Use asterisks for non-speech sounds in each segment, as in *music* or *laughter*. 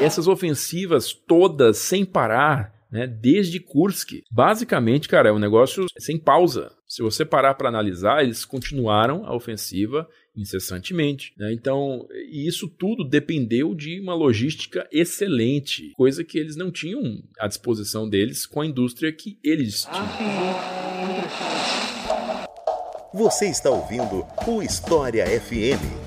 Essas ofensivas todas sem parar, né, desde Kursk, basicamente, cara, é um negócio sem pausa. Se você parar para analisar, eles continuaram a ofensiva incessantemente. Né? Então, isso tudo dependeu de uma logística excelente, coisa que eles não tinham à disposição deles com a indústria que eles tinham. Você está ouvindo o História FM.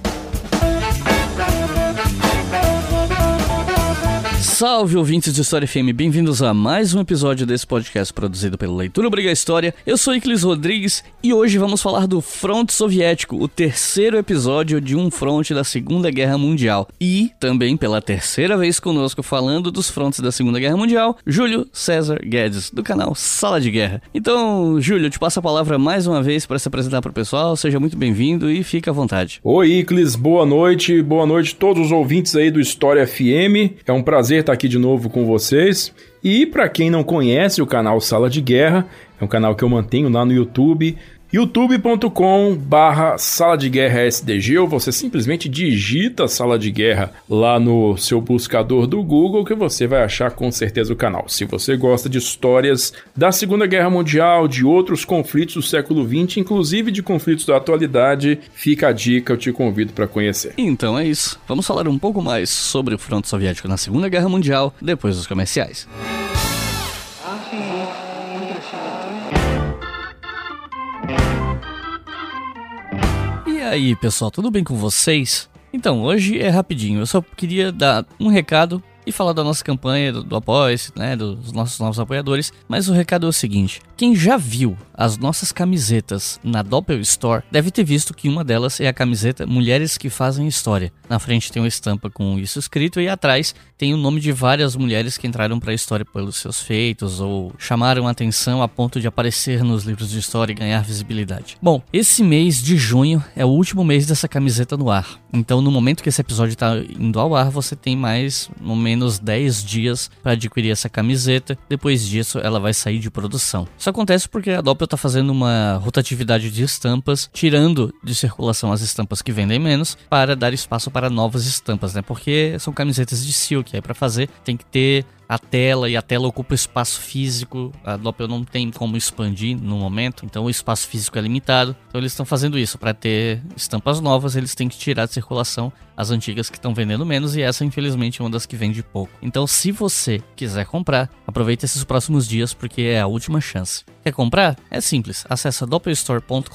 Salve ouvintes de História FM, bem-vindos a mais um episódio desse podcast produzido pelo Leitura Obriga História. Eu sou Iclis Rodrigues e hoje vamos falar do Fronte Soviético, o terceiro episódio de um fronte da Segunda Guerra Mundial. E também pela terceira vez conosco falando dos frontes da Segunda Guerra Mundial, Júlio César Guedes, do canal Sala de Guerra. Então, Júlio, eu te passo a palavra mais uma vez para se apresentar para o pessoal, seja muito bem-vindo e fique à vontade. Oi, Iclis, boa noite, boa noite a todos os ouvintes aí do História FM. É um prazer estar aqui de novo com vocês. E para quem não conhece o canal Sala de Guerra, é um canal que eu mantenho lá no YouTube youtube.com barra sala de guerra SDG ou você simplesmente digita sala de guerra lá no seu buscador do Google que você vai achar com certeza o canal. Se você gosta de histórias da Segunda Guerra Mundial, de outros conflitos do século XX, inclusive de conflitos da atualidade, fica a dica, eu te convido para conhecer. Então é isso, vamos falar um pouco mais sobre o fronte soviético na Segunda Guerra Mundial depois dos comerciais. Aí, pessoal, tudo bem com vocês? Então, hoje é rapidinho. Eu só queria dar um recado e falar da nossa campanha, do, do Apoia-se, né, dos nossos novos apoiadores. Mas o recado é o seguinte: quem já viu as nossas camisetas na Doppel Store deve ter visto que uma delas é a camiseta Mulheres que Fazem História. Na frente tem uma estampa com isso escrito e atrás tem o nome de várias mulheres que entraram para a história pelos seus feitos ou chamaram atenção a ponto de aparecer nos livros de história e ganhar visibilidade. Bom, esse mês de junho é o último mês dessa camiseta no ar. Então, no momento que esse episódio está indo ao ar, você tem mais ou menos 10 dias para adquirir essa camiseta. Depois disso, ela vai sair de produção. Isso acontece porque a Doppel está fazendo uma rotatividade de estampas, tirando de circulação as estampas que vendem menos, para dar espaço para novas estampas, né? Porque são camisetas de silk, aí para fazer tem que ter a tela e a tela ocupa espaço físico. A Doppel não tem como expandir no momento, então o espaço físico é limitado. Então eles estão fazendo isso para ter estampas novas, eles têm que tirar de circulação as antigas que estão vendendo menos e essa infelizmente é uma das que vende pouco. Então se você quiser comprar, aproveite esses próximos dias porque é a última chance. Quer comprar? É simples. Acesse doppelstore.com.br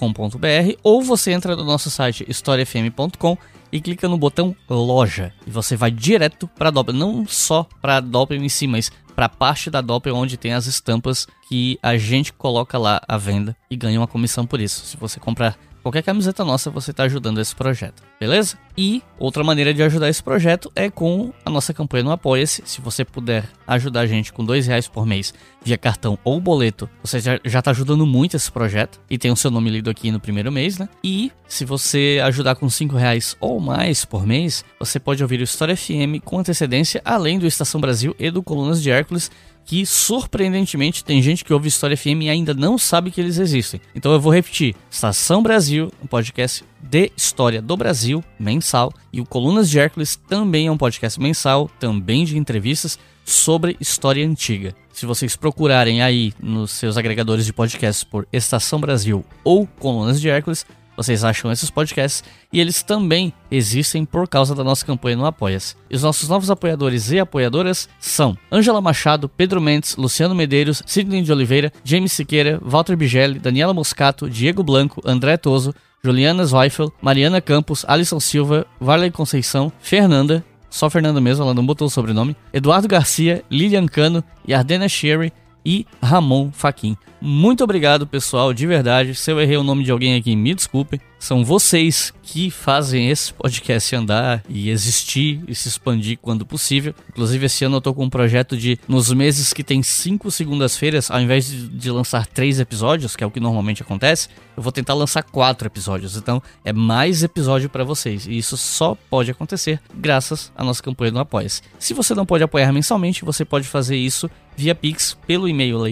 ou você entra no nosso site historiafm.com e clica no botão loja e você vai direto para a Doppel, não só para a Doppel em si, mas para a parte da Doppel onde tem as estampas que a gente coloca lá à venda e ganha uma comissão por isso. Se você comprar qualquer camiseta nossa, você está ajudando esse projeto, beleza? E outra maneira de ajudar esse projeto é com a nossa campanha no Apoia-se. Se você puder ajudar a gente com dois reais por mês via cartão ou boleto, você já, está ajudando muito esse projeto e tem o seu nome lido aqui no primeiro mês, né? E se você ajudar com cinco reais ou mais por mês, você pode ouvir o História FM com antecedência, além do Estação Brasil e do Colunas de Hércules, que surpreendentemente tem gente que ouve História FM e ainda não sabe que eles existem. Então eu vou repetir: Estação Brasil, um podcast de história do Brasil, mensal, e o Colunas de Hércules também é um podcast mensal, também de entrevistas sobre história antiga. Se vocês procurarem aí nos seus agregadores de podcasts por Estação Brasil ou Colunas de Hércules, vocês acham esses podcasts e eles também existem por causa da nossa campanha no Apoia-se. E os nossos novos apoiadores e apoiadoras são Ângela Machado, Pedro Mendes, Luciano Medeiros, Sidney de Oliveira, James Siqueira, Walter Bigelli, Daniela Moscato, Diego Blanco, André Toso, Juliana Zweifel, Mariana Campos, Alisson Silva, Varley Conceição, Fernanda, só Fernanda mesmo, ela não botou o sobrenome, Eduardo Garcia, Lilian Cano, Yardena Sherry e Ramon Faquin. Muito obrigado, pessoal, de verdade. Se eu errei o nome de alguém aqui, me desculpem. São vocês que fazem esse podcast andar e existir e se expandir quando possível. Inclusive, esse ano eu tô com um projeto de, nos meses que tem cinco segundas-feiras, ao invés de, lançar três episódios, que é o que normalmente acontece, eu vou tentar lançar quatro episódios. Então, é mais episódio para vocês. E isso só pode acontecer graças à nossa campanha no Apoia-se. Se você não pode apoiar mensalmente, você pode fazer isso via Pix pelo e-mail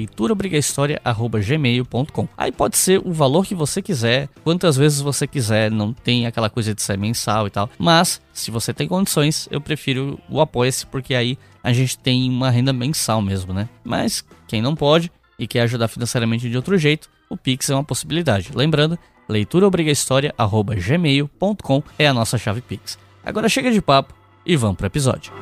leituraobrigahistoria.gmail.com. Aí pode ser o valor que você quiser, quantas vezes você quiser, não tem aquela coisa de ser mensal e tal. Mas, se você tem condições, eu prefiro o Apoia-se, porque aí a gente tem uma renda mensal mesmo, né? Mas, quem não pode e quer ajudar financeiramente de outro jeito, o Pix é uma possibilidade. Lembrando, leituraobrigahistoria.gmail.com é a nossa chave Pix. Agora chega de papo e vamos pro episódio.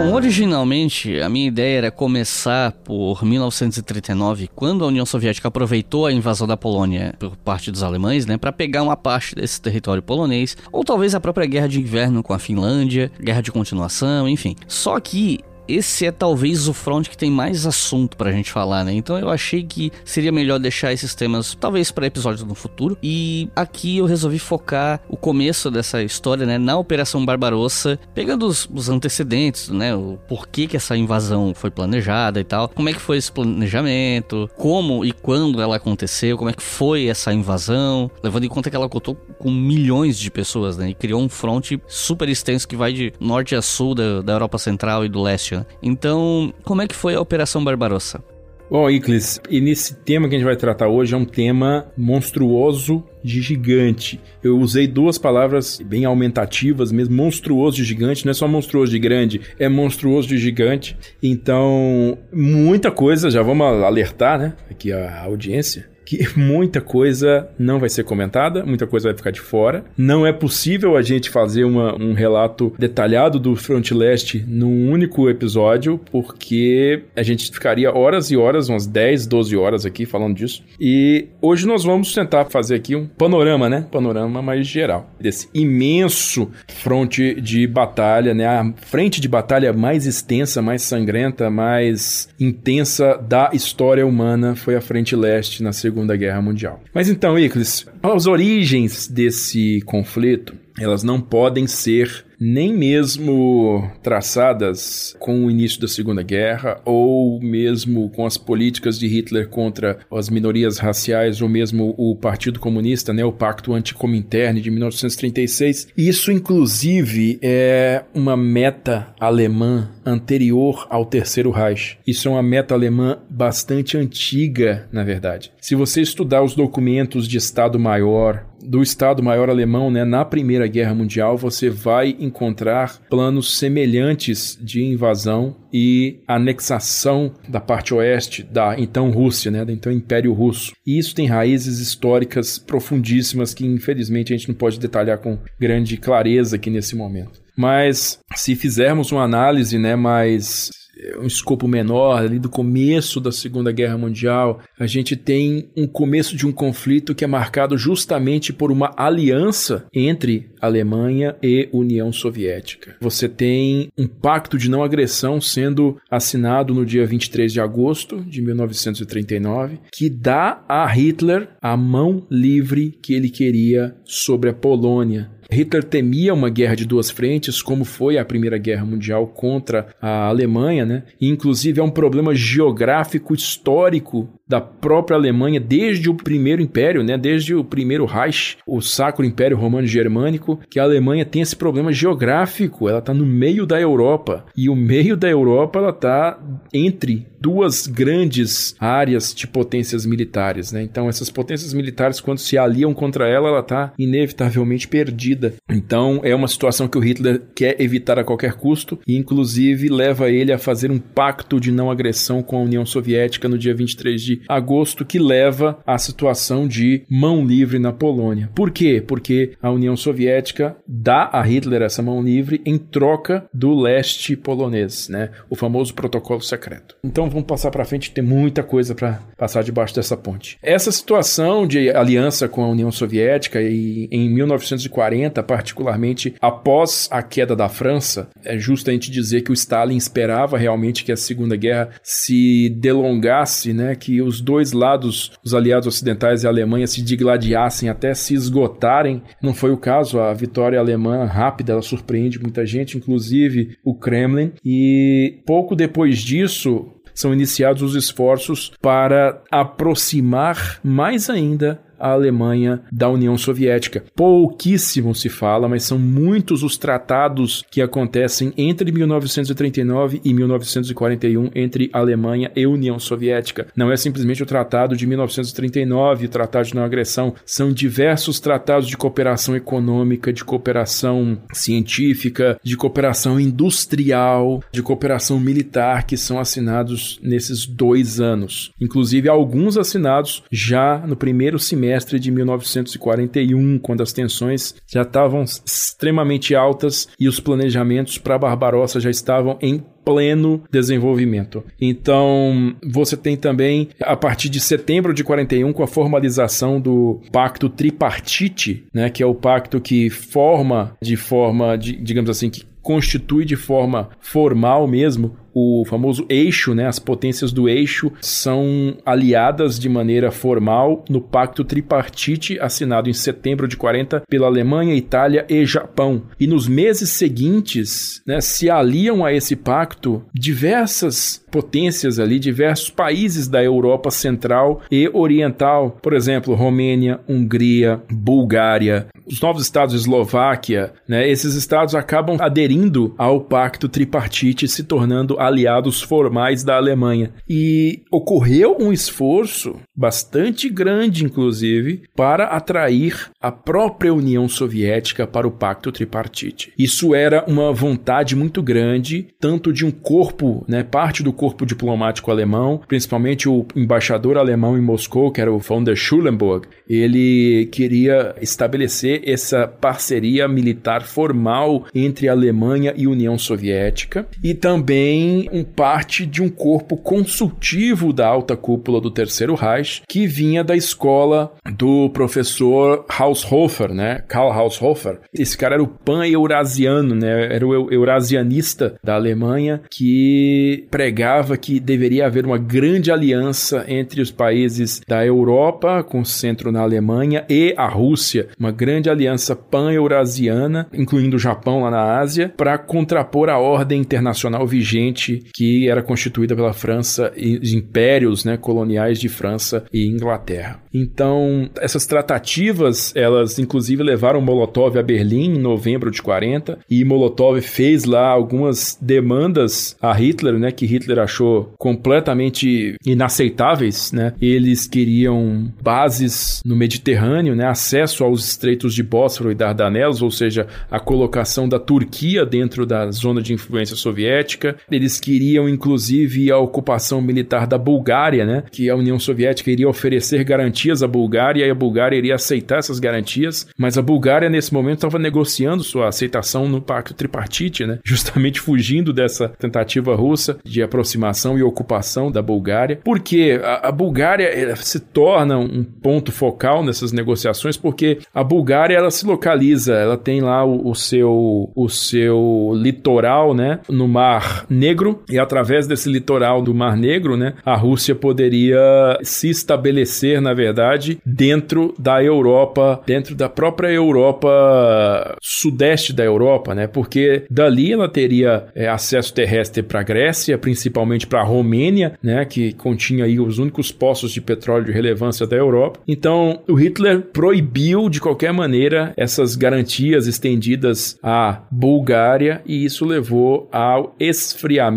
Bom, originalmente a minha ideia era começar por 1939, quando a União Soviética aproveitou a invasão da Polônia por parte dos alemães, né, para pegar uma parte desse território polonês, ou talvez a própria guerra de inverno com a Finlândia, guerra de continuação, enfim. Só que esse é talvez o front que tem mais assunto pra gente falar, né? Então eu achei que seria melhor deixar esses temas talvez para episódios no futuro. E aqui eu resolvi focar o começo dessa história, né, na Operação Barbarossa, pegando os, os antecedentes, né, o porquê que essa invasão foi planejada e tal, como é que foi esse planejamento, como e quando ela aconteceu, como é que foi essa invasão, levando em conta que ela contou com milhões de pessoas, né, e criou um front super extenso que vai de norte a sul da, da Europa Central e do leste, Então, como é que foi a Operação Barbarossa? Bom, Iclis, e nesse tema que a gente vai tratar hoje é um tema monstruoso de gigante. Eu usei duas palavras bem aumentativas mesmo, monstruoso de gigante, não é só monstruoso de grande, é monstruoso de gigante. Então, muita coisa, já vamos alertar, né, aqui a audiência, que *laughs* muita coisa não vai ser comentada, muita coisa vai ficar de fora. Não é possível a gente fazer uma, um relato detalhado do Front Leste num único episódio, porque a gente ficaria horas e horas, umas 10, 12 horas aqui falando disso. E hoje nós vamos tentar fazer aqui um panorama, né? Panorama mais geral desse imenso fronte de batalha, né? A frente de batalha mais extensa, mais sangrenta, mais intensa da história humana foi a frente leste na segunda Segunda Guerra Mundial. Mas então, Iclis, as origens desse conflito, elas não podem ser nem mesmo traçadas com o início da Segunda Guerra ou mesmo com as políticas de Hitler contra as minorias raciais ou mesmo o Partido Comunista, né, o Pacto Anticomintern de 1936. Isso inclusive é uma meta alemã anterior ao Terceiro Reich. Isso é uma meta alemã bastante antiga, na verdade. Se você estudar os documentos de Estado-Maior do Estado-Maior alemão, né, na Primeira Guerra Mundial, você vai encontrar planos semelhantes de invasão e anexação da parte oeste da então Rússia, né, do então Império Russo. E isso tem raízes históricas profundíssimas que infelizmente a gente não pode detalhar com grande clareza aqui nesse momento. Mas se fizermos uma análise né, mais um escopo menor, ali do começo da Segunda Guerra Mundial, a gente tem um começo de um conflito que é marcado justamente por uma aliança entre Alemanha e União Soviética. Você tem um pacto de não agressão sendo assinado no dia 23 de agosto de 1939, que dá a Hitler a mão livre que ele queria sobre a Polônia Hitler temia uma guerra de duas frentes, como foi a Primeira Guerra Mundial contra a Alemanha, né? E, inclusive é um problema geográfico histórico da própria Alemanha desde o primeiro império, né? Desde o primeiro Reich, o Sacro Império Romano Germânico, que a Alemanha tem esse problema geográfico, ela está no meio da Europa e o meio da Europa ela está entre duas grandes áreas de potências militares, né? Então essas potências militares quando se aliam contra ela, ela está inevitavelmente perdida. Então é uma situação que o Hitler quer evitar a qualquer custo e inclusive leva ele a fazer um pacto de não agressão com a União Soviética no dia 23 de agosto que leva à situação de mão livre na Polônia. Por quê? Porque a União Soviética dá a Hitler essa mão livre em troca do leste polonês, né? O famoso protocolo secreto. Então vamos passar para frente, tem muita coisa para passar debaixo dessa ponte. Essa situação de aliança com a União Soviética e em 1940, particularmente após a queda da França, é gente dizer que o Stalin esperava realmente que a Segunda Guerra se delongasse, né, que os dois lados, os aliados ocidentais e a Alemanha se digladiassem até se esgotarem. Não foi o caso, a vitória alemã rápida, ela surpreende muita gente, inclusive o Kremlin, e pouco depois disso, são iniciados os esforços para aproximar mais ainda a Alemanha da União Soviética. Pouquíssimo se fala, mas são muitos os tratados que acontecem entre 1939 e 1941 entre Alemanha e União Soviética. Não é simplesmente o tratado de 1939, o tratado de não agressão, são diversos tratados de cooperação econômica, de cooperação científica, de cooperação industrial, de cooperação militar que são assinados nesses dois anos. Inclusive alguns assinados já no primeiro semestre de 1941, quando as tensões já estavam extremamente altas e os planejamentos para Barbarossa já estavam em pleno desenvolvimento. Então, você tem também, a partir de setembro de 41, com a formalização do Pacto Tripartite, né, que é o pacto que forma de forma, de, digamos assim, que constitui de forma formal mesmo o famoso eixo, né, as potências do eixo são aliadas de maneira formal no Pacto Tripartite assinado em setembro de 40 pela Alemanha, Itália e Japão. E nos meses seguintes, né, se aliam a esse pacto diversas potências ali, diversos países da Europa Central e Oriental, por exemplo, Romênia, Hungria, Bulgária, os novos estados Eslováquia, né, esses estados acabam aderindo ao Pacto Tripartite, se tornando aliados formais da Alemanha. E ocorreu um esforço bastante grande, inclusive, para atrair a própria União Soviética para o Pacto Tripartite. Isso era uma vontade muito grande, tanto de um corpo, né, parte do corpo diplomático alemão, principalmente o embaixador alemão em Moscou, que era o von der Schulenburg, ele queria estabelecer essa parceria militar formal entre Alemanha e União Soviética e também um parte de um corpo consultivo da alta cúpula do Terceiro Reich, que vinha da escola do professor Haushofer, né? Karl Haushofer. Esse cara era o pan-eurasiano, né? Era o eurasianista da Alemanha que pregava que deveria haver uma grande aliança entre os países da Europa, com centro na Alemanha, e a Rússia, uma grande aliança pan-eurasiana, incluindo o Japão lá na Ásia, para contrapor a ordem internacional vigente que era constituída pela França e os impérios né, coloniais de França e Inglaterra. Então, essas tratativas, elas inclusive levaram Molotov a Berlim em novembro de 40, e Molotov fez lá algumas demandas a Hitler, né, que Hitler achou completamente inaceitáveis, né? Eles queriam bases no Mediterrâneo, né, acesso aos estreitos de Bósforo e Dardanelos, ou seja, a colocação da Turquia dentro da zona de influência soviética. Eles queriam inclusive a ocupação militar da Bulgária, né, que a União Soviética iria oferecer garantias garantias à Bulgária e a Bulgária iria aceitar essas garantias, mas a Bulgária nesse momento estava negociando sua aceitação no Pacto Tripartite, né? Justamente fugindo dessa tentativa russa de aproximação e ocupação da Bulgária. Porque a, a Bulgária se torna um ponto focal nessas negociações porque a Bulgária ela se localiza, ela tem lá o, o seu o seu litoral, né, no Mar Negro e através desse litoral do Mar Negro, né, a Rússia poderia se estabelecer na verdade verdade, dentro da Europa, dentro da própria Europa, sudeste da Europa, né? Porque dali ela teria é, acesso terrestre para a Grécia, principalmente para a Romênia, né? Que continha aí os únicos poços de petróleo de relevância da Europa. Então, o Hitler proibiu de qualquer maneira essas garantias estendidas à Bulgária e isso levou ao esfriamento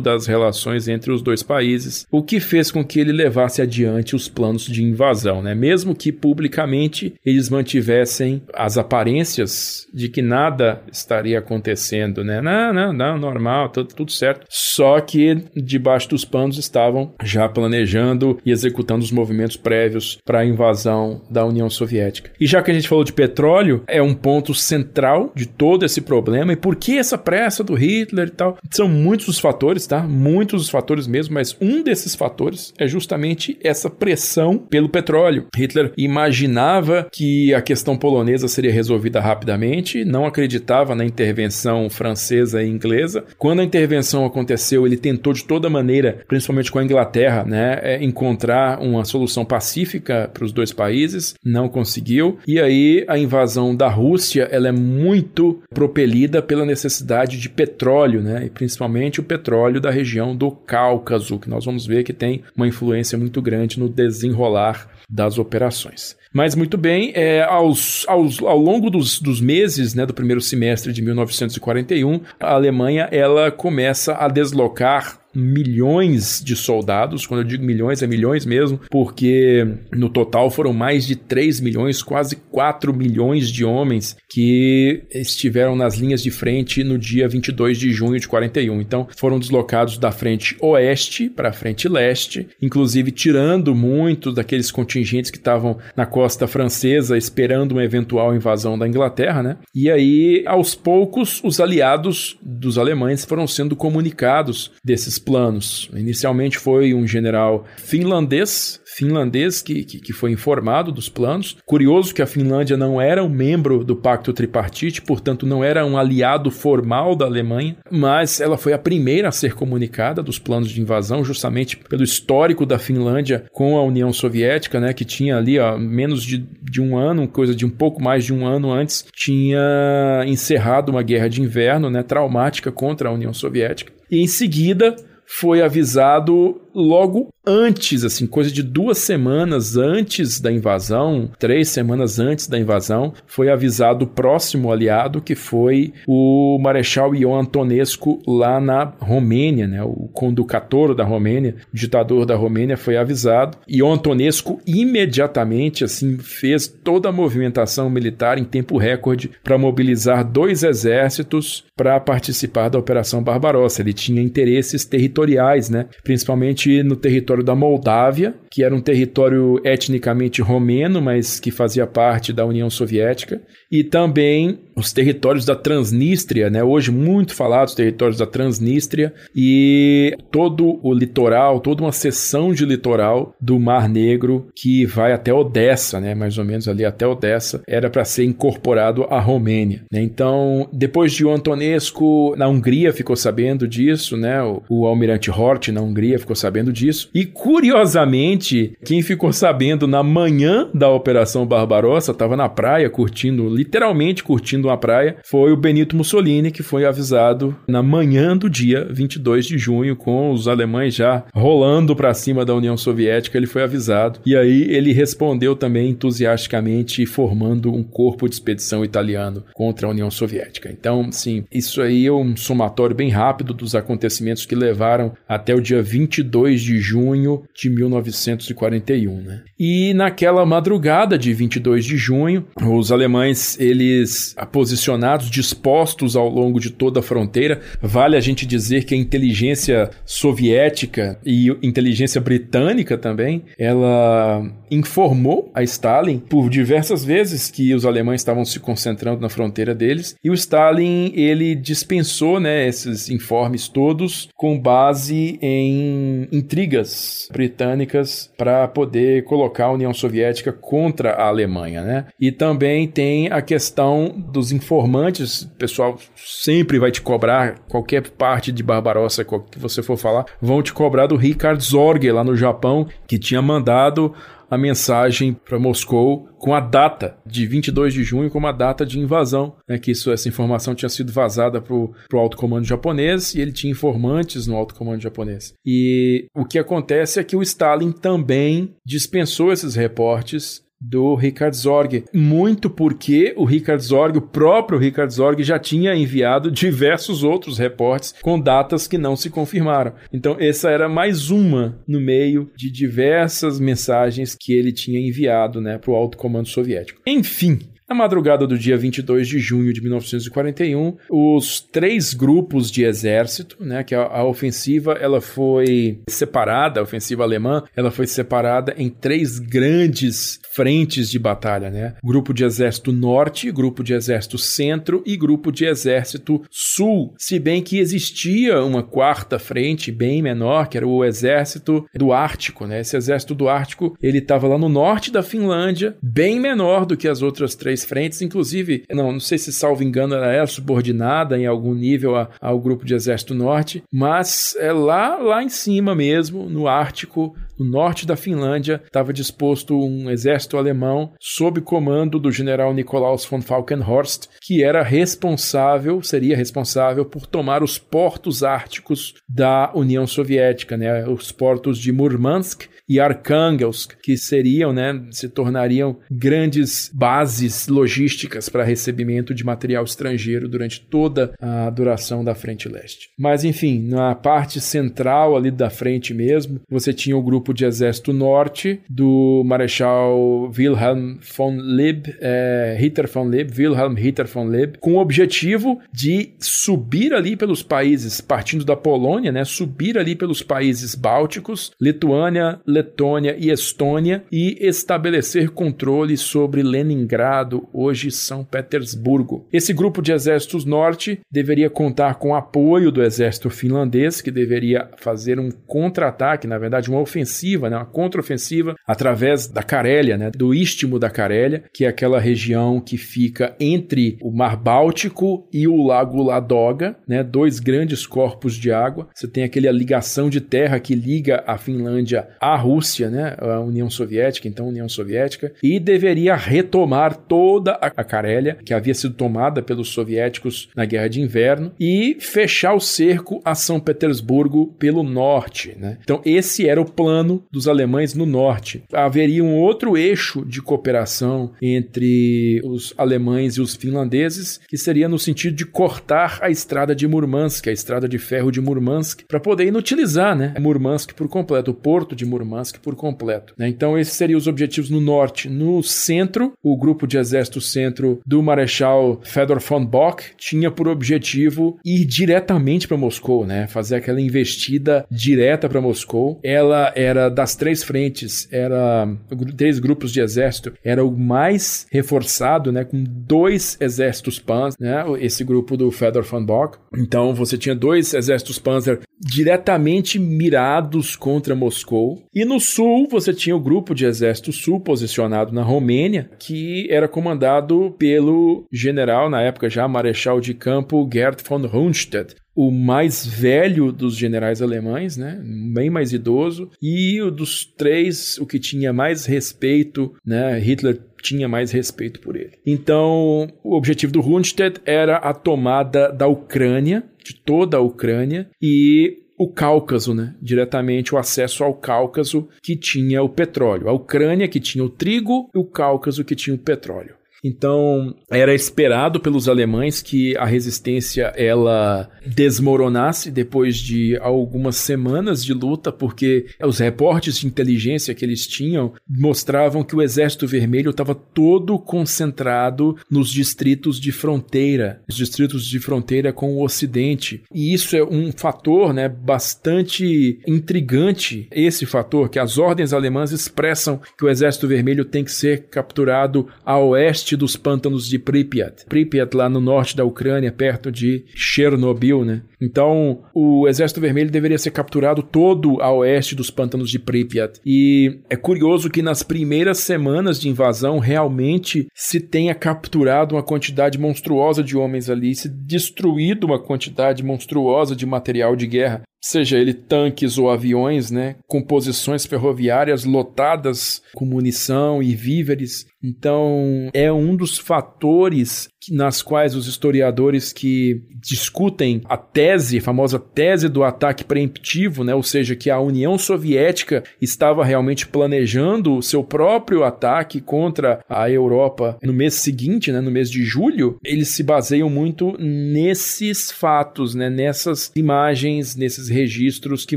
das relações entre os dois países, o que fez com que ele levasse adiante os planos de invasão né? Mesmo que publicamente eles mantivessem as aparências de que nada estaria acontecendo, né? Não, não, não, normal, tudo, tudo certo. Só que debaixo dos panos estavam já planejando e executando os movimentos prévios para a invasão da União Soviética. E já que a gente falou de petróleo, é um ponto central de todo esse problema. E por que essa pressa do Hitler e tal? São muitos os fatores, tá? Muitos os fatores mesmo, mas um desses fatores é justamente essa pressão pelo petróleo. Hitler imaginava que a questão polonesa seria resolvida rapidamente, não acreditava na intervenção francesa e inglesa. Quando a intervenção aconteceu, ele tentou de toda maneira, principalmente com a Inglaterra, né, é, encontrar uma solução pacífica para os dois países, não conseguiu. E aí a invasão da Rússia, ela é muito propelida pela necessidade de petróleo, né, e principalmente principalmente o petróleo da região do Cáucaso, que nós vamos ver que tem uma influência muito grande no desenrolar das operações. Mas muito bem, é, aos, aos, ao longo dos, dos meses né, do primeiro semestre de 1941, a Alemanha ela começa a deslocar milhões de soldados. Quando eu digo milhões, é milhões mesmo, porque no total foram mais de 3 milhões, quase 4 milhões de homens que estiveram nas linhas de frente no dia 22 de junho de 41. Então, foram deslocados da frente oeste para a frente leste, inclusive tirando muitos daqueles contingentes que estavam na costa francesa esperando uma eventual invasão da Inglaterra, né? E aí, aos poucos, os aliados dos alemães foram sendo comunicados desses planos. Inicialmente foi um general finlandês, finlandês que, que, que, foi informado dos planos. Curioso que a Finlândia não era um membro do Pacto Tripartite, portanto não era um aliado formal da Alemanha, mas ela foi a primeira a ser comunicada dos planos de invasão, justamente pelo histórico da Finlândia com a União Soviética, né, que tinha ali ó, menos de, de um ano, coisa de um pouco mais de um ano antes, tinha encerrado uma guerra de inverno né, traumática contra a União Soviética. E em seguida foi avisado logo antes, assim, coisa de duas semanas antes da invasão, três semanas antes da invasão, foi avisado o próximo aliado, que foi o Marechal Ion Antonescu lá na Romênia, né? O conducator da Romênia, o ditador da Romênia foi avisado. Ion Antonescu imediatamente, assim, fez toda a movimentação militar em tempo recorde para mobilizar dois exércitos para participar da Operação Barbarossa. Ele tinha interesses territoriais, né? Principalmente no território território da Moldávia, que era um território etnicamente romeno, mas que fazia parte da União Soviética, e também os territórios da Transnistria, né? hoje muito falados territórios da Transnistria, e todo o litoral, toda uma seção de litoral do Mar Negro que vai até Odessa, né? mais ou menos ali até Odessa, era para ser incorporado à Romênia. Né? Então, depois de o Antonescu na Hungria ficou sabendo disso, né? o, o almirante Hort na Hungria ficou sabendo disso, e curiosamente, quem ficou sabendo na manhã da Operação Barbarossa estava na praia curtindo, literalmente curtindo uma praia, foi o Benito Mussolini, que foi avisado na manhã do dia 22 de junho, com os alemães já rolando para cima da União Soviética, ele foi avisado. E aí ele respondeu também entusiasticamente, formando um corpo de expedição italiano contra a União Soviética. Então, sim, isso aí é um somatório bem rápido dos acontecimentos que levaram até o dia 22 de junho de 1941, né? E naquela madrugada de 22 de junho, os alemães, eles posicionados, dispostos ao longo de toda a fronteira, vale a gente dizer que a inteligência soviética e inteligência britânica também, ela informou a Stalin por diversas vezes que os alemães estavam se concentrando na fronteira deles, e o Stalin, ele dispensou, né, esses informes todos com base em intrigas britânicas para poder colocar a União Soviética contra a Alemanha, né? E também tem a questão dos informantes, o pessoal sempre vai te cobrar qualquer parte de Barbarossa que você for falar, vão te cobrar do Richard Zorge lá no Japão, que tinha mandado a mensagem para Moscou com a data de 22 de junho como a data de invasão, né, que isso, essa informação tinha sido vazada para o alto comando japonês e ele tinha informantes no alto comando japonês. E o que acontece é que o Stalin também dispensou esses reportes do Richard Zorg, muito porque o Richard Zorg, o próprio Richard Zorg já tinha enviado diversos outros reportes com datas que não se confirmaram. Então essa era mais uma no meio de diversas mensagens que ele tinha enviado, né, para o alto comando soviético. Enfim, na madrugada do dia 22 de junho de 1941, os três grupos de exército, né, que a, a, ofensiva ela foi separada, a ofensiva alemã, ela foi separada em três grandes frentes de batalha, né? Grupo de exército norte, grupo de exército centro e grupo de exército sul. Se bem que existia uma quarta frente bem menor, que era o exército do Ártico, né? Esse exército do Ártico, ele estava lá no norte da Finlândia, bem menor do que as outras três três frentes, inclusive, não, não sei se salvo engano, ela era subordinada em algum nível a, ao grupo de exército norte, mas é lá, lá em cima mesmo, no Ártico, no norte da Finlândia, estava disposto um exército alemão sob comando do general Nikolaus von Falkenhorst, que era responsável, seria responsável por tomar os portos árticos da União Soviética, né, os portos de Murmansk e Arkhangelsk, que seriam, né, se tornariam grandes bases logísticas para recebimento de material estrangeiro durante toda a duração da Frente Leste. Mas enfim, na parte central ali da frente mesmo, você tinha o grupo de exército norte do Marechal Wilhelm von Lib, é, Ritter von Lib, Wilhelm Ritter von Lib, com o objetivo de subir ali pelos países, partindo da Polônia, né, subir ali pelos países bálticos, Lituânia, Letônia e Estônia e estabelecer controle sobre Leningrado, hoje São Petersburgo. Esse grupo de exércitos norte deveria contar com apoio do exército finlandês, que deveria fazer um contra-ataque, na verdade, uma ofensiva, né, uma contraofensiva, através da Carélia, né, do istmo da Carélia, que é aquela região que fica entre o Mar Báltico e o Lago Ladoga, né, dois grandes corpos de água. Você tem aquela ligação de terra que liga a Finlândia à Rússia, né, a União Soviética, então União Soviética, e deveria retomar toda a Carélia, que havia sido tomada pelos soviéticos na Guerra de Inverno, e fechar o cerco a São Petersburgo pelo norte. Né? Então, esse era o plano dos alemães no norte. Haveria um outro eixo de cooperação entre os alemães e os finlandeses, que seria no sentido de cortar a estrada de Murmansk, a estrada de ferro de Murmansk, para poder inutilizar né, Murmansk por completo, o porto de Murmansk Murmansk por completo. Né? Então, esses seriam os objetivos no norte. No centro, o grupo de exército centro do Marechal Fedor von Bock tinha por objetivo ir diretamente para Moscou, né? fazer aquela investida direta para Moscou. Ela era das três frentes, era três grupos de exército, era o mais reforçado, né? com dois exércitos Panzer, né? esse grupo do Fedor von Bock. Então, você tinha dois exércitos Panzer diretamente mirados contra Moscou. E no sul, você tinha o grupo de exército sul posicionado na Romênia, que era comandado pelo general, na época já marechal de campo, Gerd von Rundstedt o mais velho dos generais alemães, né? Bem mais idoso. E o dos três, o que tinha mais respeito, né? Hitler tinha mais respeito por ele. Então, o objetivo do Rundstedt era a tomada da Ucrânia, de toda a Ucrânia, e o Cáucaso, né? diretamente o acesso ao Cáucaso que tinha o petróleo. A Ucrânia que tinha o trigo e o Cáucaso que tinha o petróleo. Então, era esperado pelos alemães que a resistência ela desmoronasse depois de algumas semanas de luta, porque os reportes de inteligência que eles tinham mostravam que o Exército Vermelho estava todo concentrado nos distritos de fronteira, os distritos de fronteira com o Ocidente. E isso é um fator, né, bastante intrigante, esse fator que as ordens alemãs expressam que o Exército Vermelho tem que ser capturado a oeste dos pântanos de Pripyat. Pripyat lá no norte da Ucrânia, perto de Chernobyl, né? Então, o Exército Vermelho deveria ser capturado todo a oeste dos pântanos de Pripyat. E é curioso que nas primeiras semanas de invasão realmente se tenha capturado uma quantidade monstruosa de homens ali, se destruído uma quantidade monstruosa de material de guerra seja ele tanques ou aviões, né, com posições ferroviárias lotadas com munição e víveres. Então, é um dos fatores nas quais os historiadores que discutem a tese, a famosa tese do ataque preemptivo, né, ou seja, que a União Soviética estava realmente planejando o seu próprio ataque contra a Europa no mês seguinte, né, no mês de julho, eles se baseiam muito nesses fatos, né, nessas imagens, nesses registros que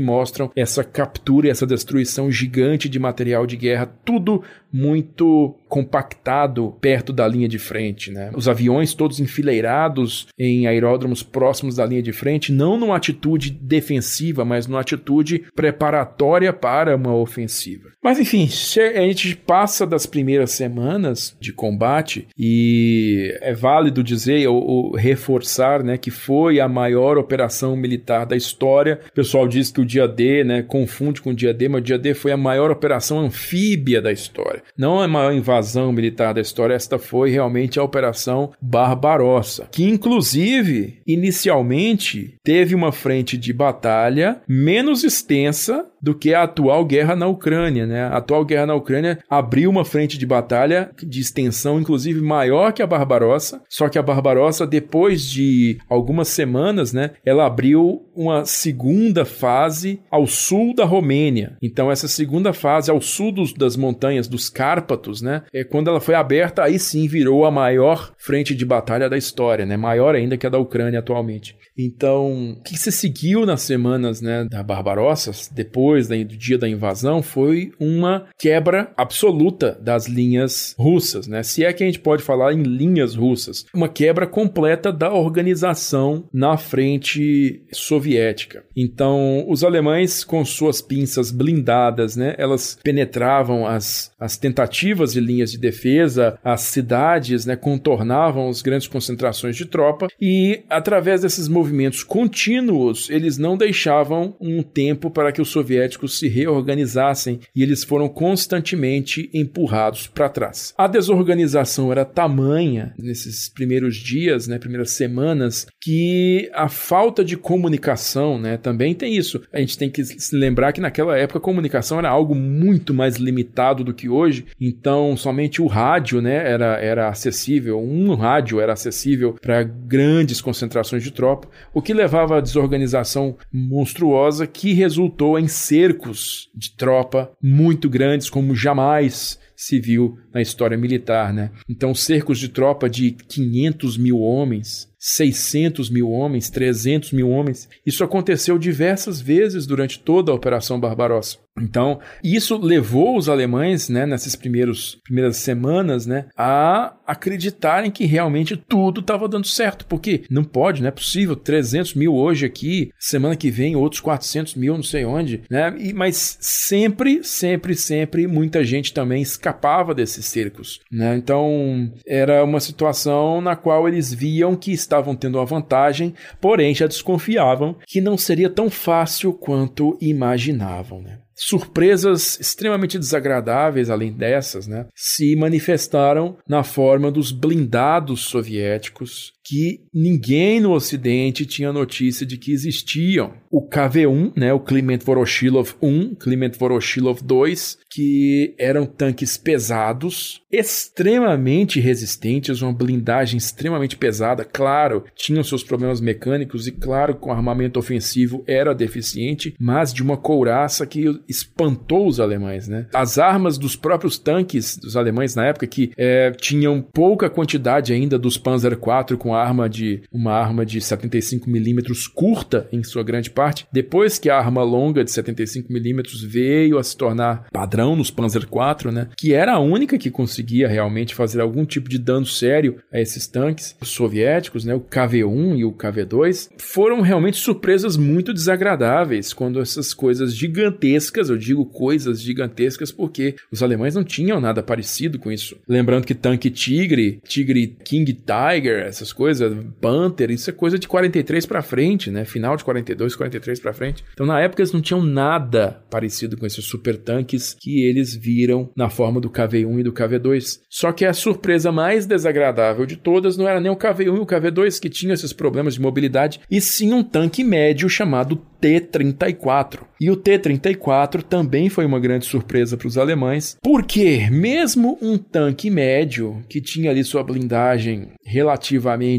mostram essa captura e essa destruição gigante de material de guerra, tudo muito compactado perto da linha de frente, né? Os aviões todos enfileirados em aeródromos próximos da linha de frente, não numa atitude defensiva, mas numa atitude preparatória para uma ofensiva. Mas enfim, a gente passa das primeiras semanas de combate e é válido dizer ou, ou reforçar, né, que foi a maior operação militar da história. O pessoal diz que o dia D, né, confunde com o dia D, mas o dia D foi a maior operação anfíbia da história. Não é a maior invasão militar da história, esta foi realmente a Operação Barbarossa, que inclusive inicialmente teve uma frente de batalha menos extensa do que a atual guerra na Ucrânia, né? A atual guerra na Ucrânia abriu uma frente de batalha de extensão inclusive maior que a Barbarossa, só que a Barbarossa depois de algumas semanas, né, ela abriu uma segunda fase ao sul da Romênia. Então essa segunda fase ao sul dos, das montanhas dos Cárpatos, né, é quando ela foi aberta, aí sim virou a maior frente de batalha da história, né, maior ainda que a da Ucrânia atualmente. Então, o que se seguiu nas semanas, né, da Barbarossa, depois depois do dia da invasão foi uma quebra absoluta das linhas russas, né? Se é que a gente pode falar em linhas russas, uma quebra completa da organização na frente soviética. Então, os alemães com suas pinças blindadas, né, elas penetravam as, as tentativas de linhas de defesa, as cidades, né, contornavam as grandes concentrações de tropa e através desses movimentos contínuos, eles não deixavam um tempo para que os soviéticos soviéticos se reorganizassem e eles foram constantemente empurrados para trás. A desorganização era tamanha nesses primeiros dias, né, primeiras semanas, que a falta de comunicação, né, também tem isso. A gente tem que se lembrar que naquela época a comunicação era algo muito mais limitado do que hoje, então somente o rádio, né, era, era acessível, um rádio era acessível para grandes concentrações de tropa, o que levava à desorganização monstruosa que resultou em cercos de tropa muito grandes, como jamais se viu na história militar, né? Então, cercos de tropa de 500 mil homens, 600 mil homens, 300 mil homens. Isso aconteceu diversas vezes durante toda a Operação Barbarossa. Então, isso levou os alemães, né, nessas primeiros, primeiras semanas, né, a acreditarem que realmente tudo estava dando certo. Porque não pode, não é possível, 300 mil hoje aqui, semana que vem outros 400 mil, não sei onde, né? E, mas sempre, sempre, sempre, muita gente também escapava desses cercos, né? Então, era uma situação na qual eles viam que estavam tendo uma vantagem, porém já desconfiavam que não seria tão fácil quanto imaginavam, né? surpresas extremamente desagradáveis, além dessas, né, se manifestaram na forma dos blindados soviéticos que ninguém no Ocidente tinha notícia de que existiam. O KV-1, né, o Kliment Voroshilov 1, Kliment Voroshilov 2, que eram tanques pesados, extremamente resistentes, uma blindagem extremamente pesada, claro, tinham seus problemas mecânicos e claro, com armamento ofensivo era deficiente, mas de uma couraça que espantou os alemães, né? As armas dos próprios tanques dos alemães na época que é, tinham pouca quantidade ainda dos Panzer IV com arma de uma arma de 75 milímetros curta em sua grande parte, depois que a arma longa de 75 milímetros veio a se tornar padrão nos Panzer IV, né? Que era a única que conseguia realmente fazer algum tipo de dano sério a esses tanques soviéticos, né? O KV-1 e o KV-2 foram realmente surpresas muito desagradáveis quando essas coisas gigantescas, eu digo coisas gigantescas porque os alemães não tinham nada parecido com isso. Lembrando que tanque Tigre, Tigre King Tiger, essas coisas coisa, Panther, isso é coisa de 43 para frente, né? Final de 42, 43 para frente. Então, na época, eles não tinham nada parecido com esses super tanques que eles viram na forma do KV-1 e do KV-2. Só que a surpresa mais desagradável de todas não era nem o KV-1 e o KV-2 que tinham esses problemas de mobilidade, e sim um tanque médio chamado T-34. E o T-34 também foi uma grande surpresa para os alemães, porque mesmo um tanque médio que tinha ali sua blindagem relativamente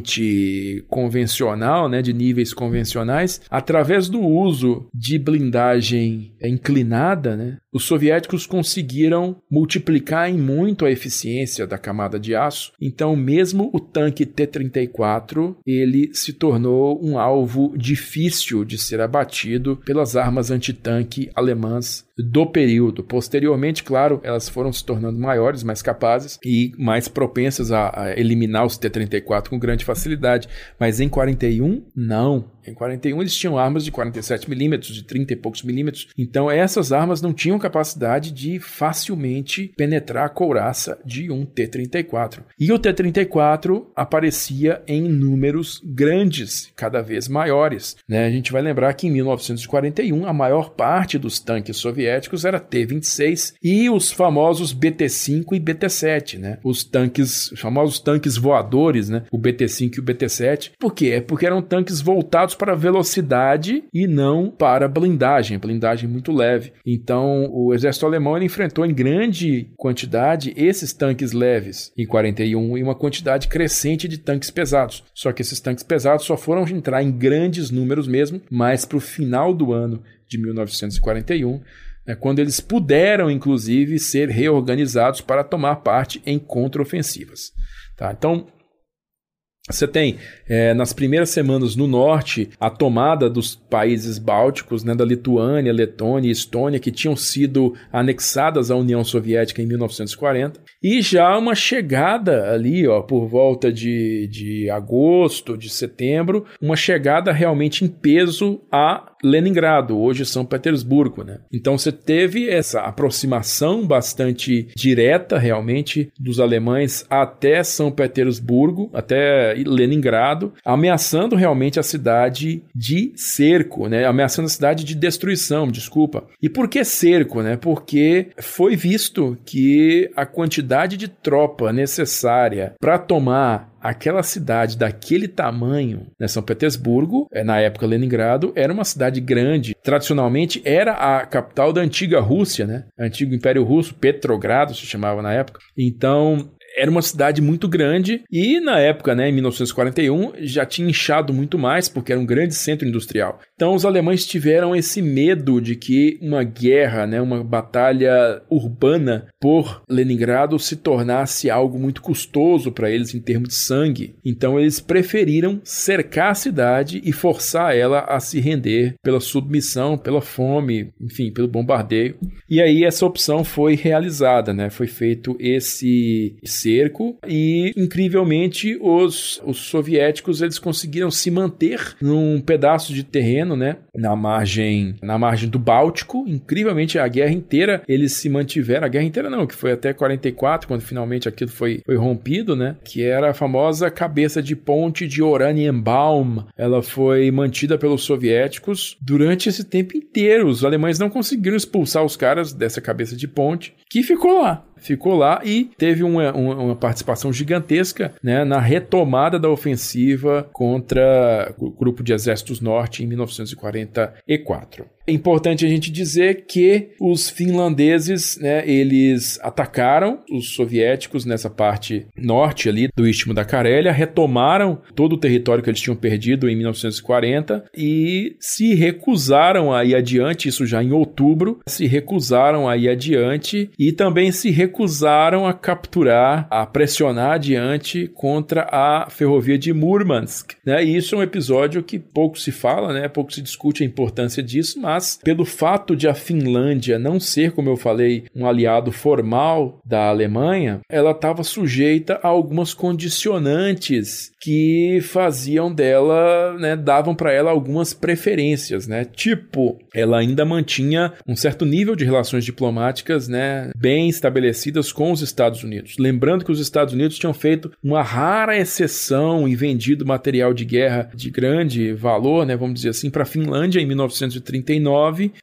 convencional, né, de níveis convencionais, através do uso de blindagem inclinada, né, os soviéticos conseguiram multiplicar em muito a eficiência da camada de aço. Então, mesmo o tanque T-34, ele se tornou um alvo difícil de ser abatido pelas armas antitanque alemãs do período. Posteriormente, claro, elas foram se tornando maiores, mais capazes e mais propensas a, a eliminar os T-34 com grande facilidade. Mas em 41, não. Em 41 eles tinham armas de 47 milímetros, de 30 e poucos milímetros. Então essas armas não tinham capacidade de facilmente penetrar a couraça de um T-34. E o T-34 aparecia em números grandes, cada vez maiores. Né? A gente vai lembrar que em 1941 a maior parte dos tanques soviéticos era T-26 e os famosos BT-5 e BT-7, né? Os tanques, os famosos tanques voadores, né? O BT-5 e o BT-7. Por quê? É porque eram tanques voltados para velocidade e não para blindagem, blindagem muito leve. Então, o exército alemão enfrentou em grande quantidade esses tanques leves em 41 e uma quantidade crescente de tanques pesados. Só que esses tanques pesados só foram entrar em grandes números mesmo, mais para o final do ano de 1941 né, quando eles puderam, inclusive, ser reorganizados para tomar parte em contraofensivas. Tá? Então, você tem, é, nas primeiras semanas no norte, a tomada dos países bálticos, né, da Lituânia, Letônia e Estônia, que tinham sido anexadas à União Soviética em 1940, e já uma chegada ali, ó, por volta de, de agosto, de setembro, uma chegada realmente em peso a Leningrado, hoje São Petersburgo, né? Então você teve essa aproximação bastante direta, realmente, dos alemães até São Petersburgo, até Leningrado, ameaçando realmente a cidade de cerco, né? Ameaçando a cidade de destruição, desculpa. E por que cerco, né? Porque foi visto que a quantidade de tropa necessária para tomar aquela cidade daquele tamanho, né, São Petersburgo, é, na época Leningrado, era uma cidade grande. Tradicionalmente era a capital da antiga Rússia, né? Antigo Império Russo, Petrogrado se chamava na época. Então, era uma cidade muito grande e na época, né, em 1941, já tinha inchado muito mais porque era um grande centro industrial. Então os alemães tiveram esse medo de que uma guerra, né, uma batalha urbana por Leningrado se tornasse algo muito custoso para eles em termos de sangue. Então eles preferiram cercar a cidade e forçar ela a se render pela submissão, pela fome, enfim, pelo bombardeio. E aí essa opção foi realizada, né? Foi feito esse cerco e incrivelmente os, os soviéticos eles conseguiram se manter num pedaço de terreno, né, na margem na margem do Báltico. Incrivelmente a guerra inteira eles se mantiveram, a guerra inteira não, que foi até 44 quando finalmente aquilo foi, foi rompido, né, que era a famosa cabeça de ponte de Oranienbaum. Ela foi mantida pelos soviéticos durante esse tempo inteiro. Os alemães não conseguiram expulsar os caras dessa cabeça de ponte que ficou lá ficou lá e teve uma, uma, participação gigantesca né, na retomada da ofensiva contra o grupo de exércitos norte em 1944. É importante a gente dizer que os finlandeses, né, eles atacaram os soviéticos nessa parte norte ali do istmo da Carélia, retomaram todo o território que eles tinham perdido em 1940 e se recusaram a ir adiante, isso já em outubro, se recusaram a ir adiante e também se recusaram a capturar, a pressionar adiante contra a ferrovia de Murmansk, né? E isso é um episódio que pouco se fala, né? Pouco se discute a importância disso, mas mas pelo fato de a Finlândia não ser, como eu falei, um aliado formal da Alemanha, ela estava sujeita a algumas condicionantes que faziam dela, né, davam para ela algumas preferências, né? Tipo, ela ainda mantinha um certo nível de relações diplomáticas, né, bem estabelecidas com os Estados Unidos. Lembrando que os Estados Unidos tinham feito uma rara exceção e vendido material de guerra de grande valor, né, vamos dizer assim, para a Finlândia em 1939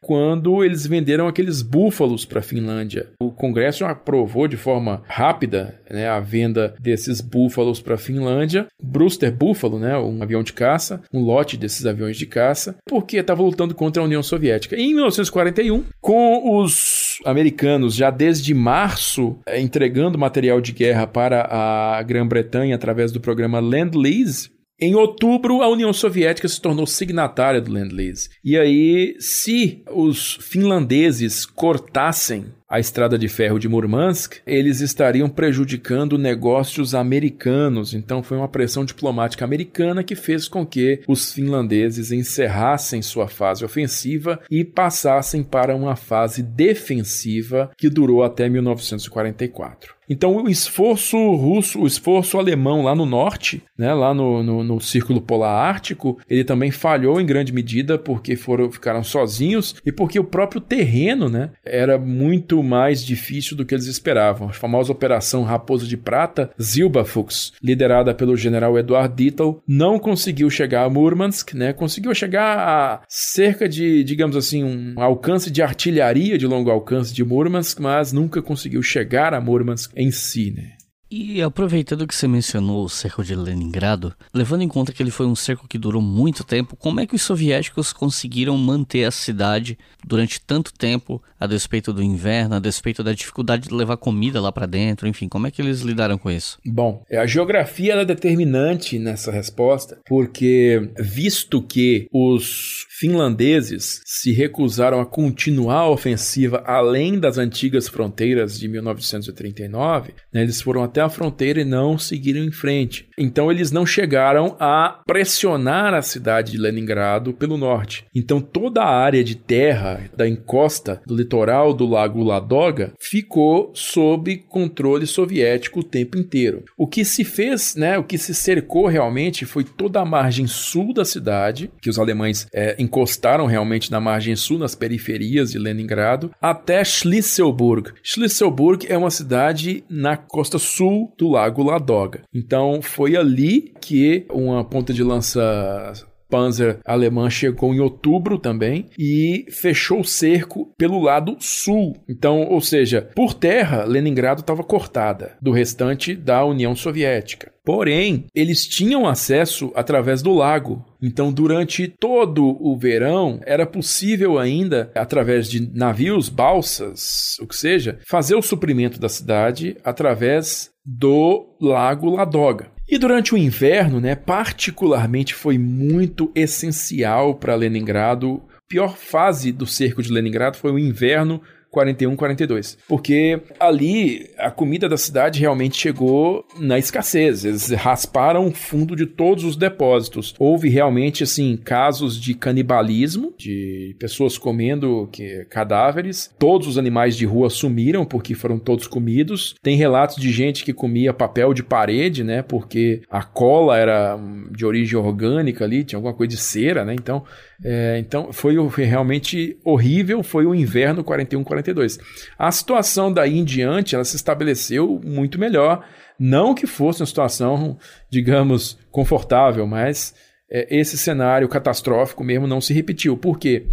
quando eles venderam aqueles búfalos para a Finlândia. O Congresso aprovou de forma rápida né, a venda desses búfalos para a Finlândia. Brewster Buffalo, né, um avião de caça, um lote desses aviões de caça, porque estava lutando contra a União Soviética. E em 1941, com os americanos já desde março eh, entregando material de guerra para a Grã-Bretanha através do programa Land-Lease, em outubro, a União Soviética se tornou signatária do Land-Lease. E aí, se os finlandeses cortassem a estrada de ferro de Murmansk, eles estariam prejudicando negócios americanos. Então foi uma pressão diplomática americana que fez com que os finlandeses encerrassem sua fase ofensiva e passassem para uma fase defensiva que durou até 1944. Então, o esforço russo, o esforço alemão lá no norte, né, lá no, no, no, Círculo Polar Ártico, ele também falhou em grande medida porque foram, ficaram sozinhos e porque o próprio terreno né, era muito mais difícil do que eles esperavam. A famosa Operação Raposa de Prata, Zilbafuchs, liderada pelo general Eduard Dietl, não conseguiu chegar a Murmansk, né, conseguiu chegar a cerca de, digamos assim, um alcance de artilharia de longo alcance de Murmansk, mas nunca conseguiu chegar a Murmansk em si, né? E aproveitando que você mencionou o cerco de Leningrado, levando em conta que ele foi um cerco que durou muito tempo, como é que os soviéticos conseguiram manter a cidade durante tanto tempo, a despeito do inverno, a despeito da dificuldade de levar comida lá para dentro, enfim, como é que eles lidaram com isso? Bom, a geografia é determinante nessa resposta, porque visto que os finlandeses se recusaram a continuar a ofensiva além das antigas fronteiras de 1939, né, eles foram até a fronteira e não seguiram em frente. Então eles não chegaram a pressionar a cidade de Leningrado pelo norte. Então toda a área de terra da encosta do litoral do lago Ladoga ficou sob controle soviético o tempo inteiro. O que se fez, né, o que se cercou realmente foi toda a margem sul da cidade, que os alemães é, encostaram realmente na margem sul, nas periferias de Leningrado, até Schlisselburg. Schlisselburg é uma cidade na costa sul do Lago Ladoga. Então foi ali que uma ponta de lança Panzer alemã chegou em outubro também e fechou o cerco pelo lado sul. Então, ou seja, por terra, Leningrado estava cortada do restante da União Soviética. Porém, eles tinham acesso através do lago. Então, durante todo o verão, era possível ainda, através de navios, balsas, o que seja, fazer o suprimento da cidade através do lago Ladoga. E durante o inverno, né, particularmente foi muito essencial para Leningrado. A pior fase do cerco de Leningrado foi o inverno 41, 42. Porque ali a comida da cidade realmente chegou na escassez. Eles rasparam o fundo de todos os depósitos. Houve realmente, assim, casos de canibalismo, de pessoas comendo que, cadáveres. Todos os animais de rua sumiram porque foram todos comidos. Tem relatos de gente que comia papel de parede, né? Porque a cola era de origem orgânica ali, tinha alguma coisa de cera, né? Então, é, então foi, foi, realmente horrível, foi o inverno 41-42. A situação daí em diante ela se estabeleceu muito melhor. Não que fosse uma situação, digamos, confortável, mas é, esse cenário catastrófico mesmo não se repetiu. Por quê?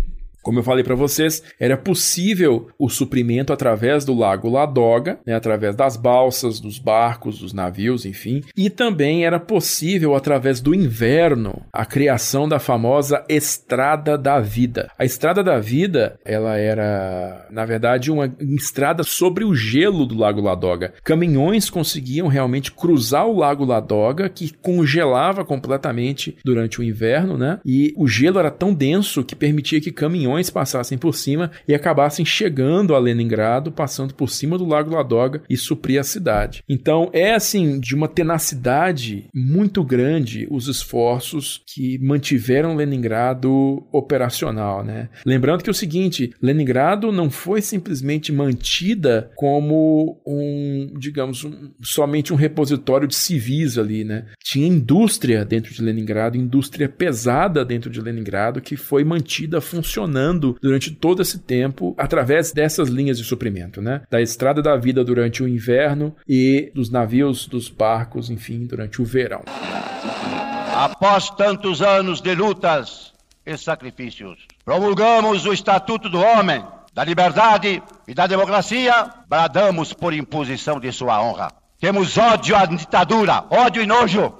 Como eu falei para vocês, era possível o suprimento através do lago Ladoga, né, através das balsas, dos barcos, dos navios, enfim, e também era possível através do inverno a criação da famosa Estrada da Vida. A Estrada da Vida, ela era, na verdade, uma estrada sobre o gelo do lago Ladoga. Caminhões conseguiam realmente cruzar o lago Ladoga, que congelava completamente durante o inverno, né? E o gelo era tão denso que permitia que caminhões caminhões passassem por cima e acabassem chegando a Leningrado, passando por cima do Lago Ladoga e suprir a cidade. Então é assim de uma tenacidade muito grande os esforços que mantiveram Leningrado operacional, né? Lembrando que é o seguinte, Leningrado não foi simplesmente mantida como um, digamos, um, somente um repositório de civis ali, né? Tinha indústria dentro de Leningrado, indústria pesada dentro de Leningrado que foi mantida funcionando durante todo esse tempo através dessas linhas de suprimento, né? Da estrada da vida durante o inverno e dos navios, dos barcos, enfim, durante o verão. Após tantos anos de lutas e sacrifícios, promulgamos o Estatuto do Homem, da Liberdade e da Democracia, bradamos por imposição de sua honra. Temos ódio à ditadura, ódio e nojo.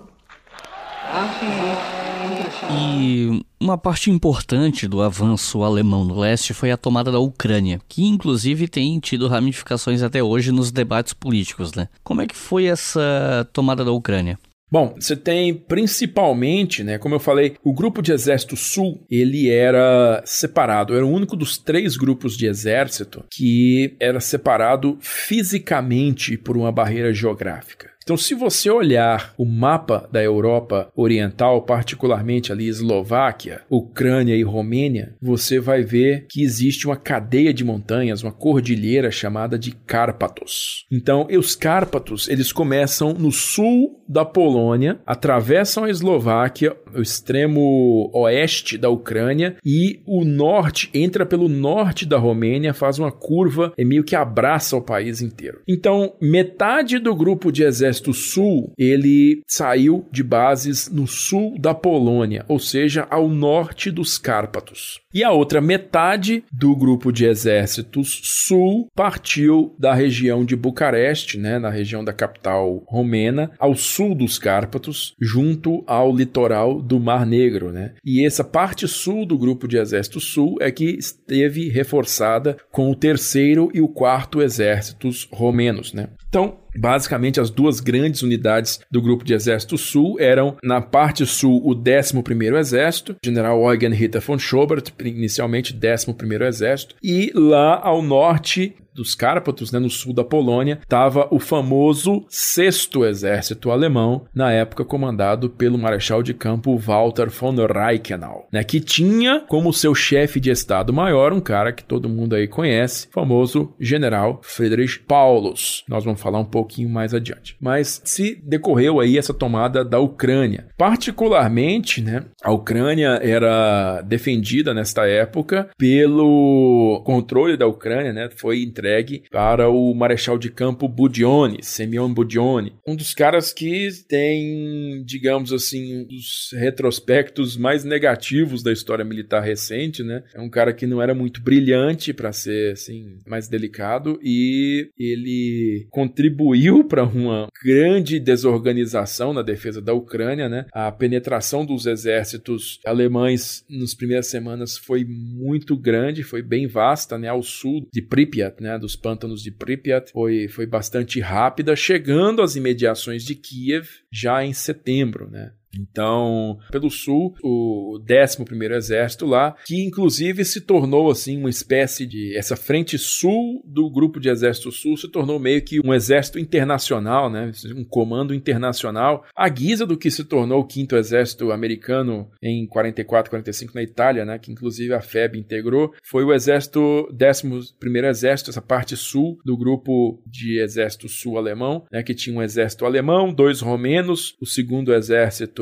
E uma parte importante do avanço alemão no leste foi a tomada da Ucrânia, que inclusive tem tido ramificações até hoje nos debates políticos, né? Como é que foi essa tomada da Ucrânia? Bom, você tem principalmente, né, como eu falei, o grupo de exército sul, ele era separado, era o único dos três grupos de exército que era separado fisicamente por uma barreira geográfica. Então, se você olhar o mapa da Europa Oriental, particularmente ali Eslováquia, Ucrânia e Romênia, você vai ver que existe uma cadeia de montanhas, uma cordilheira chamada de Cárpatos. Então, os Cárpatos, eles começam no sul da Polônia, atravessam a Eslováquia, o extremo oeste da Ucrânia e o norte entra pelo norte da Romênia, faz uma curva e meio que abraça o país inteiro. Então, metade do grupo de exército Exército Sul, ele saiu de bases no sul da Polônia, ou seja, ao norte dos Cárpatos. E a outra metade do grupo de exércitos sul partiu da região de Bucareste, né, na região da capital romena, ao sul dos Cárpatos, junto ao litoral do Mar Negro, né? E essa parte sul do grupo de exército sul é que esteve reforçada com o terceiro e o quarto exércitos romenos, né? Então, Basicamente, as duas grandes unidades do Grupo de Exército Sul eram, na parte sul, o 11º Exército, General Eugen Ritter von Schobert, inicialmente 11º Exército, e lá ao norte, dos Cárpatos, né, no sul da Polônia, estava o famoso Sexto Exército Alemão, na época comandado pelo Marechal de Campo Walter von Reichenau, né, que tinha como seu chefe de Estado-Maior um cara que todo mundo aí conhece, famoso General Friedrich Paulus. Nós vamos falar um pouquinho mais adiante. Mas se decorreu aí essa tomada da Ucrânia. Particularmente, né, a Ucrânia era defendida nesta época pelo controle da Ucrânia, né, foi entregue para o Marechal de Campo Budione, Semyon Budione, um dos caras que tem, digamos assim, dos retrospectos mais negativos da história militar recente, né? É um cara que não era muito brilhante para ser assim mais delicado e ele contribuiu para uma grande desorganização na defesa da Ucrânia, né? A penetração dos exércitos alemães nas primeiras semanas foi muito grande, foi bem vasta, né? Ao sul de Pripyat, né? Dos pântanos de Pripyat foi, foi bastante rápida, chegando às imediações de Kiev já em setembro, né? Então, pelo sul, o 11º Exército lá, que inclusive se tornou assim uma espécie de essa frente sul do grupo de Exército Sul se tornou meio que um exército internacional, né? Um comando internacional, à guisa do que se tornou o 5 Exército Americano em 44, 45 na Itália, né, que inclusive a FEB integrou, foi o exército 11º Exército, essa parte sul do grupo de Exército Sul alemão, né, que tinha um exército alemão, dois romenos, o segundo exército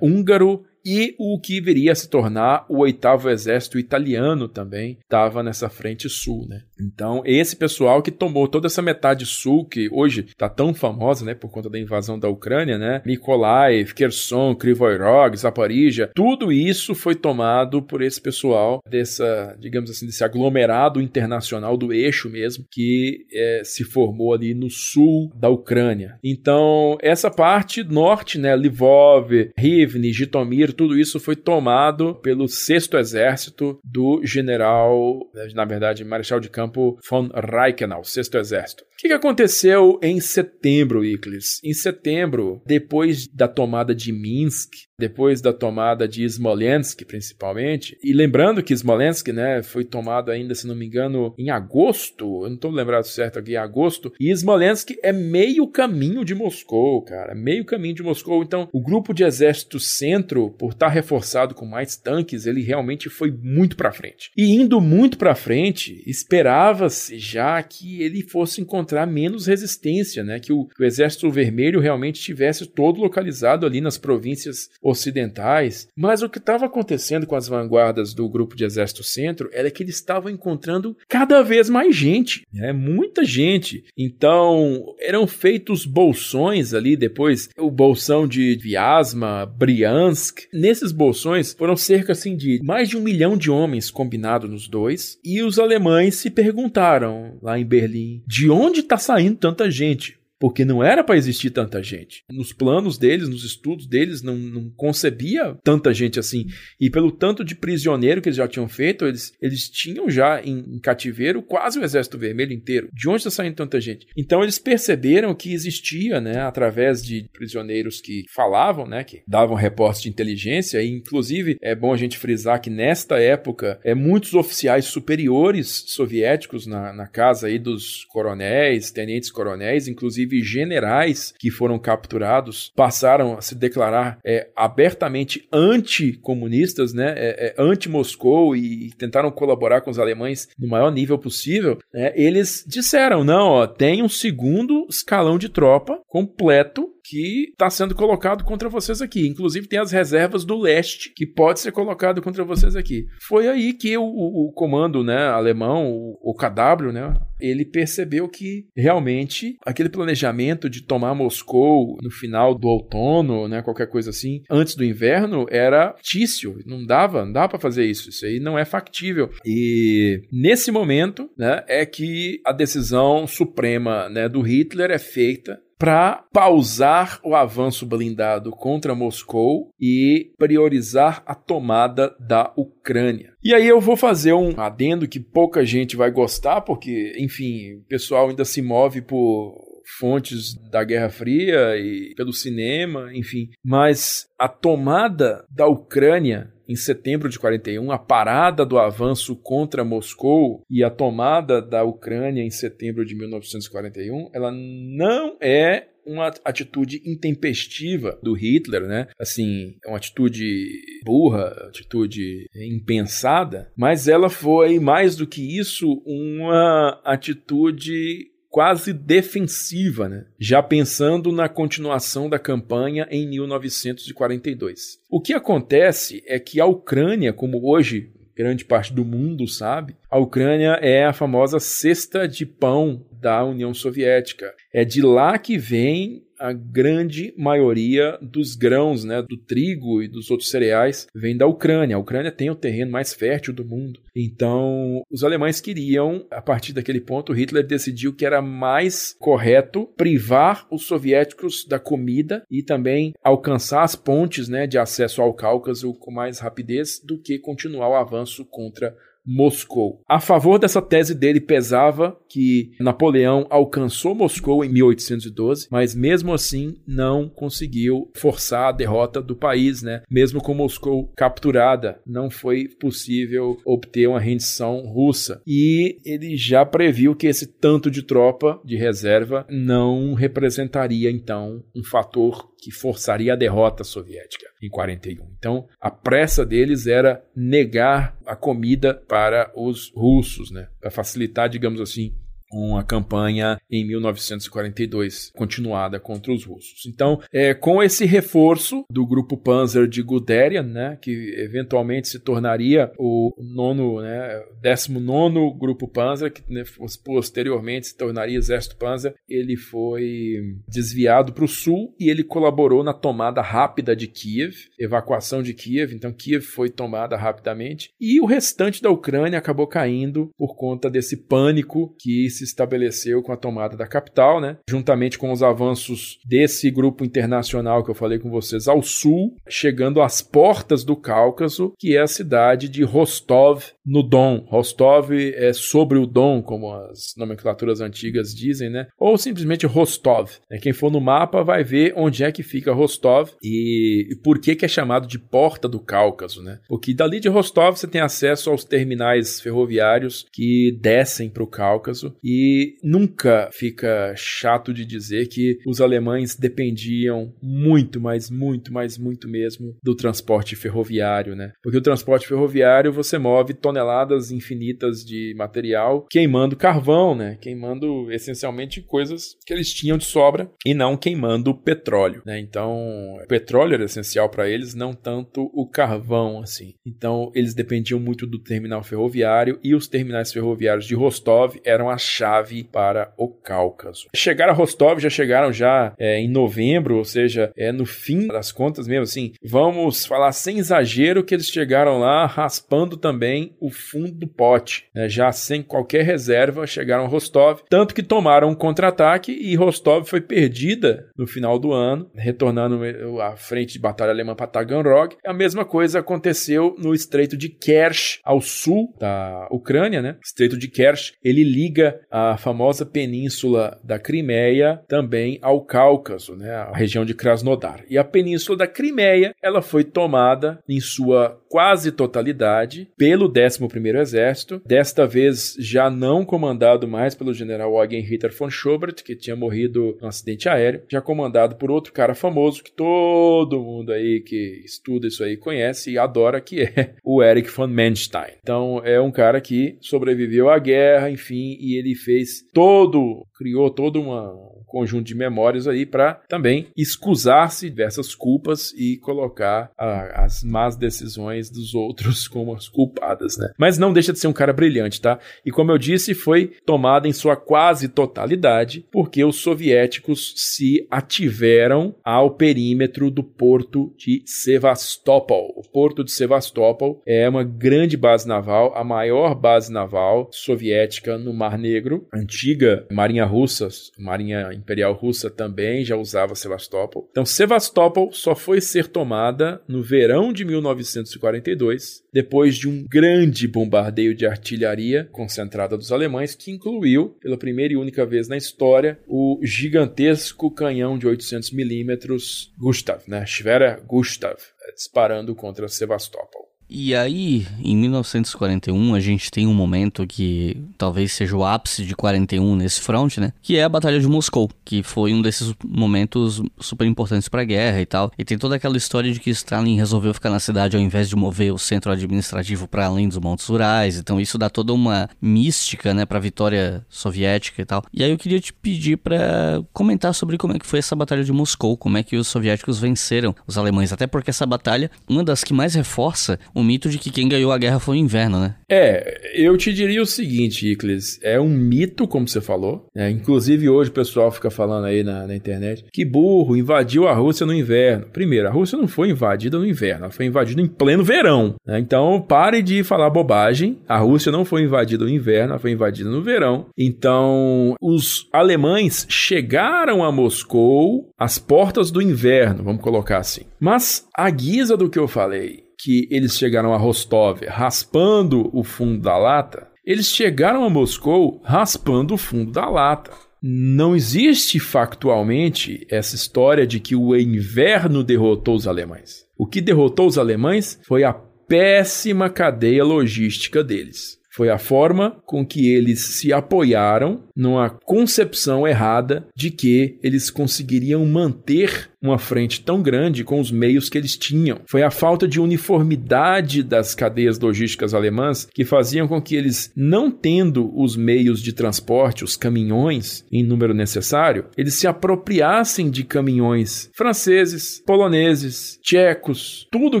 húngaro e o que viria a se tornar o oitavo exército italiano também estava nessa frente sul, né? Então, esse pessoal que tomou toda essa metade sul, que hoje está tão famosa, né, por conta da invasão da Ucrânia, né? Mykolaiv, Kherson, Kryvyi Rog, Zaporizhia, tudo isso foi tomado por esse pessoal dessa, digamos assim, desse aglomerado internacional do eixo mesmo, que é, se formou ali no sul da Ucrânia. Então, essa parte norte, né, Lvov, Rivne, Jitomir, tudo isso foi tomado pelo sexto exército do general, na verdade, marechal de campo von Reichenau, sexto exército. O que, que aconteceu em setembro, Iclis? Em setembro, depois da tomada de Minsk, depois da tomada de Smolensk, principalmente, e lembrando que Smolensk, né, foi tomado ainda, se não me engano, em agosto, eu não estou lembrado certo aqui, em agosto, e Smolensk é meio caminho de Moscou, cara, meio caminho de Moscou, então o grupo de exército centro, por estar reforçado com mais tanques, ele realmente foi muito para frente. E indo muito para frente, esperava-se já que ele fosse encontrar menos resistência, né? Que o, que o Exército Vermelho realmente estivesse todo localizado ali nas províncias ocidentais. Mas o que estava acontecendo com as vanguardas do grupo de Exército Centro era que eles estavam encontrando cada vez mais gente, né? Muita gente. Então eram feitos bolsões ali depois, o bolsão de Vyazma, Briansk. Nesses bolsões foram cerca assim de mais de um milhão de homens combinado nos dois. E os alemães se perguntaram lá em Berlim de onde está saindo tanta gente? Porque não era para existir tanta gente. Nos planos deles, nos estudos deles, não, não concebia tanta gente assim. E pelo tanto de prisioneiro que eles já tinham feito, eles, eles tinham já em, em cativeiro quase o exército vermelho inteiro. De onde está saindo tanta gente? Então eles perceberam que existia, né, através de prisioneiros que falavam, né, que davam reportes de inteligência, e inclusive é bom a gente frisar que nesta época é muitos oficiais superiores soviéticos na, na casa aí dos coronéis, tenentes coronéis, inclusive generais que foram capturados, passaram a se declarar é, abertamente anticomunistas, né, é, é, anti-Moscou e tentaram colaborar com os alemães no maior nível possível, né, eles disseram, não, ó, tem um segundo escalão de tropa completo que está sendo colocado contra vocês aqui. Inclusive tem as reservas do leste que pode ser colocado contra vocês aqui. Foi aí que o, o, o comando né, alemão, o, o KW, né, ele percebeu que realmente aquele planejamento de tomar Moscou no final do outono, né, qualquer coisa assim, antes do inverno, era tício. Não dava, não dava para fazer isso. Isso aí não é factível. E nesse momento, né, é que a decisão suprema né, do Hitler é feita para pausar o avanço blindado contra Moscou e priorizar a tomada da Ucrânia. E aí eu vou fazer um adendo que pouca gente vai gostar, porque, enfim, o pessoal ainda se move por fontes da Guerra Fria e pelo cinema, enfim. Mas a tomada da Ucrânia em setembro de 41, a parada do avanço contra Moscou e a tomada da Ucrânia em setembro de 1941, ela não é uma atitude intempestiva do Hitler, né? Assim, é uma atitude burra, atitude impensada, mas ela foi mais do que isso uma atitude quase defensiva, né? já pensando na continuação da campanha em 1942. O que acontece é que a Ucrânia, como hoje grande parte do mundo sabe, a Ucrânia é a famosa cesta de pão da União Soviética. É de lá que vem a grande maioria dos grãos, né, do trigo e dos outros cereais, vem da Ucrânia. A Ucrânia tem o terreno mais fértil do mundo. Então, os alemães queriam, a partir daquele ponto, Hitler decidiu que era mais correto privar os soviéticos da comida e também alcançar as pontes né, de acesso ao Cáucaso com mais rapidez do que continuar o avanço contra Moscou. A favor dessa tese dele pesava que Napoleão alcançou Moscou em 1812, mas mesmo assim não conseguiu forçar a derrota do país, né? Mesmo com Moscou capturada, não foi possível obter uma rendição russa. E ele já previu que esse tanto de tropa de reserva não representaria então um fator que forçaria a derrota soviética em 41. Então, a pressa deles era negar a comida para os russos, né? Para facilitar, digamos assim, uma campanha em 1942 continuada contra os russos. Então, é, com esse reforço do grupo Panzer de Guderian, né, que eventualmente se tornaria o nono, né, 19 grupo Panzer, que né, posteriormente se tornaria Exército Panzer, ele foi desviado para o sul e ele colaborou na tomada rápida de Kiev, evacuação de Kiev. Então, Kiev foi tomada rapidamente e o restante da Ucrânia acabou caindo por conta desse pânico que se estabeleceu com a tomada da capital, né? Juntamente com os avanços desse grupo internacional que eu falei com vocês ao sul, chegando às portas do Cáucaso, que é a cidade de Rostov no Don. Rostov é sobre o Don, como as nomenclaturas antigas dizem, né? Ou simplesmente Rostov. Né? Quem for no mapa vai ver onde é que fica Rostov e por que, que é chamado de Porta do Cáucaso, né? Porque dali de Rostov você tem acesso aos terminais ferroviários que descem para o Cáucaso e nunca fica chato de dizer que os alemães dependiam muito, mas muito, mas muito mesmo do transporte ferroviário, né? Porque o transporte ferroviário você move toneladas infinitas de material queimando carvão, né? Queimando essencialmente coisas que eles tinham de sobra e não queimando petróleo, né? Então, o petróleo era essencial para eles, não tanto o carvão assim. Então, eles dependiam muito do terminal ferroviário e os terminais ferroviários de Rostov eram as chave para o Cáucaso. Chegaram a Rostov, já chegaram já é, em novembro, ou seja, é no fim das contas mesmo assim. Vamos falar sem exagero que eles chegaram lá raspando também o fundo do pote, né? já sem qualquer reserva, chegaram a Rostov, tanto que tomaram um contra-ataque e Rostov foi perdida no final do ano, retornando à frente de batalha alemã para Taganrog. A mesma coisa aconteceu no Estreito de Kerch, ao sul da Ucrânia, né? Estreito de Kerch, ele liga a famosa península da Crimeia também ao Cáucaso, né? A região de Krasnodar. E a península da Crimeia, ela foi tomada em sua quase totalidade pelo 11º Exército, desta vez já não comandado mais pelo general Eugen Ritter von Schobert, que tinha morrido num acidente aéreo, já comandado por outro cara famoso que todo mundo aí que estuda isso aí conhece e adora, que é o Erich von Manstein. Então é um cara que sobreviveu à guerra, enfim, e ele fez todo, criou toda uma conjunto de memórias aí para também escusar-se diversas culpas e colocar a, as más decisões dos outros *laughs* como as culpadas, né? Mas não deixa de ser um cara brilhante, tá? E como eu disse, foi tomada em sua quase totalidade porque os soviéticos se ativeram ao perímetro do porto de Sevastopol. O porto de Sevastopol é uma grande base naval, a maior base naval soviética no Mar Negro, antiga marinha russa, marinha Imperial Russa também já usava Sevastopol. Então, Sevastopol só foi ser tomada no verão de 1942, depois de um grande bombardeio de artilharia concentrada dos alemães, que incluiu, pela primeira e única vez na história, o gigantesco canhão de 800 milímetros Gustav, né? Schwerer Gustav, disparando contra Sevastopol. E aí, em 1941, a gente tem um momento que talvez seja o ápice de 41 nesse front, né? Que é a Batalha de Moscou, que foi um desses momentos super importantes para a guerra e tal. E tem toda aquela história de que Stalin resolveu ficar na cidade ao invés de mover o centro administrativo para além dos montes rurais. Então isso dá toda uma mística, né, para a vitória soviética e tal. E aí eu queria te pedir para comentar sobre como é que foi essa Batalha de Moscou, como é que os soviéticos venceram os alemães, até porque essa batalha, uma das que mais reforça o mito de que quem ganhou a guerra foi o inverno, né? É, eu te diria o seguinte, Icles, é um mito, como você falou. Né? Inclusive hoje o pessoal fica falando aí na, na, internet que burro invadiu a Rússia no inverno. Primeiro, a Rússia não foi invadida no inverno, ela foi invadida em pleno verão. Né? Então pare de falar bobagem. A Rússia não foi invadida no inverno, ela foi invadida no verão. Então os alemães chegaram a Moscou às portas do inverno, vamos colocar assim. Mas a guisa do que eu falei, que eles chegaram a Rostov raspando o fundo da lata, eles chegaram a Moscou raspando o fundo da lata. Não existe factualmente essa história de que o inverno derrotou os alemães. O que derrotou os alemães foi a péssima cadeia logística deles. Foi a forma com que eles se apoiaram numa concepção errada de que eles conseguiriam manter uma frente tão grande com os meios que eles tinham. Foi a falta de uniformidade das cadeias logísticas alemãs que faziam com que eles, não tendo os meios de transporte, os caminhões em número necessário, eles se apropriassem de caminhões franceses, poloneses, tchecos, tudo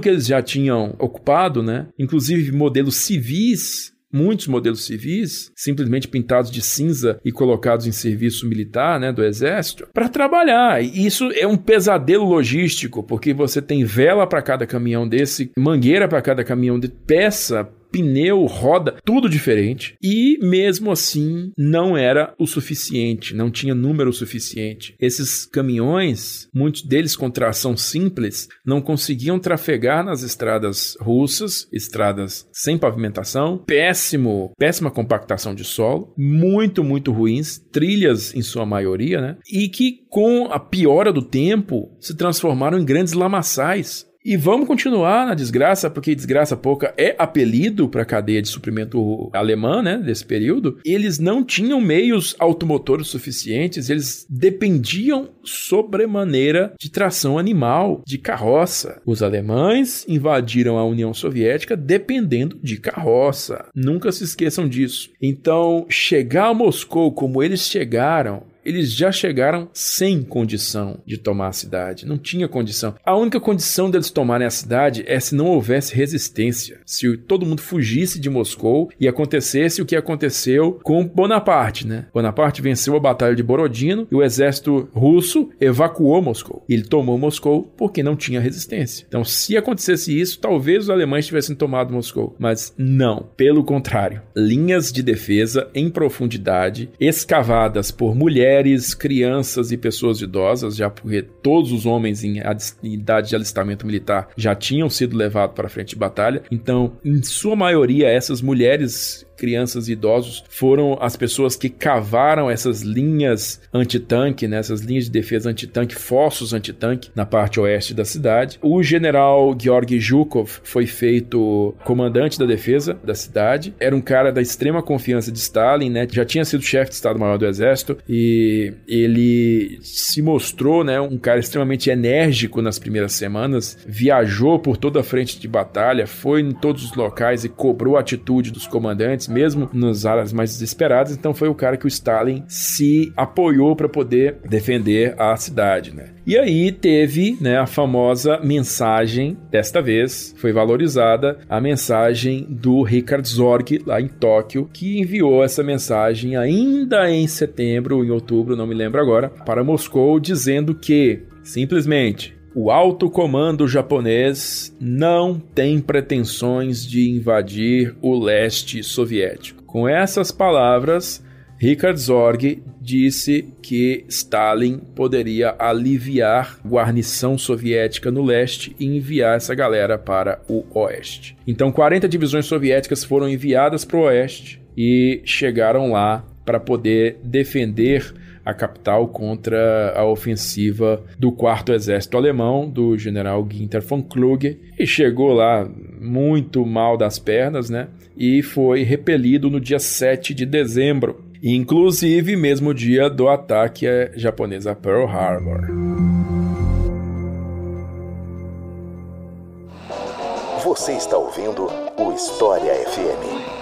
que eles já tinham ocupado, né? Inclusive modelos civis muitos modelos civis, simplesmente pintados de cinza e colocados em serviço militar, né, do exército, para trabalhar. E isso é um pesadelo logístico, porque você tem vela para cada caminhão desse, mangueira para cada caminhão de peça pneu, roda, tudo diferente. E mesmo assim não era o suficiente, não tinha número suficiente. Esses caminhões, muitos deles com tração simples, não conseguiam trafegar nas estradas russas, estradas sem pavimentação, péssimo, péssima compactação de solo, muito, muito ruins, trilhas em sua maioria, né? E que com a piora do tempo se transformaram em grandes lamaçais e vamos continuar na desgraça, porque desgraça pouca é apelido para a cadeia de suprimento alemã, né, desse período. Eles não tinham meios automotores suficientes, eles dependiam sobremaneira de tração animal, de carroça. Os alemães invadiram a União Soviética dependendo de carroça. Nunca se esqueçam disso. Então, chegar a Moscou como eles chegaram eles já chegaram sem condição de tomar a cidade. Não tinha condição. A única condição deles tomarem a cidade é se não houvesse resistência. Se todo mundo fugisse de Moscou e acontecesse o que aconteceu com Bonaparte, né? Bonaparte venceu a Batalha de Borodino e o exército russo evacuou Moscou. Ele tomou Moscou porque não tinha resistência. Então, se acontecesse isso, talvez os alemães tivessem tomado Moscou. Mas não. Pelo contrário. Linhas de defesa em profundidade, escavadas por mulheres, crianças e pessoas idosas, já porque todos os homens em idade de alistamento militar já tinham sido levados para a frente de batalha. Então, em sua maioria, essas mulheres crianças e idosos foram as pessoas que cavaram essas linhas antitanque, né, essas linhas de defesa antitanque, fossos antitanque na parte oeste da cidade. O general Georgy Zhukov foi feito comandante da defesa da cidade. Era um cara da extrema confiança de Stalin, né, já tinha sido chefe de Estado-Maior do Exército e ele se mostrou, né, um cara extremamente enérgico nas primeiras semanas, viajou por toda a frente de batalha, foi em todos os locais e cobrou a atitude dos comandantes mesmo nas áreas mais desesperadas. Então foi o cara que o Stalin se apoiou para poder defender a cidade, né? E aí teve, né, a famosa mensagem, desta vez foi valorizada, a mensagem do Richard Zorg lá em Tóquio, que enviou essa mensagem ainda em setembro ou em outubro, não me lembro agora, para Moscou dizendo que simplesmente o alto comando japonês não tem pretensões de invadir o leste soviético. Com essas palavras, Richard Zorg disse que Stalin poderia aliviar guarnição soviética no leste e enviar essa galera para o oeste. Então, 40 divisões soviéticas foram enviadas para o oeste e chegaram lá para poder defender a capital contra a ofensiva do quarto exército alemão do general Günther von Kluge e chegou lá muito mal das pernas, né? E foi repelido no dia 7 de dezembro, inclusive mesmo dia do ataque japonês a Pearl Harbor. Você está ouvindo o História FM.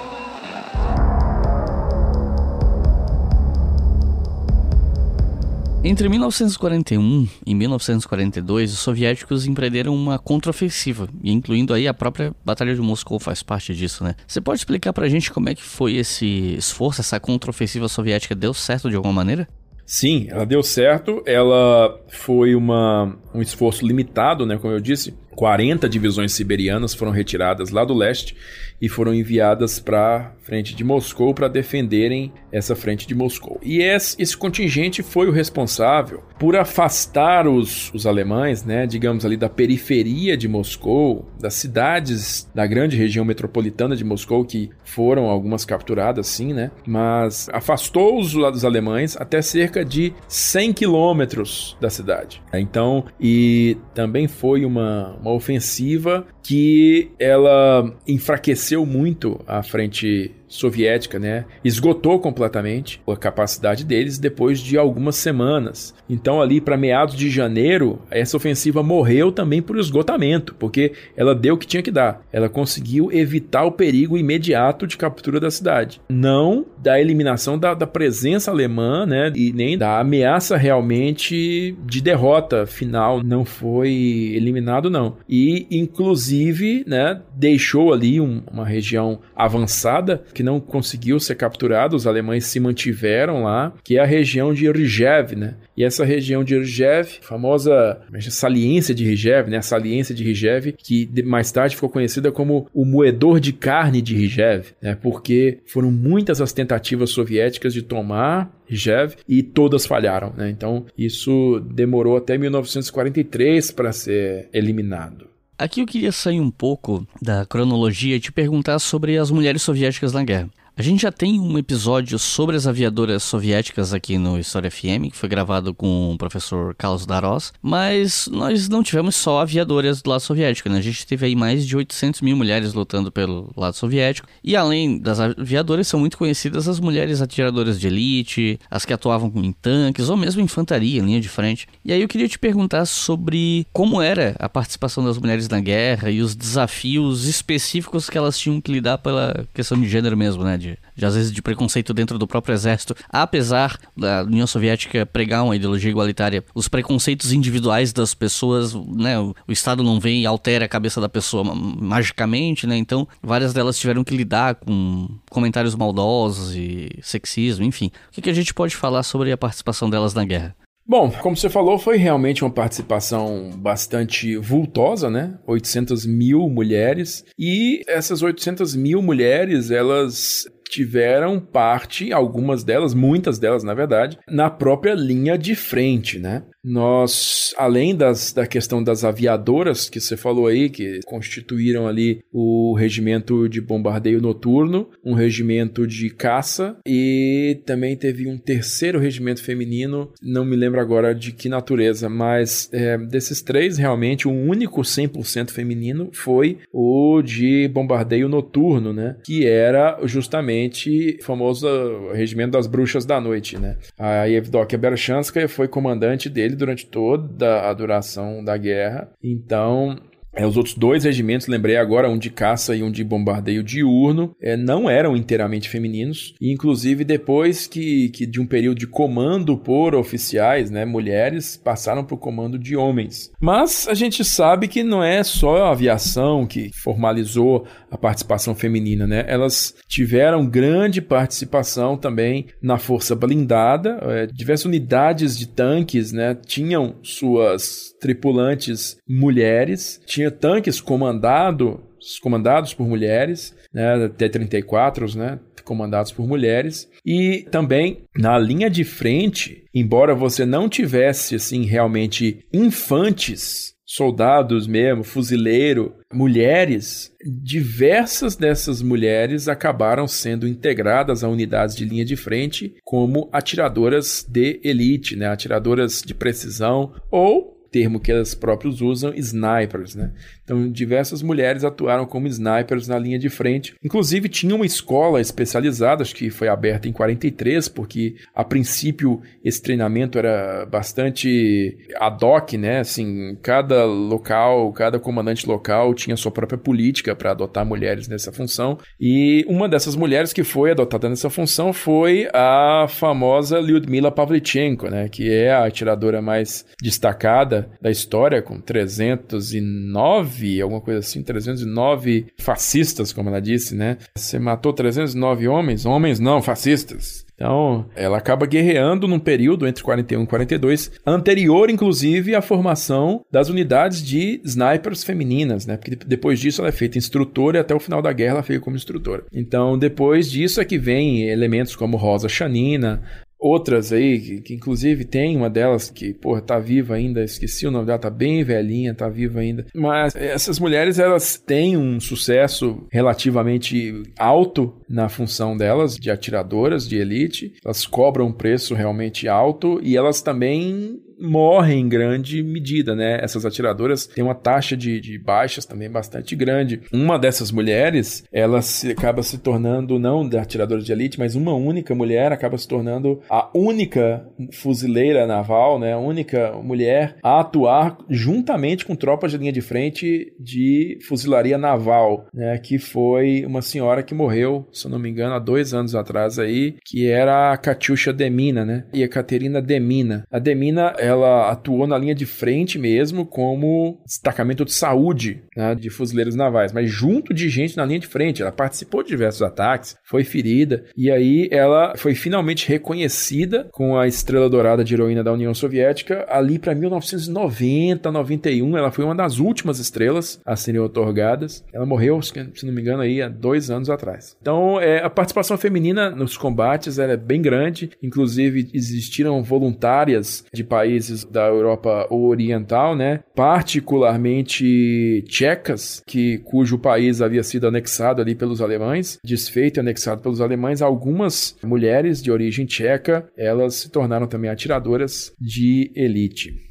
Entre 1941 e 1942, os soviéticos empreenderam uma contraofensiva, incluindo aí a própria Batalha de Moscou faz parte disso, né? Você pode explicar pra gente como é que foi esse esforço, essa contraofensiva soviética deu certo de alguma maneira? Sim, ela deu certo. Ela foi uma, um esforço limitado, né? Como eu disse, 40 divisões siberianas foram retiradas lá do leste e foram enviadas para frente de Moscou para defenderem essa frente de Moscou. E esse, contingente foi o responsável por afastar os, os alemães, né, digamos ali da periferia de Moscou, das cidades da grande região metropolitana de Moscou que foram algumas capturadas, sim, né, mas afastou os, os alemães até cerca de 100 quilômetros da cidade. Então, e também foi uma, uma ofensiva que ela enfraqueceu muito a frente soviética, né, esgotou completamente a capacidade deles depois de algumas semanas. Então, ali para meados de janeiro, essa ofensiva morreu também por esgotamento, porque ela deu o que tinha que dar. Ela conseguiu evitar o perigo imediato de captura da cidade, não da eliminação da, da presença alemã, né, e nem da ameaça realmente de derrota final. Não foi eliminado, não. E, inclusive, né, deixou ali um, uma região avançada que não conseguiu ser capturado, os alemães se mantiveram lá, que é a região de Rizhev, né? E essa região de Rizhev, famosa saliência de Rizhev, né? A saliência de Rizhev, que mais tarde ficou conhecida como o moedor de carne de Rizhev, né? Porque foram muitas as tentativas soviéticas de tomar Rizhev e todas falharam, né? Então isso demorou até 1943 para ser eliminado. Aqui eu queria sair um pouco da cronologia e te perguntar sobre as mulheres soviéticas na guerra. A gente já tem um episódio sobre as aviadoras soviéticas aqui no História FM, que foi gravado com o professor Carlos Darós, mas nós não tivemos só aviadoras do lado soviético, né? A gente teve aí mais de 800 mil mulheres lutando pelo lado soviético, e além das aviadoras, são muito conhecidas as mulheres atiradoras de elite, as que atuavam em tanques, ou mesmo infantaria, linha de frente. E aí eu queria te perguntar sobre como era a participação das mulheres na guerra e os desafios específicos que elas tinham que lidar pela questão de gênero mesmo, né? De, às vezes de preconceito dentro do próprio exército. Apesar da União Soviética pregar uma ideologia igualitária, os preconceitos individuais das pessoas, né? O, o Estado não vem e altera a cabeça da pessoa magicamente, né? Então, várias delas tiveram que lidar com comentários maldosos e sexismo, enfim. O que, que a gente pode falar sobre a participação delas na guerra? Bom, como você falou, foi realmente uma participação bastante vultosa, né? 800 mil mulheres. E essas 800 mil mulheres, elas tiveram parte, algumas delas, muitas delas, na verdade, na própria linha de frente, né? Nós, além das, da questão das aviadoras que você falou aí, que constituíram ali o regimento de bombardeio noturno, um regimento de caça e também teve um terceiro regimento feminino, não me lembro agora de que natureza, mas é, desses três, realmente, o único 100% feminino foi o de bombardeio noturno, né? Que era justamente o famoso regimento das bruxas da noite, né? A Evdokia Berchanskaya foi comandante dele durante toda a duração da guerra. Então, é, os outros dois regimentos, lembrei agora, um de caça e um de bombardeio diurno, é, não eram inteiramente femininos. E, inclusive, depois que, que de um período de comando por oficiais, né, mulheres, passaram para o comando de homens. Mas a gente sabe que não é só a aviação que formalizou a participação feminina, né? Elas tiveram grande participação também na força blindada. É, diversas unidades de tanques, né, tinham suas tripulantes mulheres. Tinha tanques comandado, comandados por mulheres, né, T-34s, né, comandados por mulheres. E também na linha de frente, embora você não tivesse assim realmente infantes soldados mesmo, fuzileiro, mulheres, diversas dessas mulheres acabaram sendo integradas a unidades de linha de frente como atiradoras de elite, né? atiradoras de precisão ou termo que elas próprias usam, snipers, né? Então, diversas mulheres atuaram como snipers na linha de frente. Inclusive, tinha uma escola especializada, acho que foi aberta em 43, porque a princípio esse treinamento era bastante ad hoc, né? Assim, cada local, cada comandante local tinha sua própria política para adotar mulheres nessa função. E uma dessas mulheres que foi adotada nessa função foi a famosa Lyudmila Pavlichenko, né? Que é a atiradora mais destacada da história, com 309 309, alguma coisa assim, 309 fascistas, como ela disse, né? Você matou 309 homens? Homens não, fascistas. Então, ela acaba guerreando num período entre 41 e 42, anterior, inclusive, à formação das unidades de snipers femininas, né? Porque depois disso ela é feita instrutora e até o final da guerra ela fica como instrutora. Então, depois disso é que vem elementos como Rosa Chanina, outras aí, que, que, inclusive tem uma delas que, porra, tá viva ainda, esqueci o nome dela, tá bem velhinha, tá viva ainda. Mas essas mulheres, elas têm um sucesso relativamente alto na função delas, de atiradoras de elite. Elas cobram um preço realmente alto e elas também morrem em grande medida, né? Essas atiradoras têm uma taxa de, de baixas também bastante grande. Uma dessas mulheres, ela se, acaba se tornando, não da atiradora de elite, mas uma única mulher acaba se tornando a única fuzileira naval, né? A única mulher a atuar juntamente com tropas de linha de frente de fuzilaria naval, né? Que foi uma senhora que morreu, se eu não me engano, há dois anos atrás aí, que era a Katyusha Demina, né? E a Caterina Demina. A Demina, ela atuou na linha de frente mesmo como destacamento de saúde né, de fuzileiros navais, mas junto de gente na linha de frente. Ela participou de diversos ataques, foi ferida e aí ela foi finalmente reconhecida com a estrela dourada de heroína da União Soviética ali para 1990, 91. Ela foi uma das últimas estrelas a serem otorgadas. Ela morreu, se não me engano, aí há dois anos atrás. Então, é, a participação feminina nos combates é bem grande. Inclusive, existiram voluntárias de países países da Europa Oriental, né? Particularmente tchecas, que cujo país havia sido anexado ali pelos alemães, desfeito e anexado pelos alemães, algumas mulheres de origem tcheca, elas se tornaram também atiradoras de elite.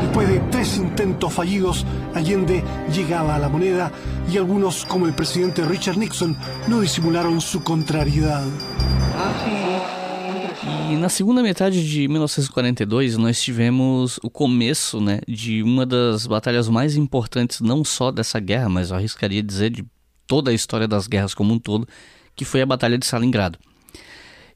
Después de tres intentos fallidos, Allende llegaba a la moneda y algunos, como el presidente Richard Nixon, no disimularon su contrariedad. E na segunda metade de 1942 nós tivemos o começo né, de uma das batalhas mais importantes, não só dessa guerra, mas eu arriscaria dizer de toda a história das guerras como um todo, que foi a Batalha de Stalingrado.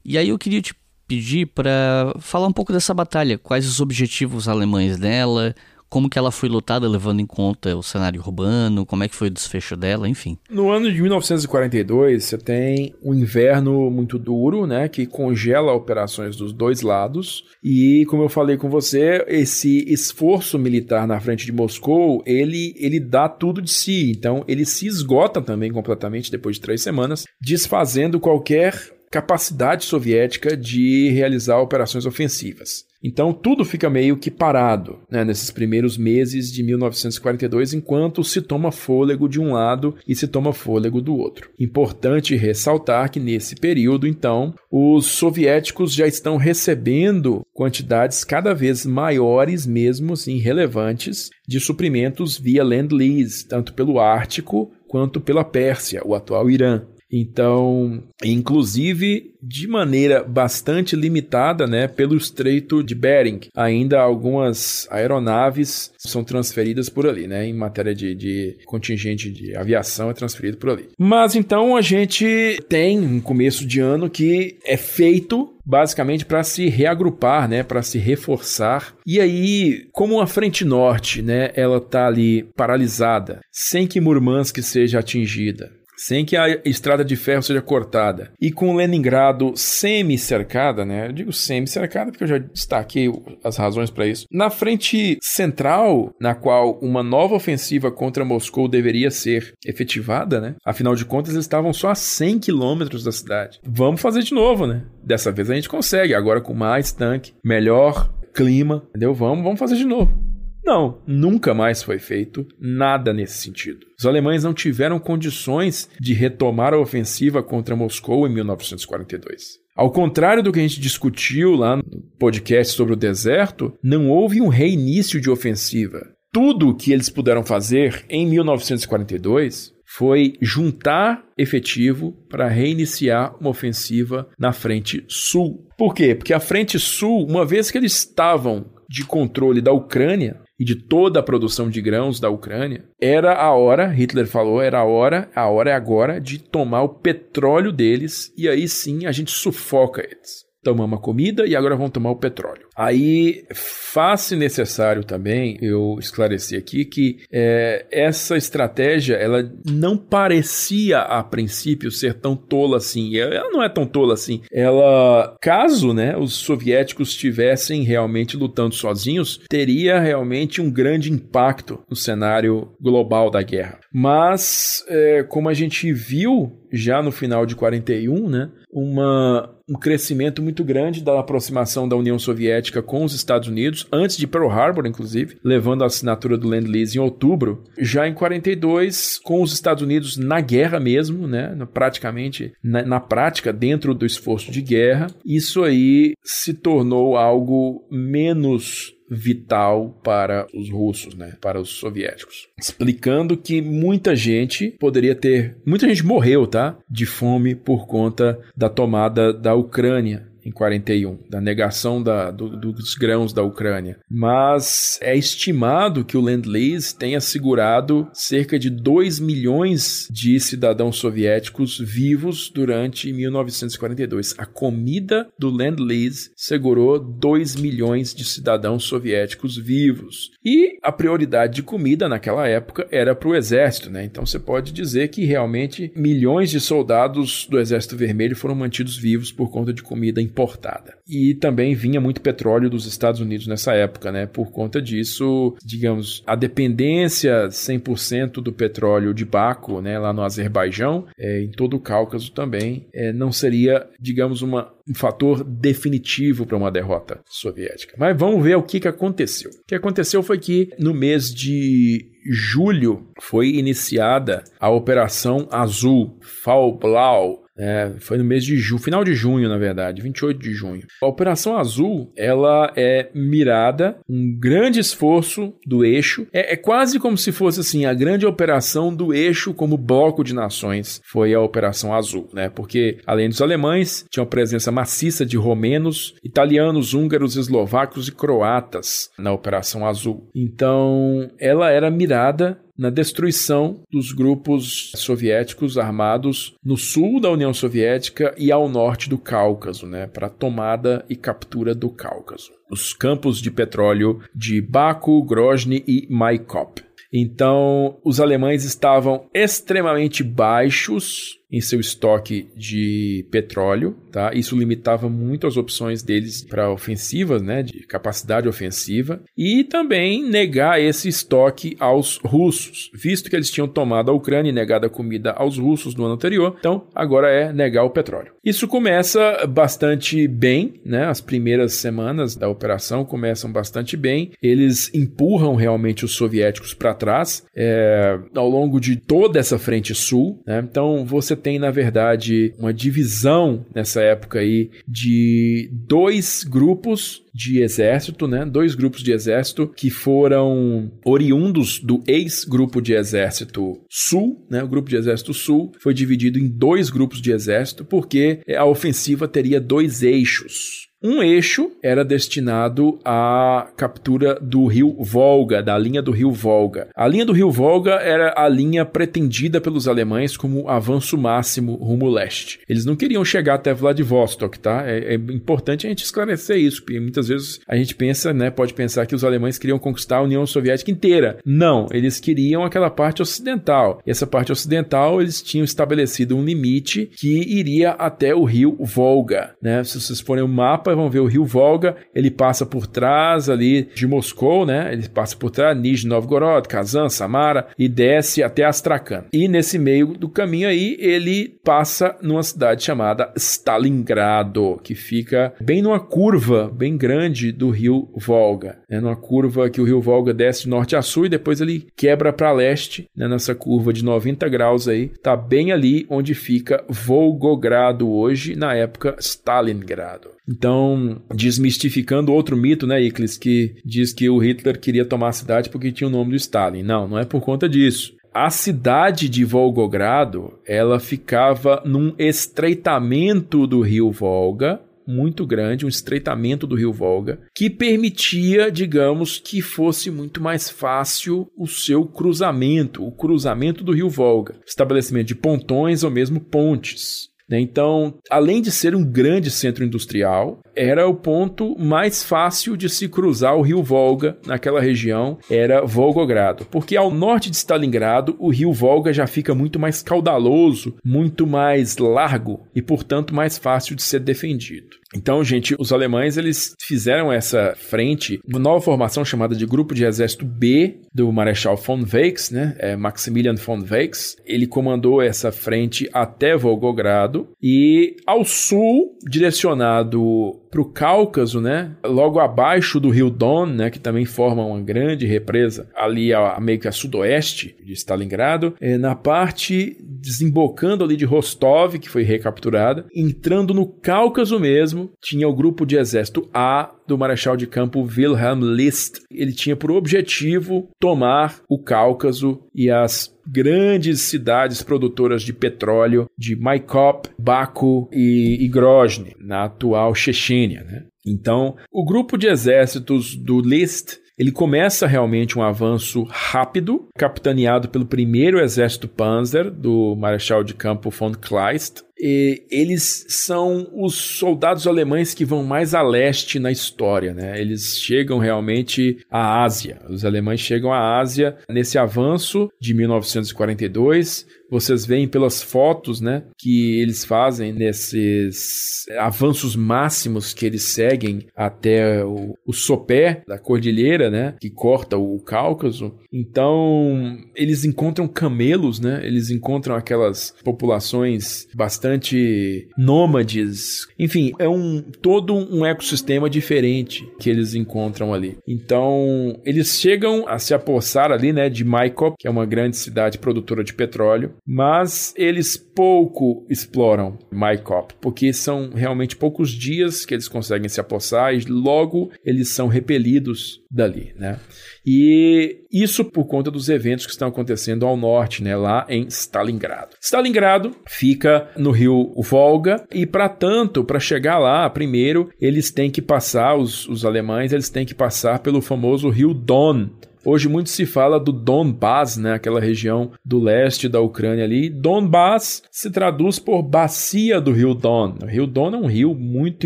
E aí eu queria te pedir para falar um pouco dessa batalha, quais os objetivos alemães dela, como que ela foi lutada levando em conta o cenário urbano, como é que foi o desfecho dela, enfim. No ano de 1942, você tem um inverno muito duro, né, que congela operações dos dois lados, e como eu falei com você, esse esforço militar na frente de Moscou, ele, ele dá tudo de si, então ele se esgota também completamente depois de três semanas, desfazendo qualquer capacidade soviética de realizar operações ofensivas. Então tudo fica meio que parado né, nesses primeiros meses de 1942, enquanto se toma fôlego de um lado e se toma fôlego do outro. Importante ressaltar que nesse período, então, os soviéticos já estão recebendo quantidades cada vez maiores, mesmo assim relevantes, de suprimentos via Land-Lease, tanto pelo Ártico quanto pela Pérsia, o atual Irã. Então, inclusive de maneira bastante limitada, né, pelo Estreito de Bering. Ainda algumas aeronaves são transferidas por ali, né, em matéria de, de contingente de aviação é transferido por ali. Mas então a gente tem um começo de ano que é feito basicamente para se reagrupar, né, para se reforçar. E aí, como a frente norte, né, ela tá ali paralisada, sem que Murmansk seja atingida, sem que a estrada de ferro seja cortada e com Leningrado semi-cercada, né? Eu digo semi-cercada porque eu já destaquei as razões para isso. Na frente central, na qual uma nova ofensiva contra Moscou deveria ser efetivada, né? Afinal de contas, eles estavam só a 100 quilômetros da cidade. Vamos fazer de novo, né? Dessa vez a gente consegue, agora com mais tanque, melhor clima, entendeu? Vamos, vamos fazer de novo. Não, nunca mais foi feito nada nesse sentido. Os alemães não tiveram condições de retomar a ofensiva contra Moscou em 1942. Ao contrário do que a gente discutiu lá no podcast sobre o deserto, não houve um reinício de ofensiva. Tudo o que eles puderam fazer em 1942 foi juntar efetivo para reiniciar uma ofensiva na frente sul. Por quê? Porque a frente sul, uma vez que eles estavam de controle da Ucrânia, e de toda a produção de grãos da Ucrânia, era a hora, Hitler falou, era a hora, a hora é agora de tomar o petróleo deles e aí sim a gente sufoca eles tomamos a comida e agora vamos tomar o petróleo. Aí faz-se necessário também eu esclarecer aqui que é, essa estratégia ela não parecia a princípio ser tão tola assim. Ela não é tão tola assim. Ela, caso né, os soviéticos estivessem realmente lutando sozinhos, teria realmente um grande impacto no cenário global da guerra. Mas, é, como a gente viu já no final de 41, né, uma, um crescimento muito grande da aproximação da União Soviética com os Estados Unidos, antes de Pearl Harbor, inclusive, levando a assinatura do Land-Lease em outubro. Já em 42, com os Estados Unidos na guerra mesmo, né, praticamente na, na prática, dentro do esforço de guerra, isso aí se tornou algo menos vital para os russos, né, para os soviéticos, explicando que muita gente poderia ter, muita gente morreu, tá, de fome por conta da tomada da Ucrânia em 41, da negação da, do, dos grãos da Ucrânia. Mas é estimado que o Land-Lease tenha segurado cerca de 2 milhões de cidadãos soviéticos vivos durante 1942. A comida do Land-Lease segurou 2 milhões de cidadãos soviéticos vivos. E a prioridade de comida naquela época era para o exército, né? Então você pode dizer que realmente milhões de soldados do Exército Vermelho foram mantidos vivos por conta de comida importada. E também vinha muito petróleo dos Estados Unidos nessa época, né? Por conta disso, digamos, a dependência 100% do petróleo de Baco, né, lá no Azerbaijão, é, em todo o Cáucaso também, é, não seria, digamos, uma, um fator definitivo para uma derrota soviética. Mas vamos ver o que, que aconteceu. O que aconteceu foi que no mês de julho foi iniciada a Operação Azul, Fall Blau, é, foi no mês de junho, final de junho, na verdade, 28 de junho. A Operação Azul, ela é mirada, um grande esforço do eixo. É, é, quase como se fosse assim, a grande operação do eixo como bloco de nações foi a Operação Azul, né? Porque além dos alemães, tinha uma presença maciça de romenos, italianos, húngaros, eslovacos e croatas na Operação Azul. Então, ela era mirada na destruição dos grupos soviéticos armados no sul da União Soviética e ao norte do Cáucaso, né, para tomada e captura do Cáucaso. Os campos de petróleo de Baku, Grozny e Maikop. Então, os alemães estavam extremamente baixos em seu estoque de petróleo, tá? Isso limitava muito as opções deles para ofensivas, né, de capacidade ofensiva, e também negar esse estoque aos russos, visto que eles tinham tomado a Ucrânia e negado a comida aos russos no ano anterior. Então, agora é negar o petróleo. Isso começa bastante bem, né? As primeiras semanas da operação começam bastante bem. Eles empurram realmente os soviéticos para trás é, ao longo de toda essa frente sul, né? Então, você tem, na verdade, uma divisão nessa época aí de dois grupos de exército, né? Dois grupos de exército que foram oriundos do ex-grupo de exército sul, né? O grupo de exército sul foi dividido em dois grupos de exército porque a ofensiva teria dois eixos. Um eixo era destinado à captura do rio Volga, da linha do rio Volga. A linha do rio Volga era a linha pretendida pelos alemães como avanço máximo rumo leste. Eles não queriam chegar até Vladivostok, tá? É, é importante a gente esclarecer isso, porque muitas vezes a gente pensa, né, pode pensar que os alemães queriam conquistar a União Soviética inteira. Não, eles queriam aquela parte ocidental. E essa parte ocidental eles tinham estabelecido um limite que iria até o rio Volga, né? Se vocês forem o mapa vão ver o rio Volga, ele passa por trás ali de Moscou, né? Ele passa por trás, Nizhny Novgorod, Kazan, Samara e desce até Astrakhan. E nesse meio do caminho aí, ele passa numa cidade chamada Stalingrado, que fica bem numa curva bem grande do rio Volga, né? Numa curva que o rio Volga desce de norte a sul e depois ele quebra para leste, né? Nessa curva de 90 graus aí, tá bem ali onde fica Volgogrado hoje, na época Stalingrado. Então, desmistificando outro mito, né, Iclis, que diz que o Hitler queria tomar a cidade porque tinha o nome do Stalin. Não, não é por conta disso. A cidade de Volgogrado, ela ficava num estreitamento do rio Volga, muito grande, um estreitamento do rio Volga, que permitia, digamos, que fosse muito mais fácil o seu cruzamento, o cruzamento do rio Volga, estabelecimento de pontões ou mesmo pontes. Né? Então, além de ser um grande centro industrial, era o ponto mais fácil de se cruzar o rio Volga naquela região, era Volgogrado. Porque ao norte de Stalingrado, o rio Volga já fica muito mais caudaloso, muito mais largo e, portanto, mais fácil de ser defendido. Então, gente, os alemães eles fizeram essa frente, uma nova formação chamada de Grupo de Exército B do Marechal von Weichs, né? É Maximilian von Weichs. Ele comandou essa frente até Volgogrado e ao sul, direcionado para o Cáucaso, né? Logo abaixo do rio Don, né? Que também forma uma grande represa ali a, meio que a sudoeste de Stalingrado, é, na parte desembocando ali de Rostov, que foi recapturada, entrando no Cáucaso mesmo, tinha o grupo de exército A do marechal de campo Wilhelm List. Ele tinha por objetivo tomar o Cáucaso e as grandes cidades produtoras de petróleo de Maikop, Baku e, e Grozny, na atual Chechênia. Né? Então, o grupo de exércitos do List ele começa realmente um avanço rápido, capitaneado pelo primeiro exército Panzer do Marechal de Campo von Kleist, e eles são os soldados alemães que vão mais a leste na história, né? Eles chegam realmente à Ásia. Os alemães chegam à Ásia nesse avanço de 1942. Vocês veem pelas fotos, né, que eles fazem nesses avanços máximos que eles seguem até o, o sopé da cordilheira, né, que corta o Cáucaso. Então, eles encontram camelos, né? Eles encontram aquelas populações bastante bastante nômades. Enfim, é um todo um ecossistema diferente que eles encontram ali. Então, eles chegam a se apossar ali, né, de Maikop, que é uma grande cidade produtora de petróleo, mas eles pouco exploram Maikop, porque são realmente poucos dias que eles conseguem se apossar e logo eles são repelidos dali, né? E isso por conta dos eventos que estão acontecendo ao norte, né, lá em Stalingrado. Stalingrado fica no rio Volga e para tanto, para chegar lá, primeiro eles têm que passar os, os alemães, eles têm que passar pelo famoso rio Don, Hoje muito se fala do Donbass, né, aquela região do leste da Ucrânia ali. Donbass se traduz por bacia do rio Don. O rio Don é um rio muito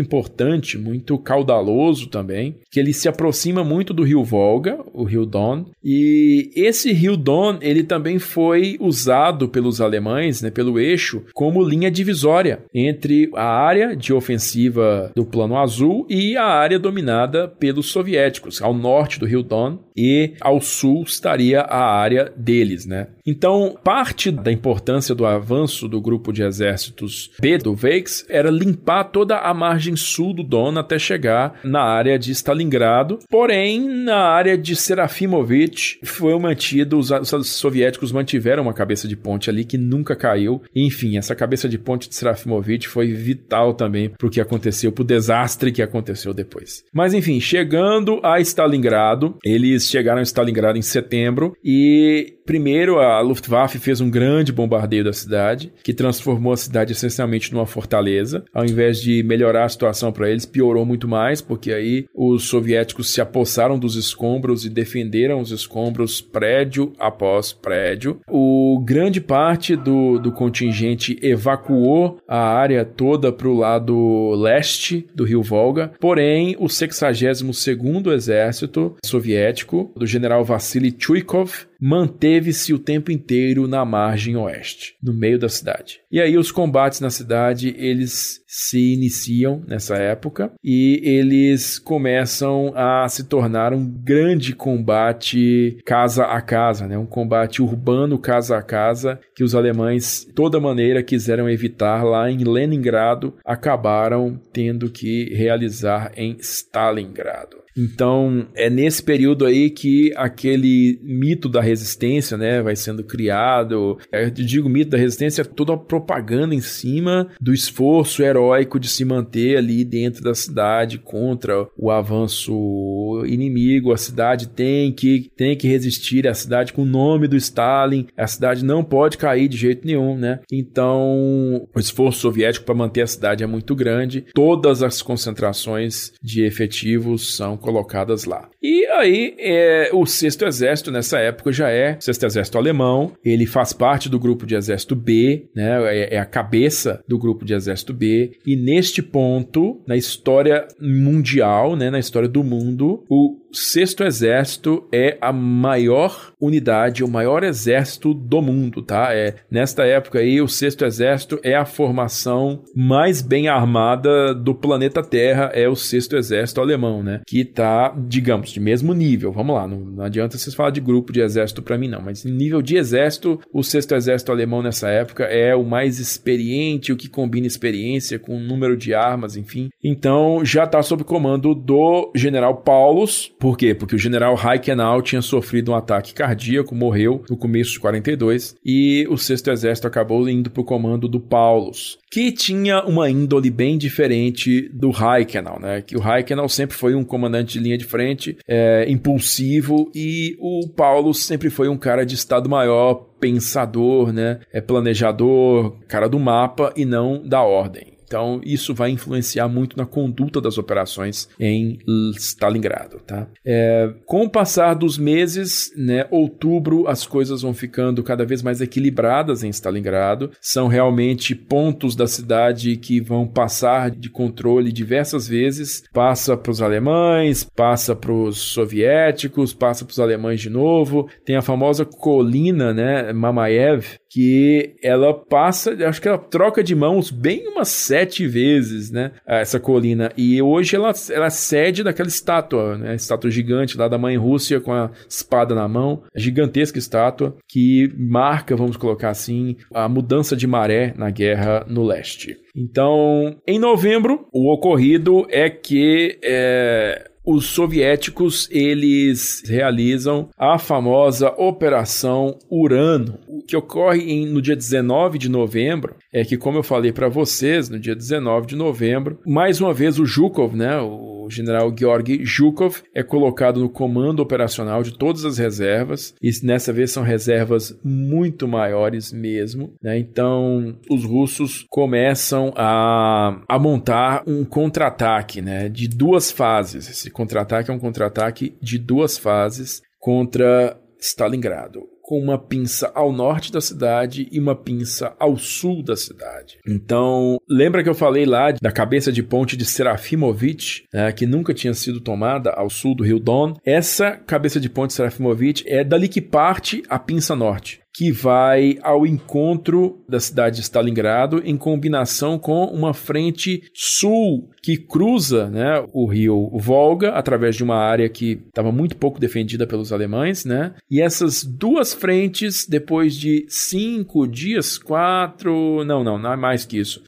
importante, muito caudaloso também, que ele se aproxima muito do rio Volga, o rio Don. E esse rio Don, ele também foi usado pelos alemães, né, pelo eixo, como linha divisória entre a área de ofensiva do Plano Azul e a área dominada pelos soviéticos, ao norte do rio Don e ao sul estaria a área deles, né? Então, parte da importância do avanço do grupo de exércitos B do Veix era limpar toda a margem sul do Don até chegar na área de Stalingrado. Porém, na área de Serafimovich foi mantido, os, os soviéticos mantiveram uma cabeça de ponte ali que nunca caiu. Enfim, essa cabeça de ponte de Serafimovich foi vital também para o que aconteceu, para o desastre que aconteceu depois. Mas enfim, chegando a Stalingrado, eles chegaram a Stalingrado em setembro e Primeiro, a Luftwaffe fez um grande bombardeio da cidade, que transformou a cidade essencialmente numa fortaleza. Ao invés de melhorar a situação para eles, piorou muito mais, porque aí os soviéticos se apossaram dos escombros e defenderam os escombros prédio após prédio. O grande parte do, do contingente evacuou a área toda para o lado leste do rio Volga, porém o 62º Exército Soviético, do general Vassily Chuikov, manteve-se o tempo inteiro na margem oeste, no meio da cidade. E aí os combates na cidade, eles se iniciam nessa época e eles começam a se tornar um grande combate casa a casa, né? Um combate urbano casa a casa que os alemães toda maneira quiseram evitar lá em Leningrado, acabaram tendo que realizar em Stalingrado. Então, é nesse período aí que aquele mito da resistência, né, vai sendo criado. Eu digo mito da resistência, toda a propaganda em cima do esforço heróico de se manter ali dentro da cidade contra o avanço inimigo. A cidade tem que tem que resistir, a cidade com o nome do Stalin, a cidade não pode cair de jeito nenhum, né? Então, o esforço soviético para manter a cidade é muito grande. Todas as concentrações de efetivos são colocadas lá. E aí, é, o Sexto Exército, nessa época, já é Sexto Exército Alemão, ele faz parte do grupo de Exército B, né, é, é a cabeça do grupo de Exército B, e neste ponto, na história mundial, né, na história do mundo, o Sexto Exército é a maior unidade, o maior exército do mundo, tá? É, nesta época aí, o Sexto Exército é a formação mais bem armada do planeta Terra, é o Sexto Exército Alemão, né? Que tá, digamos, de mesmo nível. Vamos lá, não, não adianta vocês falar de grupo de exército para mim, não, mas em nível de exército, o Sexto Exército Alemão nessa época é o mais experiente, o que combina experiência com número de armas, enfim. Então já tá sob comando do general Paulus por quê? Porque o general Reichenau tinha sofrido um ataque cardíaco, morreu no começo de 42 e o Sexto Exército acabou indo para o comando do Paulus, que tinha uma índole bem diferente do Reichenau, né? Que o Reichenau sempre foi um comandante de linha de frente, é, impulsivo e o Paulus sempre foi um cara de estado maior, pensador, né? É planejador, cara do mapa e não da ordem. Então, isso vai influenciar muito na conduta das operações em Stalingrado. Tá? É, com o passar dos meses, né, outubro, as coisas vão ficando cada vez mais equilibradas em Stalingrado. São realmente pontos da cidade que vão passar de controle diversas vezes. Passa para os alemães, passa para os soviéticos, passa para os alemães de novo. Tem a famosa colina, né, Mamayev, que ela passa, acho que ela troca de mãos bem umas sete vezes, né? Essa colina. E hoje ela, ela cede daquela estátua, né? Estátua gigante lá da mãe Rússia com a espada na mão. A gigantesca estátua que marca, vamos colocar assim, a mudança de maré na guerra no leste. Então, em novembro, o ocorrido é que. É, os soviéticos eles realizam a famosa Operação Urano, que ocorre em, no dia 19 de novembro. É que, como eu falei para vocês, no dia 19 de novembro, mais uma vez o Zhukov, né, o general Georgi Zhukov é colocado no comando operacional de todas as reservas, e nessa vez são reservas muito maiores mesmo. Né? Então, os russos começam a, a montar um contra-ataque né? de duas fases. Esse contra-ataque é um contra-ataque de duas fases contra Stalingrado com uma pinça ao norte da cidade e uma pinça ao sul da cidade. Então, lembra que eu falei lá da cabeça de ponte de Serafimovich, né, que nunca tinha sido tomada ao sul do rio Don? Essa cabeça de ponte de Serafimovich é dali que parte a pinça norte que vai ao encontro da cidade de Stalingrado em combinação com uma frente sul que cruza né, o rio Volga através de uma área que estava muito pouco defendida pelos alemães, né? E essas duas frentes, depois de cinco dias, quatro, não, não, não é mais que isso,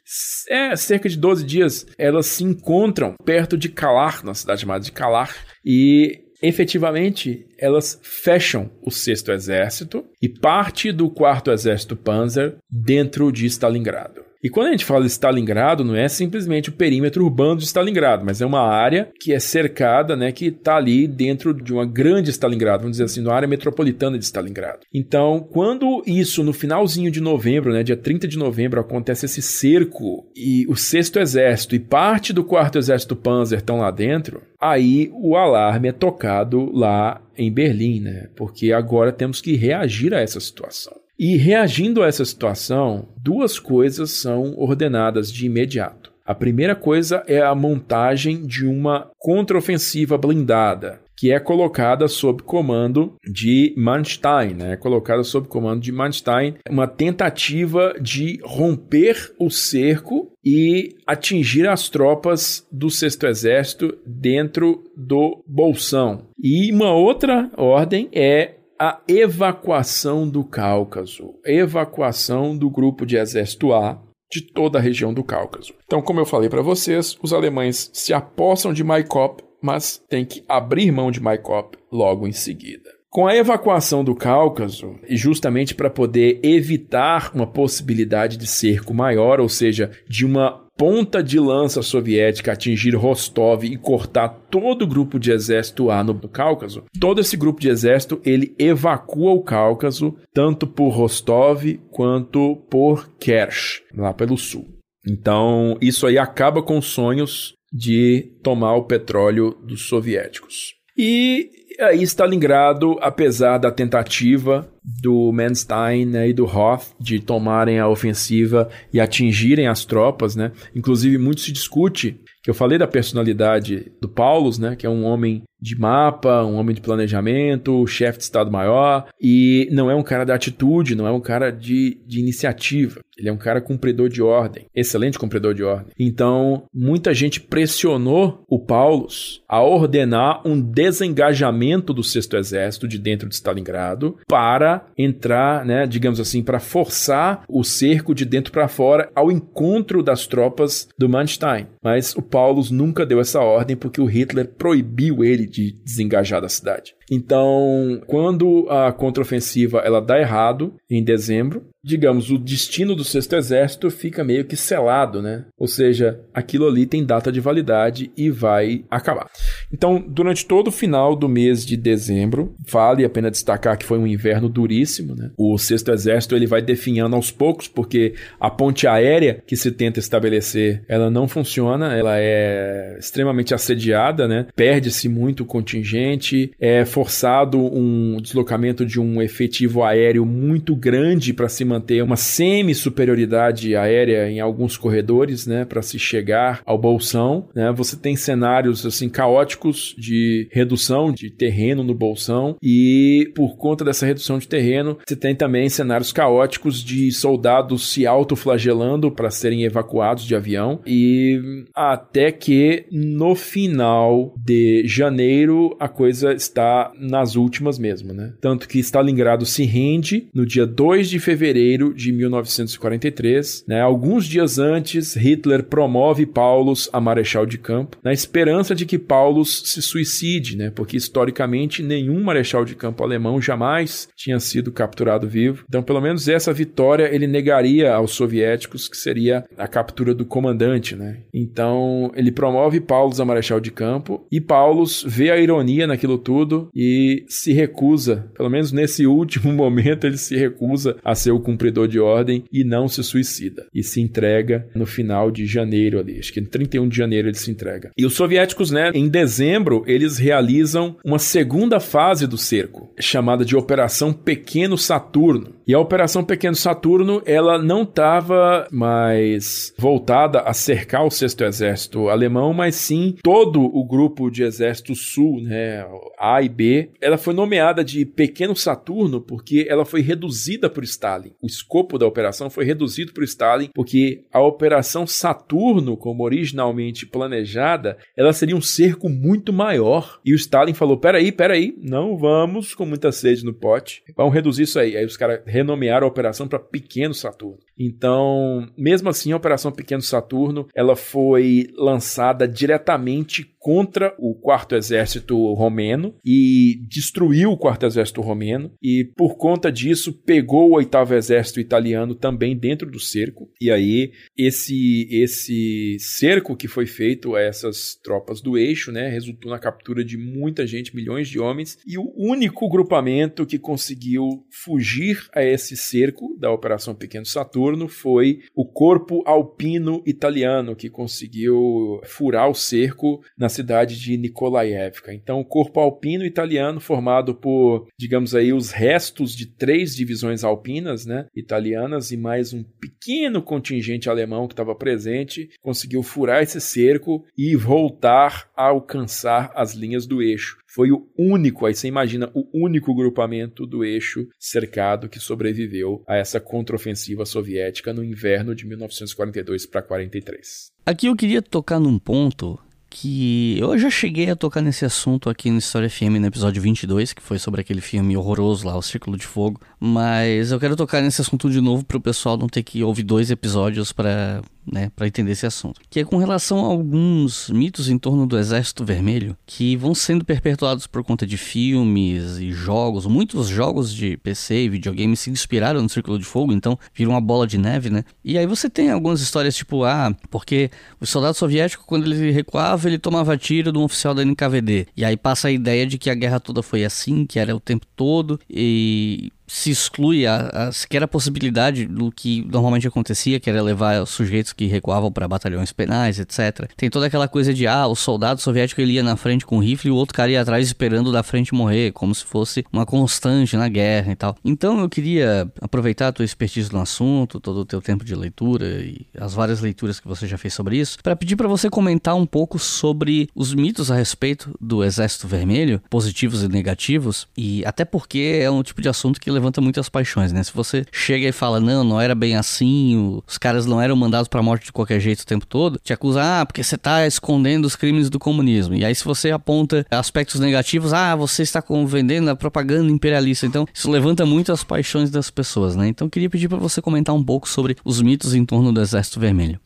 é cerca de 12 dias, elas se encontram perto de Kalar, na cidade chamada de Kalar, e efetivamente elas fecham o sexto exército e parte do quarto exército Panzer dentro de Stalingrado. E quando a gente fala de Stalingrado, não é simplesmente o perímetro urbano de Stalingrado, mas é uma área que é cercada, né, que está ali dentro de uma grande Stalingrado, vamos dizer assim, uma área metropolitana de Stalingrado. Então, quando isso, no finalzinho de novembro, né, dia 30 de novembro, acontece esse cerco e o sexto exército e parte do quarto exército Panzer estão lá dentro, aí o alarme é tocado lá em Berlim, né, porque agora temos que reagir a essa situação. E reagindo a essa situação, duas coisas são ordenadas de imediato. A primeira coisa é a montagem de uma contraofensiva blindada, que é colocada sob comando de Manstein, né? É colocada sob comando de Manstein, uma tentativa de romper o cerco e atingir as tropas do Sexto Exército dentro do Bolsão. E uma outra ordem é a evacuação do Cáucaso, evacuação do grupo de exército A de toda a região do Cáucaso. Então, como eu falei para vocês, os alemães se apossam de Maikop, mas têm que abrir mão de Maikop logo em seguida. Com a evacuação do Cáucaso, e justamente para poder evitar uma possibilidade de cerco maior, ou seja, de uma ponta de lança soviética atingir Rostov e cortar todo o grupo de exército A no Cáucaso, todo esse grupo de exército ele evacua o Cáucaso tanto por Rostov quanto por Kerch, lá pelo sul. Então, isso aí acaba com os sonhos de tomar o petróleo dos soviéticos. E aí Stalingrado, apesar da tentativa do Manstein né, e do Roth de tomarem a ofensiva e atingirem as tropas, né? Inclusive muito se discute que eu falei da personalidade do Paulus, né, que é um homem de mapa, um homem de planejamento, chefe de Estado-Maior, e não é um cara da atitude, não é um cara de, de iniciativa. Ele é um cara cumpridor de ordem, excelente cumpridor de ordem. Então, muita gente pressionou o Paulus a ordenar um desengajamento do Sexto Exército de dentro de Stalingrado para entrar, né, digamos assim, para forçar o cerco de dentro para fora ao encontro das tropas do Manstein. Mas o Paulus nunca deu essa ordem porque o Hitler proibiu ele de desengajar da cidade. Então, quando a contraofensiva ela dá errado em dezembro, digamos, o destino do Sexto Exército fica meio que selado, né? Ou seja, aquilo ali tem data de validade e vai acabar. Então, durante todo o final do mês de dezembro, vale a pena destacar que foi um inverno duríssimo, né? O Sexto Exército ele vai definhando aos poucos, porque a ponte aérea que se tenta estabelecer, ela não funciona, ela é extremamente assediada, né? Perde-se muito contingente, é forçado um deslocamento de um efetivo aéreo muito grande para se manter uma semi-superioridade aérea em alguns corredores, né, para se chegar ao bolsão, né? Você tem cenários assim caóticos de redução de terreno no bolsão e por conta dessa redução de terreno, você tem também cenários caóticos de soldados se autoflagelando para serem evacuados de avião e até que no final de janeiro a coisa está nas últimas mesmo, né? Tanto que Stalingrado se rende no dia 2 de fevereiro de 1943, né? Alguns dias antes, Hitler promove Paulus a marechal de campo, na esperança de que Paulus se suicide, né? Porque historicamente nenhum marechal de campo alemão jamais tinha sido capturado vivo. Então, pelo menos essa vitória ele negaria aos soviéticos, que seria a captura do comandante, né? Então, ele promove Paulus a marechal de campo e Paulus vê a ironia naquilo tudo e se recusa, pelo menos nesse *laughs* último momento, ele se recusa a ser o cumpridor de ordem e não se suicida. E se entrega no final de janeiro ali, acho que no 31 de janeiro ele se entrega. E os soviéticos, né, em dezembro dezembro, eles realizam uma segunda fase do cerco, chamada de Operação Pequeno Saturno. E a Operação Pequeno Saturno, ela não estava mais voltada a cercar o Sexto Exército Alemão, mas sim todo o grupo de Exército Sul, né, A e B. Ela foi nomeada de Pequeno Saturno porque ela foi reduzida por Stalin. O escopo da operação foi reduzido por Stalin porque a Operação Saturno, como originalmente planejada, ela seria um cerco muito maior. E o Stalin falou: peraí, peraí, não vamos com muita sede no pote, vamos reduzir isso aí. Aí os caras renomearam a operação para Pequeno Saturno. Então, mesmo assim, a Operação Pequeno Saturno, ela foi lançada diretamente contra o quarto exército romeno e destruiu o quarto exército romeno e por conta disso pegou o oitavo exército italiano também dentro do cerco. E aí esse esse cerco que foi feito a essas tropas do eixo, né, resultou na captura de muita gente, milhões de homens. E o único grupamento que conseguiu fugir a esse cerco da Operação Pequeno Saturno foi o Corpo Alpino Italiano que conseguiu furar o cerco na cidade de Nikolaevka. Então, o corpo alpino italiano, formado por, digamos aí, os restos de três divisões alpinas né, italianas e mais um pequeno contingente alemão que estava presente, conseguiu furar esse cerco e voltar a alcançar as linhas do eixo. Foi o único, aí você imagina, o único grupamento do eixo cercado que sobreviveu a essa contraofensiva soviética no inverno de 1942 para 43. Aqui eu queria tocar num ponto que eu já cheguei a tocar nesse assunto aqui no História FM no episódio 22, que foi sobre aquele filme horroroso lá, O Círculo de Fogo, mas eu quero tocar nesse assunto de novo para o pessoal não ter que ouvir dois episódios para né, para entender esse assunto, que é com relação a alguns mitos em torno do Exército Vermelho que vão sendo perpetuados por conta de filmes e jogos. Muitos jogos de PC e videogame se inspiraram no Círculo de Fogo, então viram uma bola de neve, né? E aí você tem algumas histórias tipo, ah, porque o soldado soviético, quando ele recuava, ele tomava tiro de um oficial da NKVD. E aí passa a ideia de que a guerra toda foi assim, que era o tempo todo, e se exclui a, a, sequer a possibilidade do que normalmente acontecia, que era levar os sujeitos que recuavam para batalhões penais, etc. Tem toda aquela coisa de, ah, o soldado soviético ele ia na frente com um rifle e o outro cara ia atrás esperando da frente morrer, como se fosse uma constante na guerra e tal. Então eu queria aproveitar a tua expertise no assunto, todo o teu tempo de leitura e as várias leituras que você já fez sobre isso, para pedir para você comentar um pouco sobre os mitos a respeito do Exército Vermelho, positivos e negativos, e até porque é um tipo de assunto que levanta muitas paixões, né? Se você chega e fala, não, não era bem assim, os caras não eram mandados pra morte de qualquer jeito o tempo todo, te acusa, ah, porque você tá escondendo os crimes do comunismo. E aí, se você aponta aspectos negativos, ah, você está vendendo a propaganda imperialista. Então, isso levanta muito as paixões das pessoas, né? Então, eu queria pedir para você comentar um pouco sobre os mitos em torno do Exército Vermelho.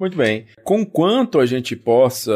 Muito bem. Com quanto a gente possa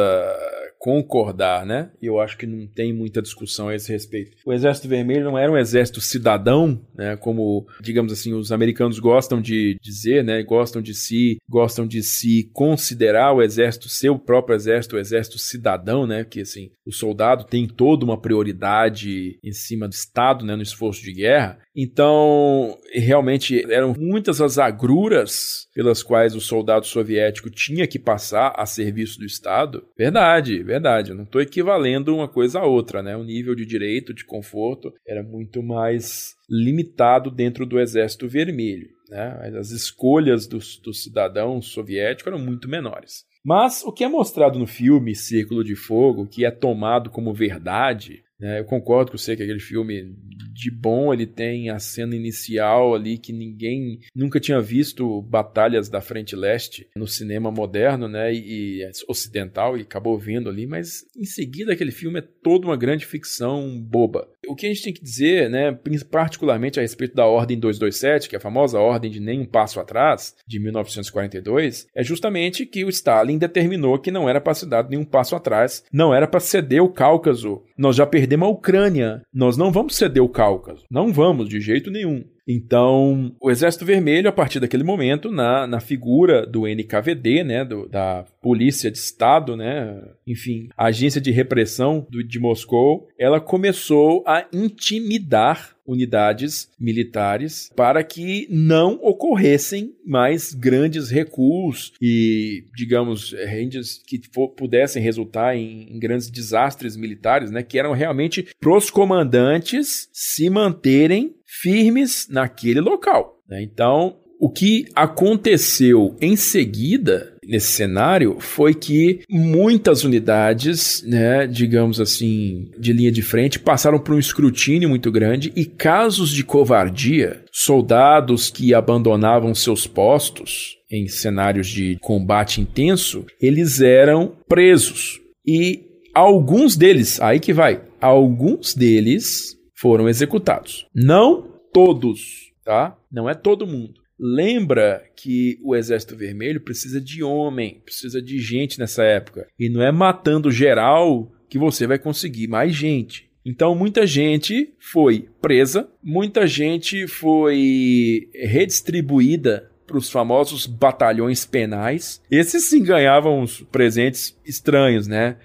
concordar, né? Eu acho que não tem muita discussão a esse respeito. O Exército Vermelho não era um exército cidadão, né? Como, digamos assim, os americanos gostam de dizer, né? Gostam de si, gostam de se considerar o exército seu próprio exército, o exército cidadão, né? Que assim, o soldado tem toda uma prioridade em cima do Estado, né? No esforço de guerra. Então, realmente eram muitas as agruras pelas quais o soldado soviético tinha que passar a serviço do Estado. Verdade, verdade. Não estou equivalendo uma coisa a outra, né? O nível de direito, de conforto era muito mais limitado dentro do Exército Vermelho. Né? As escolhas dos, dos cidadãos soviéticos eram muito menores. Mas o que é mostrado no filme Círculo de Fogo, que é tomado como verdade, né? eu concordo com você que aquele filme de bom ele tem a cena inicial ali que ninguém nunca tinha visto batalhas da frente leste no cinema moderno, né, e, e ocidental e acabou vendo ali, mas em seguida aquele filme é toda uma grande ficção boba. O que a gente tem que dizer, né, particularmente a respeito da Ordem 227, que é a famosa Ordem de Nem um Passo Atrás, de 1942, é justamente que o Stalin determinou que não era para ser dado nenhum passo atrás, não era para ceder o Cáucaso. Nós já perdemos a Ucrânia, nós não vamos ceder o Cáucaso. Não vamos, de jeito nenhum. Então, o Exército Vermelho, a partir daquele momento, na, na figura do NKVD, né, do, da Polícia de Estado, né, enfim, agência de repressão do, de Moscou, ela começou a intimidar unidades militares para que não ocorressem mais grandes recuos e, digamos, rendes que pudessem resultar em, em grandes desastres militares, né, que eram realmente para os comandantes se manterem firmes naquele local. Né? Então, o que aconteceu em seguida nesse cenário foi que muitas unidades, né, digamos assim, de linha de frente passaram por um escrutínio muito grande e casos de covardia, soldados que abandonavam seus postos em cenários de combate intenso, eles eram presos. E alguns deles, aí que vai, alguns deles foram executados. Não todos, tá? Não é todo mundo. Lembra que o Exército Vermelho precisa de homem, precisa de gente nessa época. E não é matando geral que você vai conseguir mais gente. Então, muita gente foi presa, muita gente foi redistribuída para os famosos batalhões penais. Esses sim ganhavam uns presentes estranhos, né?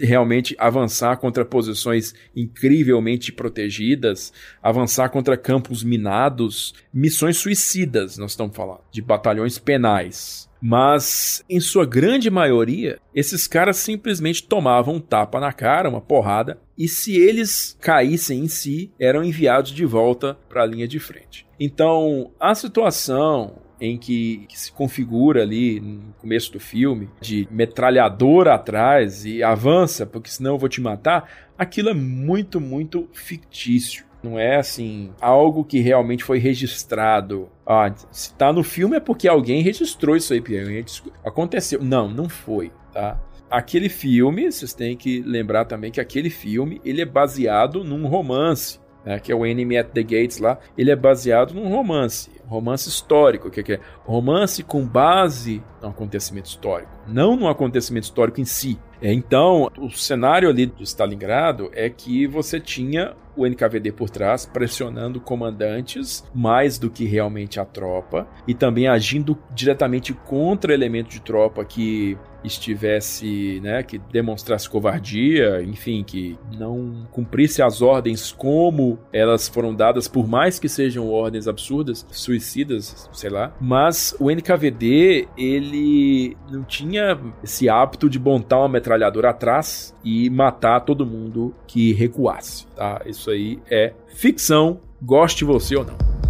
Realmente avançar contra posições incrivelmente protegidas, avançar contra campos minados, missões suicidas, nós estamos falando, de batalhões penais. Mas, em sua grande maioria, esses caras simplesmente tomavam um tapa na cara, uma porrada, e se eles caíssem em si, eram enviados de volta para a linha de frente. Então, a situação em que, que, se configura ali no começo do filme, de metralhador atrás e avança, porque senão eu vou te matar, aquilo é muito, muito fictício. Não é assim, algo que realmente foi registrado. Ah, se tá no filme é porque alguém registrou isso aí, aconteceu. Não, não foi, tá? Aquele filme, vocês têm que lembrar também que aquele filme, ele é baseado num romance, né, que é o Enemy at the Gates lá, ele é baseado num romance romance histórico, que é romance com base no acontecimento histórico, não no acontecimento histórico em si. É, então, o cenário ali do Stalingrado é que você tinha o NKVD por trás pressionando comandantes mais do que realmente a tropa e também agindo diretamente contra elementos de tropa que estivesse, né, que demonstrasse covardia, enfim, que não cumprisse as ordens como elas foram dadas, por mais que sejam ordens absurdas, suicidas, sei lá. Mas o NKVD, ele não tinha esse hábito de montar uma metralhadora atrás e matar todo mundo que recuasse, tá? Isso aí é ficção, goste você ou não.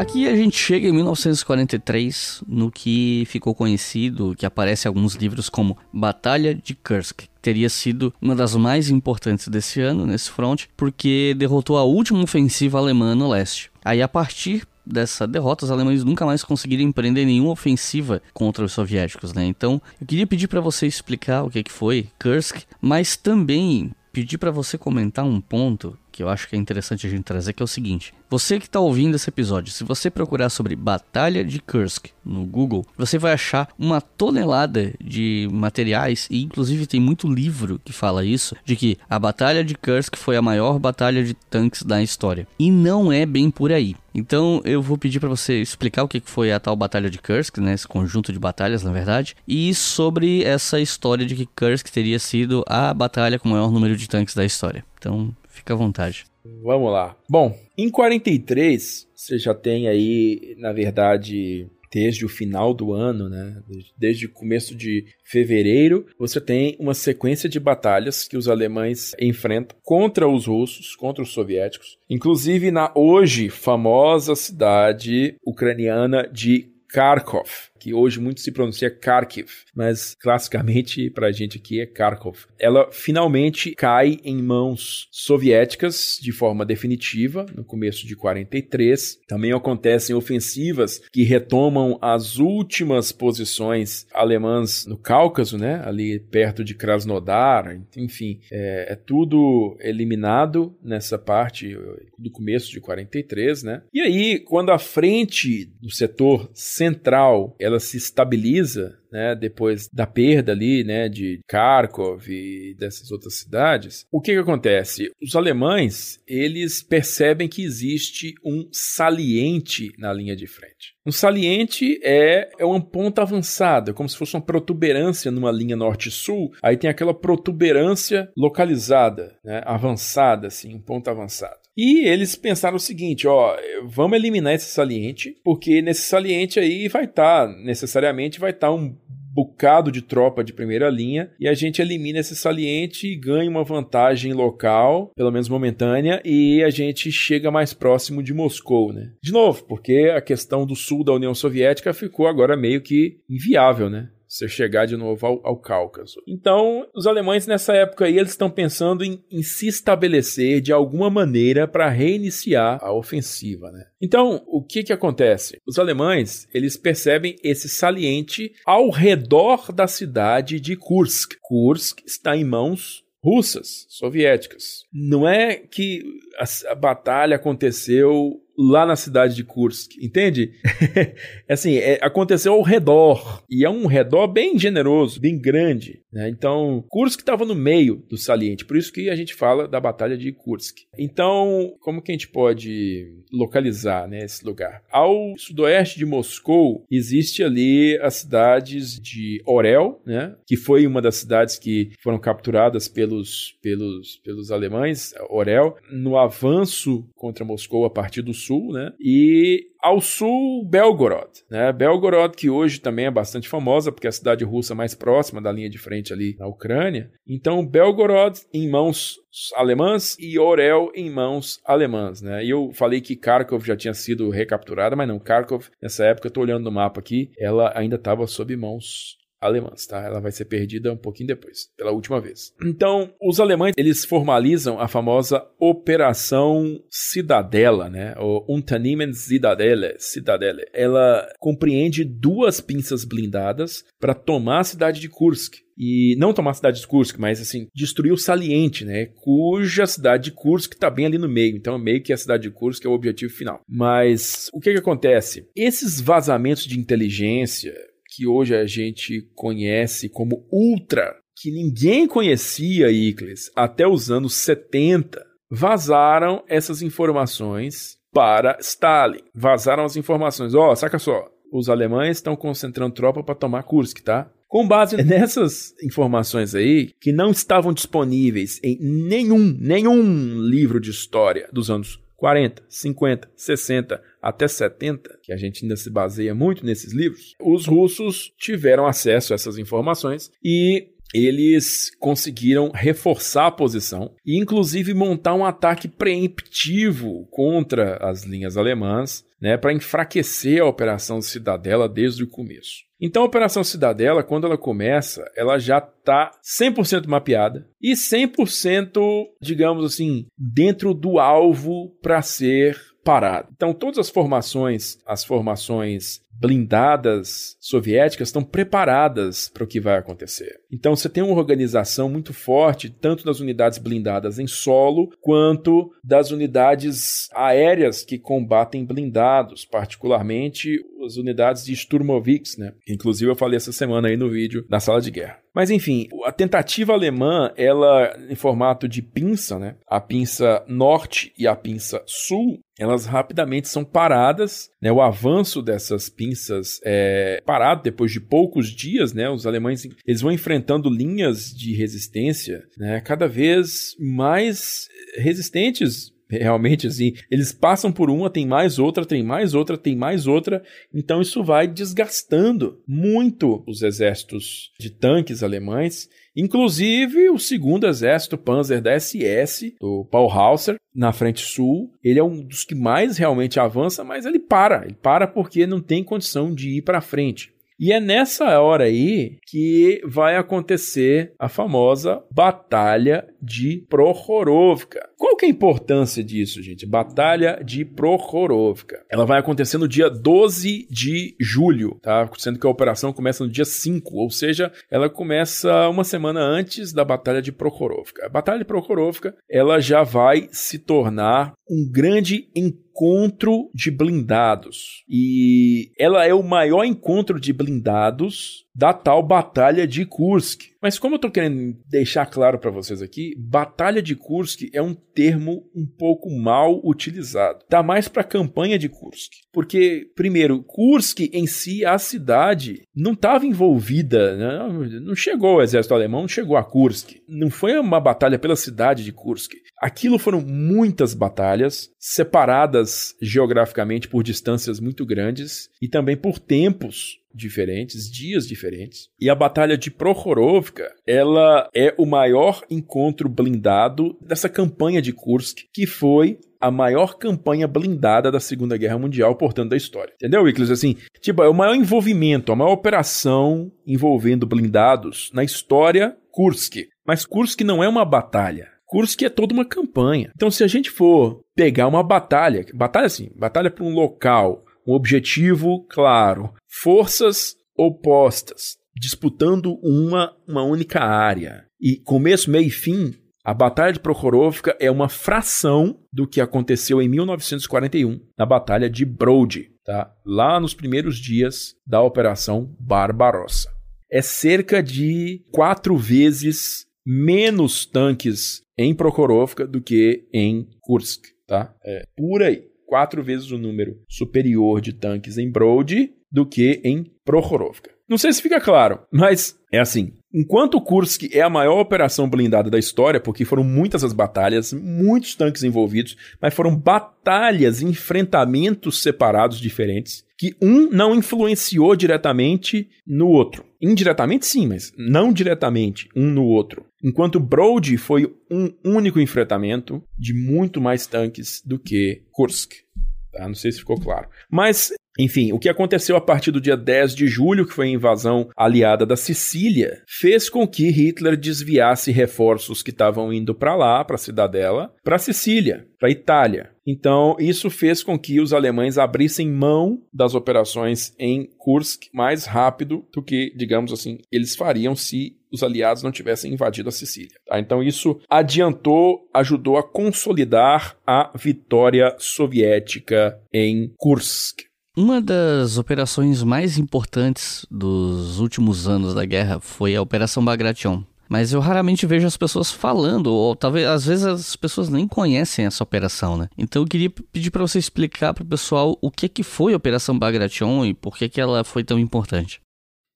Aqui a gente chega em 1943, no que ficou conhecido, que aparece em alguns livros como Batalha de Kursk, teria sido uma das mais importantes desse ano nesse front, porque derrotou a última ofensiva alemã no leste. Aí a partir dessa derrota, os alemães nunca mais conseguiram empreender nenhuma ofensiva contra os soviéticos, né? Então, eu queria pedir para você explicar o que, que foi Kursk, mas também pedir para você comentar um ponto que eu acho que é interessante a gente trazer, que é o seguinte: você que está ouvindo esse episódio, se você procurar sobre Batalha de Kursk no Google, você vai achar uma tonelada de materiais e inclusive tem muito livro que fala isso, de que a Batalha de Kursk foi a maior batalha de tanques da história. E não é bem por aí. Então eu vou pedir para você explicar o que foi a tal Batalha de Kursk, né, esse conjunto de batalhas, na verdade, e sobre essa história de que Kursk teria sido a batalha com o maior número de tanques da história. Então, fica à vontade. Vamos lá. Bom, em 43, você já tem aí, na verdade, desde o final do ano, né? Desde o começo de fevereiro, você tem uma sequência de batalhas que os alemães enfrentam contra os russos, contra os soviéticos, inclusive na hoje famosa cidade ucraniana de Kharkov. Que hoje muito se pronuncia Kharkiv, mas classicamente para a gente aqui é Kharkov. Ela finalmente cai em mãos soviéticas de forma definitiva no começo de 43. Também acontecem ofensivas que retomam as últimas posições alemãs no Cáucaso, né? Ali perto de Krasnodar, enfim, é, é tudo eliminado nessa parte do começo de 43, né? E aí, quando a frente do setor central ela se estabiliza, né, depois da perda ali, né, de Kharkov e dessas outras cidades, o que que acontece? Os alemães, eles percebem que existe um saliente na linha de frente. Um saliente é, é uma ponta avançada, como se fosse uma protuberância numa linha norte-sul. Aí tem aquela protuberância localizada, né, avançada, assim, um ponto avançado. E eles pensaram o seguinte, ó, vamos eliminar esse saliente, porque nesse saliente aí vai estar, tá, necessariamente vai estar tá um bocado de tropa de primeira linha e a gente elimina esse saliente e ganha uma vantagem local, pelo menos momentânea, e a gente chega mais próximo de Moscou, né? De novo, porque a questão do sul da União Soviética ficou agora meio que inviável, né? Você chegar de novo ao, ao, Cáucaso. Então, os alemães nessa época aí, eles estão pensando em, em, se estabelecer de alguma maneira para reiniciar a ofensiva, né? Então, o que que acontece? Os alemães, eles percebem esse saliente ao redor da cidade de Kursk. Kursk está em mãos russas, soviéticas. Não é que a, a batalha aconteceu lá na cidade de Kursk, entende? *laughs* assim, é, aconteceu ao redor, e é um redor bem generoso, bem grande. Né? Então, Kursk estava no meio do saliente, por isso que a gente fala da Batalha de Kursk. Então, como que a gente pode localizar né, esse lugar? Ao sudoeste de Moscou, existe ali as cidades de Orel, né, que foi uma das cidades que foram capturadas pelos, pelos, pelos alemães, Orel, no avanço contra Moscou a partir do sul né? E ao sul, Belgorod, né? Belgorod, que hoje também é bastante famosa, porque é a cidade russa mais próxima da linha de frente ali na Ucrânia. Então, Belgorod em mãos alemãs e Orel em mãos alemãs, né? E eu falei que Kharkov já tinha sido recapturada, mas não, Kharkov, nessa época, eu tô olhando no mapa aqui, ela ainda estava sob mãos alemãs, tá? Ela vai ser perdida um pouquinho depois, pela última vez. Então, os alemães, eles formalizam a famosa Operação Cidadela, né? O Unternehmen Cidadelle. Ela compreende duas pinças blindadas para tomar a cidade de Kursk. E não tomar a cidade de Kursk, mas assim, destruir o saliente, né? Cuja cidade de Kursk está bem ali no meio. Então, meio que a cidade de Kursk é o objetivo final. Mas o que que acontece? Esses vazamentos de inteligência, que hoje a gente conhece como Ultra, que ninguém conhecia, Icles, até os anos 70, vazaram essas informações para Stalin. Vazaram as informações. Ó, oh, saca só, os alemães estão concentrando tropa para tomar Kursk, tá? Com base nessas informações aí, que não estavam disponíveis em nenhum, nenhum livro de história dos anos 40, 50, 60 até 70, que a gente ainda se baseia muito nesses livros, os russos tiveram acesso a essas informações e eles conseguiram reforçar a posição e, inclusive, montar um ataque preemptivo contra as linhas alemãs, né, para enfraquecer a Operação Cidadela desde o começo. Então, a Operação Cidadela, quando ela começa, ela já está 100% mapeada e 100%, digamos assim, dentro do alvo para ser parado. Então, todas as formações, as formações blindadas soviéticas estão preparadas para o que vai acontecer. Então você tem uma organização muito forte, tanto das unidades blindadas em solo, quanto das unidades aéreas que combatem blindados, particularmente as unidades de Sturmovix, né? Inclusive eu falei essa semana aí no vídeo da sala de guerra. Mas enfim, a tentativa alemã, ela em formato de pinça, né? A pinça norte e a pinça sul, elas rapidamente são paradas, né? O avanço dessas pinças é parado depois de poucos dias, né? Os alemães eles vão enfrentando linhas de resistência, né? Cada vez mais resistentes Realmente, assim, eles passam por uma, tem mais outra, tem mais outra, tem mais outra. Então, isso vai desgastando muito os exércitos de tanques alemães. Inclusive, o segundo exército Panzer da SS, do Paulhauser, na frente sul, ele é um dos que mais realmente avança, mas ele para. Ele para porque não tem condição de ir para frente. E é nessa hora aí que vai acontecer a famosa Batalha de Prokhorovka. Qual que é a importância disso, gente? Batalha de Prokhorovka. Ela vai acontecer no dia 12 de julho, tá? Sendo que a operação começa no dia 5, ou seja, ela começa uma semana antes da Batalha de Prokhorovka. A Batalha de Prokhorovka, ela já vai se tornar um grande encontro de blindados. E ela é o maior encontro de blindados da tal Batalha de Kursk. Mas como eu estou querendo deixar claro para vocês aqui, Batalha de Kursk é um termo um pouco mal utilizado. Dá mais para campanha de Kursk. Porque, primeiro, Kursk em si, a cidade, não estava envolvida, né? não chegou o exército alemão, não chegou a Kursk. Não foi uma batalha pela cidade de Kursk. Aquilo foram muitas batalhas, separadas geograficamente por distâncias muito grandes e também por tempos diferentes, dias diferentes. E a Batalha de Prokhorovka, ela é o maior encontro blindado dessa campanha de Kursk, que foi a maior campanha blindada da Segunda Guerra Mundial, portanto, da história. Entendeu, Wickles? Assim, tipo, é o maior envolvimento, a maior operação envolvendo blindados na história Kursk. Mas Kursk não é uma batalha. Kursk é toda uma campanha. Então, se a gente for pegar uma batalha, batalha assim, batalha para um local, um objetivo claro, forças opostas disputando uma, uma única área. E começo, meio e fim, a Batalha de Prokhorovka é uma fração do que aconteceu em 1941 na Batalha de Brody, tá? lá nos primeiros dias da Operação Barbarossa. É cerca de quatro vezes menos tanques em Prokhorovka do que em Kursk. Tá? É por aí quatro vezes o número superior de tanques em Brody do que em Prokhorovka. Não sei se fica claro, mas é assim. Enquanto Kursk é a maior operação blindada da história, porque foram muitas as batalhas, muitos tanques envolvidos, mas foram batalhas, enfrentamentos separados diferentes, que um não influenciou diretamente no outro. Indiretamente sim, mas não diretamente um no outro. Enquanto Brody foi um único enfrentamento de muito mais tanques do que Kursk. Tá? Não sei se ficou claro. Mas enfim, o que aconteceu a partir do dia 10 de julho, que foi a invasão aliada da Sicília, fez com que Hitler desviasse reforços que estavam indo para lá, para a cidadela, para Sicília, para Itália. Então, isso fez com que os alemães abrissem mão das operações em Kursk mais rápido do que, digamos assim, eles fariam se os aliados não tivessem invadido a Sicília. Tá? Então, isso adiantou, ajudou a consolidar a vitória soviética em Kursk. Uma das operações mais importantes dos últimos anos da guerra foi a Operação Bagration. Mas eu raramente vejo as pessoas falando, ou talvez às vezes as pessoas nem conhecem essa operação, né? Então eu queria pedir para você explicar para o pessoal o que que foi a Operação Bagration e por que que ela foi tão importante.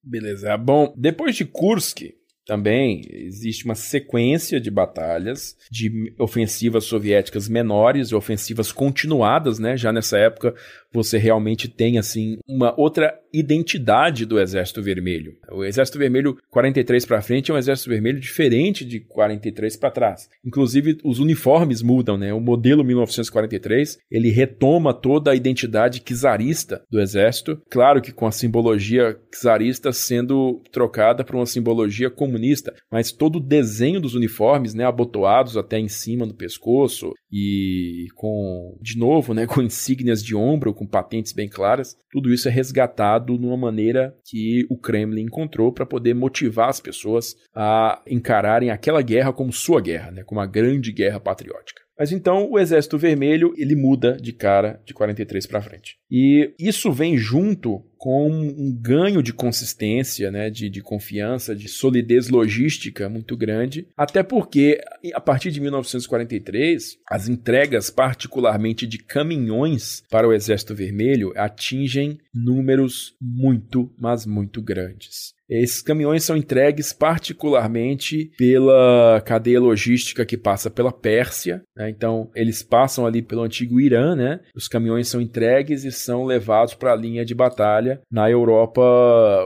Beleza. Bom, depois de Kursk, também existe uma sequência de batalhas, de ofensivas soviéticas menores e ofensivas continuadas, né? Já nessa época você realmente tem assim uma outra identidade do Exército Vermelho. O Exército Vermelho 43 para frente é um Exército Vermelho diferente de 43 para trás. Inclusive os uniformes mudam, né? O modelo 1943, ele retoma toda a identidade czarista do exército, claro que com a simbologia czarista sendo trocada por uma simbologia comunista, mas todo o desenho dos uniformes, né, abotoados até em cima do pescoço e com de novo, né, *laughs* com insígnias de ombro, com com patentes bem claras, tudo isso é resgatado numa maneira que o Kremlin encontrou para poder motivar as pessoas a encararem aquela guerra como sua guerra, né, como uma grande guerra patriótica. Mas então o Exército Vermelho ele muda de cara de 43 para frente. E isso vem junto com um ganho de consistência, né, de, de confiança, de solidez logística muito grande, até porque a partir de 1943 as entregas, particularmente de caminhões para o Exército Vermelho, atingem números muito, mas muito grandes. Esses caminhões são entregues particularmente pela cadeia logística que passa pela Pérsia. Né? Então, eles passam ali pelo antigo Irã, né? Os caminhões são entregues e são levados para a linha de batalha na Europa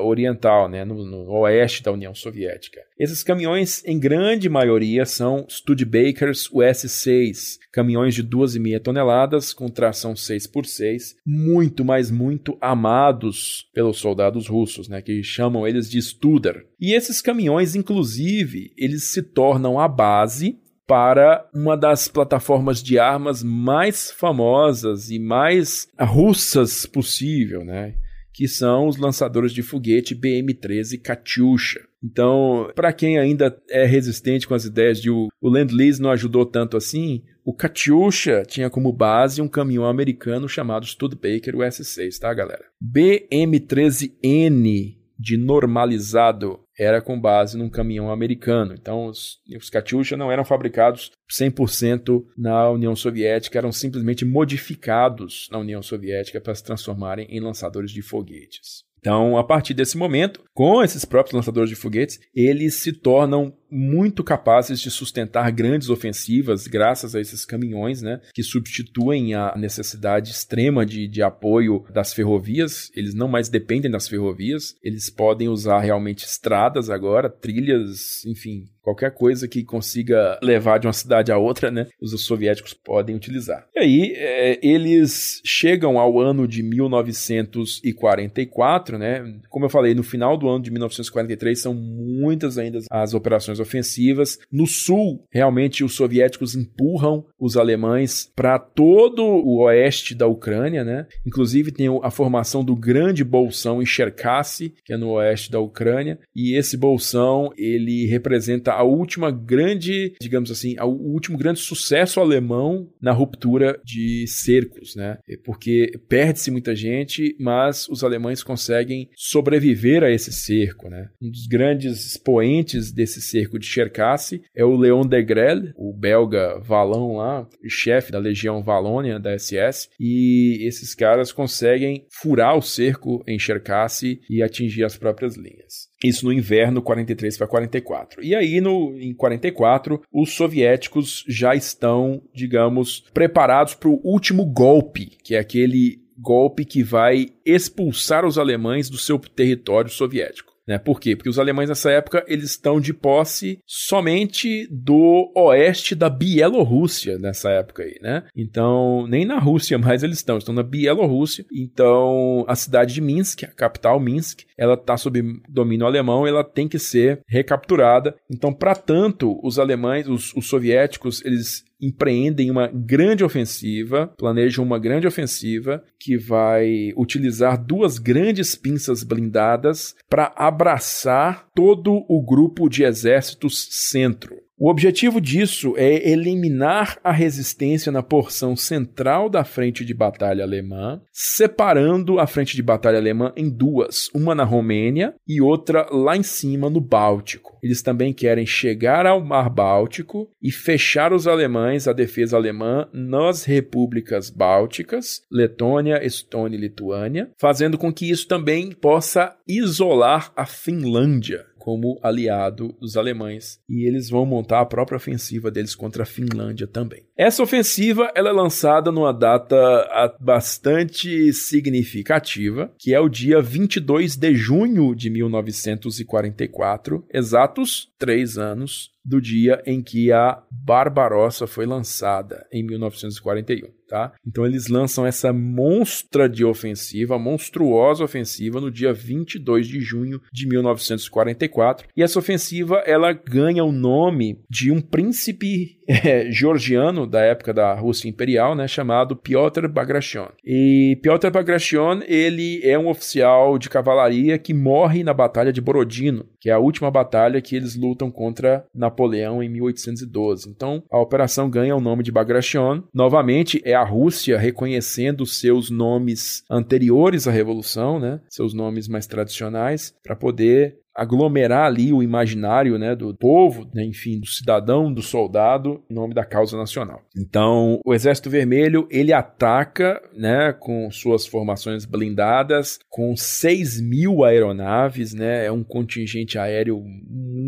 Oriental, né, no, no oeste da União Soviética. Esses caminhões, em grande maioria, são Studebakers US-6, caminhões de 2,5 toneladas com tração 6x6, muito, mas muito amados pelos soldados russos, né, que chamam eles de Studer. E esses caminhões, inclusive, eles se tornam a base para uma das plataformas de armas mais famosas e mais russas possível, né? Que são os lançadores de foguete BM-13 Katyusha. Então, para quem ainda é resistente com as ideias de o, o Land-Lease não ajudou tanto assim, o Katyusha tinha como base um caminhão americano chamado Studebaker US-6, tá, galera? BM-13N de normalizado era com base num caminhão americano. Então, os, os Katyusha não eram fabricados 100% na União Soviética, eram simplesmente modificados na União Soviética para se transformarem em lançadores de foguetes. Então, a partir desse momento, com esses próprios lançadores de foguetes, eles se tornam muito capazes de sustentar grandes ofensivas graças a esses caminhões, né, que substituem a necessidade extrema de, de apoio das ferrovias. Eles não mais dependem das ferrovias, eles podem usar realmente estradas agora, trilhas, enfim, qualquer coisa que consiga levar de uma cidade a outra, né, os soviéticos podem utilizar. E aí, é, eles chegam ao ano de 1944, né, como eu falei, no final do ano de 1943 são muitas ainda as operações ofensivas. No sul, realmente os soviéticos empurram os alemães para todo o oeste da Ucrânia, né? Inclusive tem a formação do grande bolsão em Cherkassy, que é no oeste da Ucrânia, e esse bolsão ele representa a última grande, digamos assim, o último grande sucesso alemão na ruptura de cercos, né? Porque perde-se muita gente, mas os alemães conseguem sobreviver a esse cerco, né? Um dos grandes expoentes desse cerco cerco de Cherkassy é o Leon Degrelle, o belga valão lá, chefe da Legião Valônia da SS, e esses caras conseguem furar o cerco em Cherkassy e atingir as próprias linhas. Isso no inverno 43 para 44. E aí, no, em 44, os soviéticos já estão, digamos, preparados para o último golpe, que é aquele golpe que vai expulsar os alemães do seu território soviético. Né? Por quê? Porque os alemães nessa época eles estão de posse somente do oeste da Bielorrússia nessa época aí, né? Então, nem na Rússia *laughs* mais eles estão, estão na Bielorrússia. Então, a cidade de Minsk, a capital Minsk, ela está sob domínio alemão, ela tem que ser recapturada. Então, para tanto, os alemães, os, os soviéticos, eles empreendem uma grande ofensiva, planejam uma grande ofensiva que vai utilizar duas grandes pinças blindadas para abraçar todo o grupo de exércitos centro. O objetivo disso é eliminar a resistência na porção central da frente de batalha alemã, separando a frente de batalha alemã em duas, uma na Romênia e outra lá em cima no Báltico. Eles também querem chegar ao Mar Báltico e fechar os alemães, a defesa alemã, nas repúblicas bálticas, Letônia, Estônia e Lituânia, fazendo com que isso também possa isolar a Finlândia como aliado dos alemães e eles vão montar a própria ofensiva deles contra a Finlândia também. Essa ofensiva ela é lançada numa data bastante significativa, que é o dia 22 de junho de 1944, exatos três anos do dia em que a Barbarossa foi lançada, em 1941. Tá? Então eles lançam essa monstra de ofensiva, monstruosa ofensiva, no dia 22 de junho de 1944. E essa ofensiva ela ganha o nome de um príncipe é, *laughs* georgiano da época da Rússia Imperial, né, chamado Piotr Bagration. E Piotr Bagration ele é um oficial de cavalaria que morre na Batalha de Borodino, que é a última batalha que eles lutam contra Napoleão em 1812. Então a operação ganha o nome de Bagration. Novamente é a Rússia reconhecendo seus nomes anteriores à Revolução, né? seus nomes mais tradicionais, para poder aglomerar ali o imaginário né, do povo, né, enfim, do cidadão, do soldado, em nome da causa nacional. Então, o Exército Vermelho ele ataca né, com suas formações blindadas, com 6 mil aeronaves, né, é um contingente aéreo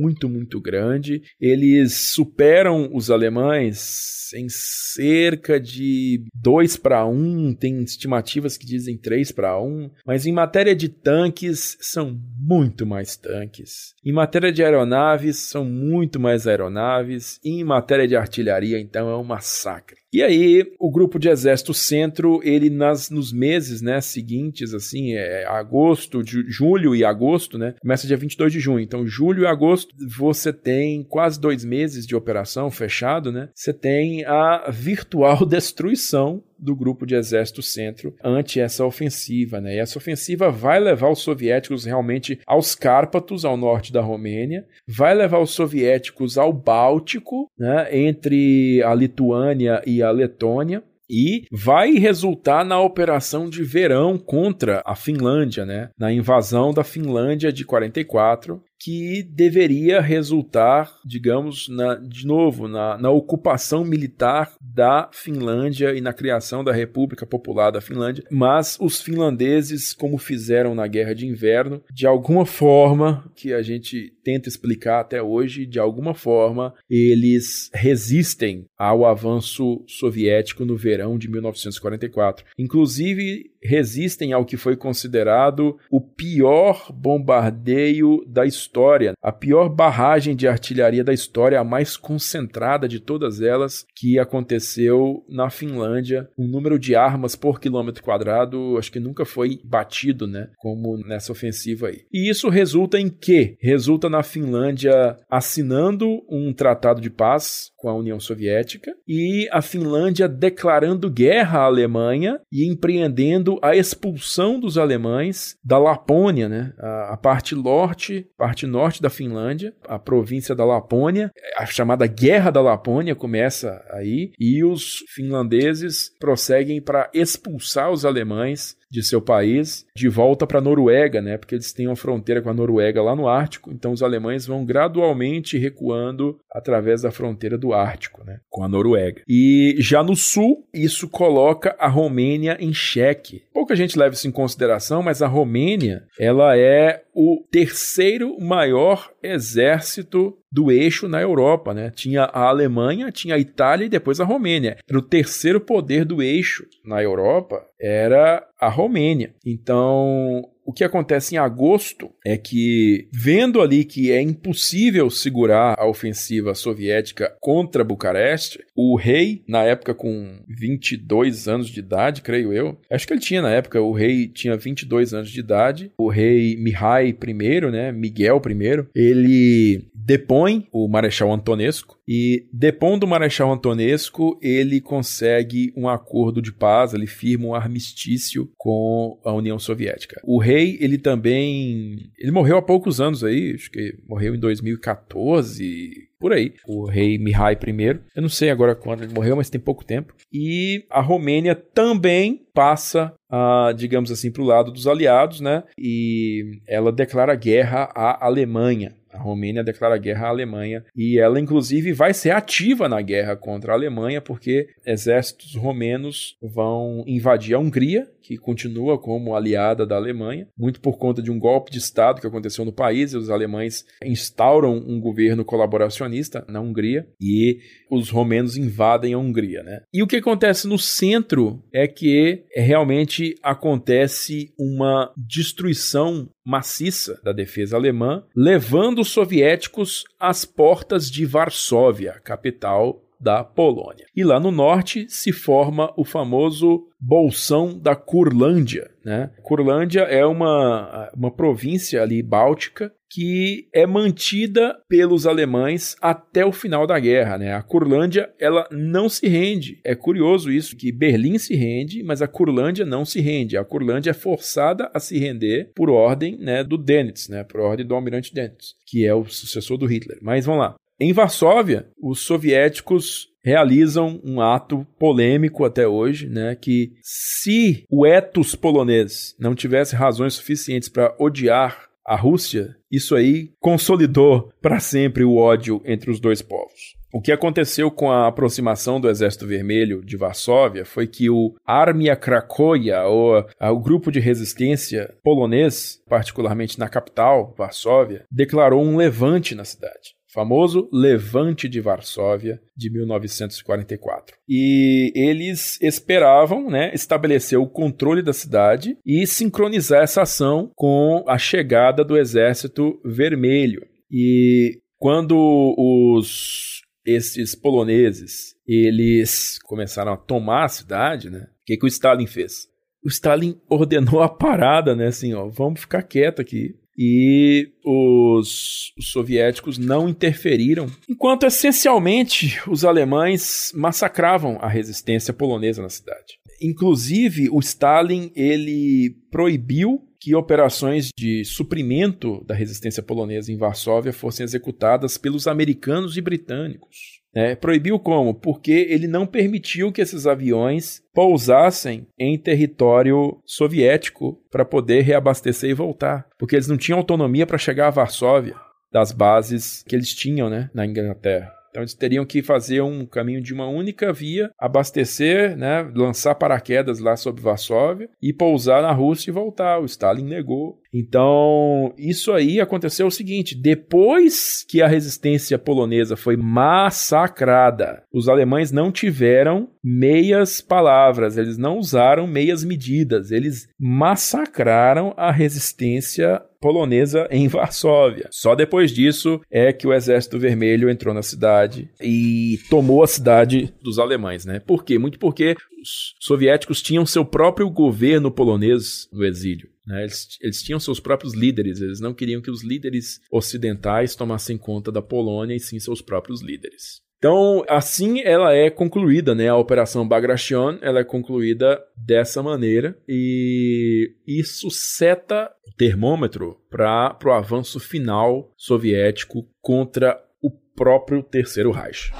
muito, muito grande. Eles superam os alemães em cerca de 2 para 1, tem estimativas que dizem 3 para 1, mas em matéria de tanques são muito mais tanques. Em matéria de aeronaves são muito mais aeronaves, e em matéria de artilharia então é um massacre. E aí, o grupo de exército centro, ele nas, nos meses né, seguintes, assim, é agosto, julho e agosto, né? Começa dia 22 de junho. Então, julho e agosto, você tem quase dois meses de operação fechado, né? Você tem a virtual *laughs* destruição do grupo de exército centro ante essa ofensiva, né? E essa ofensiva vai levar os soviéticos realmente aos Cárpatos, ao norte da Romênia, vai levar os soviéticos ao Báltico, né? Entre a Lituânia e a Letônia, e vai resultar na operação de verão contra a Finlândia, né? Na invasão da Finlândia de 44, que deveria resultar, digamos, na, de novo, na, na, ocupação militar da Finlândia e na criação da República Popular da Finlândia. Mas os finlandeses, como fizeram na Guerra de Inverno, de alguma forma, que a gente tenta explicar até hoje, de alguma forma, eles resistem ao avanço soviético no verão de 1944. Inclusive, resistem ao que foi considerado o pior bombardeio da história, a pior barragem de artilharia da história, a mais concentrada de todas elas, que aconteceu na Finlândia. O número de armas por quilômetro quadrado acho que nunca foi batido, né, como nessa ofensiva aí. E isso resulta em que? Resulta na Finlândia assinando um tratado de paz com a União Soviética e a Finlândia declarando guerra à Alemanha e empreendendo a expulsão dos alemães da Lapônia, né? a, a parte norte, parte norte da Finlândia, a província da Lapônia, a chamada Guerra da Lapônia começa aí, e os finlandeses prosseguem para expulsar os alemães de seu país de volta para a Noruega, né? Porque eles têm uma fronteira com a Noruega lá no Ártico, então os alemães vão gradualmente recuando através da fronteira do Ártico, né? Com a Noruega. E já no sul, isso coloca a Romênia em xeque. Pouca gente leva isso em consideração, mas a Romênia, ela é o terceiro maior exército do eixo na Europa, né? Tinha a Alemanha, tinha a Itália e depois a Romênia. Era o terceiro poder do eixo na Europa, era a Romênia. Então, o que acontece em agosto é que, vendo ali que é impossível segurar a ofensiva soviética contra Bucareste, o rei, na época com 22 anos de idade, creio eu, acho que ele tinha na época, o rei tinha 22 anos de idade, o rei Mihai I, né, Miguel I, ele depõe o Marechal Antonesco e depondo o Marechal Antonesco, ele consegue um acordo de paz, ele firma um armistício com a União Soviética. O rei, ele também, ele morreu há poucos anos aí, acho que morreu em 2014, por aí. O rei Mihai I. Eu não sei agora quando ele morreu, mas tem pouco tempo. E a Romênia também passa, uh, digamos assim, para o lado dos aliados, né? E ela declara guerra à Alemanha. A Romênia declara guerra à Alemanha e ela, inclusive, vai ser ativa na guerra contra a Alemanha porque exércitos romenos vão invadir a Hungria, que continua como aliada da Alemanha, muito por conta de um golpe de Estado que aconteceu no país. E os alemães instauram um governo colaboracionista na Hungria e os romenos invadem a Hungria. Né? E o que acontece no centro é que realmente acontece uma destruição maciça da defesa alemã, levando os soviéticos às portas de Varsóvia, capital da Polônia. E lá no norte se forma o famoso Bolsão da Curlândia. Né? Curlândia é uma, uma província ali báltica que é mantida pelos alemães até o final da guerra, né? A Curlândia, ela não se rende. É curioso isso que Berlim se rende, mas a Curlândia não se rende. A Curlândia é forçada a se render por ordem, né, do Dönitz, né, por ordem do almirante Dönitz, que é o sucessor do Hitler. Mas vamos lá. Em Varsóvia, os soviéticos realizam um ato polêmico até hoje, né, que se o etos polonês não tivesse razões suficientes para odiar a Rússia, isso aí consolidou para sempre o ódio entre os dois povos. O que aconteceu com a aproximação do Exército Vermelho de Varsóvia foi que o Armia Krakoia, ou o grupo de resistência polonês, particularmente na capital, Varsóvia, declarou um levante na cidade famoso Levante de Varsóvia de 1944. E eles esperavam né, estabelecer o controle da cidade e sincronizar essa ação com a chegada do Exército Vermelho. E quando os esses poloneses eles começaram a tomar a cidade, né? O que, que o Stalin fez? O Stalin ordenou a parada, né? Assim, ó, vamos ficar quieto aqui. E os, os soviéticos não interferiram, enquanto essencialmente os alemães massacravam a resistência polonesa na cidade. Inclusive, o Stalin ele proibiu que operações de suprimento da resistência polonesa em Varsóvia fossem executadas pelos americanos e britânicos. É, proibiu como? Porque ele não permitiu que esses aviões pousassem em território soviético para poder reabastecer e voltar. Porque eles não tinham autonomia para chegar a Varsóvia das bases que eles tinham né, na Inglaterra. Então eles teriam que fazer um caminho de uma única via, abastecer, né, lançar paraquedas lá sobre Varsóvia e pousar na Rússia e voltar. O Stalin negou. Então, isso aí aconteceu o seguinte: depois que a resistência polonesa foi massacrada, os alemães não tiveram meias palavras, eles não usaram meias medidas, eles massacraram a resistência polonesa em *laughs* Varsóvia. Só depois disso é que o Exército Vermelho entrou na cidade e tomou a cidade dos alemães, né? Por quê? Muito porque os soviéticos tinham seu próprio governo polonês no exílio. Né? Eles, eles, tinham seus próprios líderes, eles não queriam que os líderes ocidentais tomassem conta da Polônia e sim seus próprios líderes. Então, assim ela é concluída, né? A Operação Bagration, ela é concluída dessa maneira e isso seta o termômetro para o avanço final soviético contra o próprio Terceiro Reich.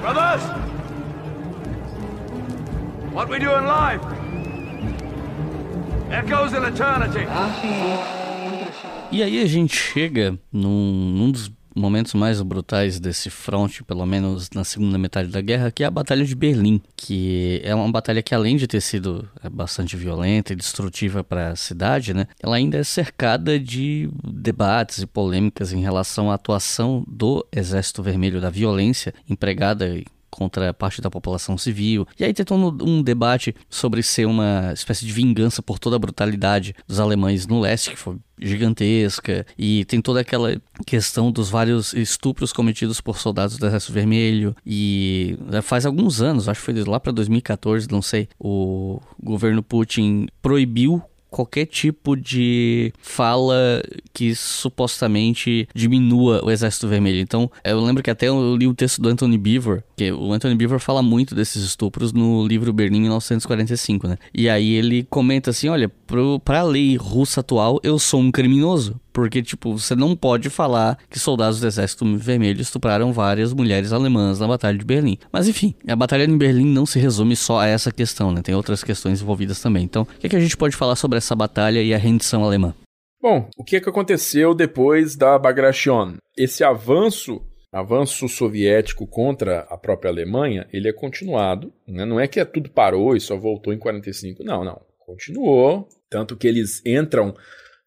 Brothers! What we doing live? Echoes in eternity. E aí a gente chega num, num dos momentos mais brutais desse front, pelo menos na segunda metade da guerra, que é a Batalha de Berlim, que é uma batalha que além de ter sido é, bastante violenta e destrutiva para a cidade, né, ela ainda é cercada de debates e polêmicas em relação à atuação do Exército Vermelho, da violência empregada contra parte da população civil. E aí tem todo um debate sobre ser uma espécie de vingança por toda a brutalidade dos alemães no leste, que foi gigantesca, e tem toda aquela questão dos vários estupros cometidos por soldados do Exército Vermelho. E faz alguns anos, acho que foi lá para 2014, não sei, o governo Putin proibiu qualquer tipo de fala que supostamente diminua o Exército Vermelho. Então, eu lembro que até eu li o texto do Anthony Beaver, que o Anthony Beaver fala muito desses estupros no livro Berlim 1945, né? E aí ele comenta assim, olha, pro, pra lei russa atual, eu sou um criminoso. Porque, tipo, você não pode falar que soldados do Exército Vermelho estupraram várias mulheres alemãs na Batalha de Berlim. Mas, enfim, a Batalha de Berlim não se resume só a essa questão, né? Tem outras questões envolvidas também. Então, o que, é que a gente pode falar sobre essa batalha e a rendição alemã? Bom, o que, é que aconteceu depois da Bagration? Esse avanço avanço soviético contra a própria Alemanha, ele é continuado. Né? Não é que é tudo parou e só voltou em 45. Não, não. Continuou. Tanto que eles entram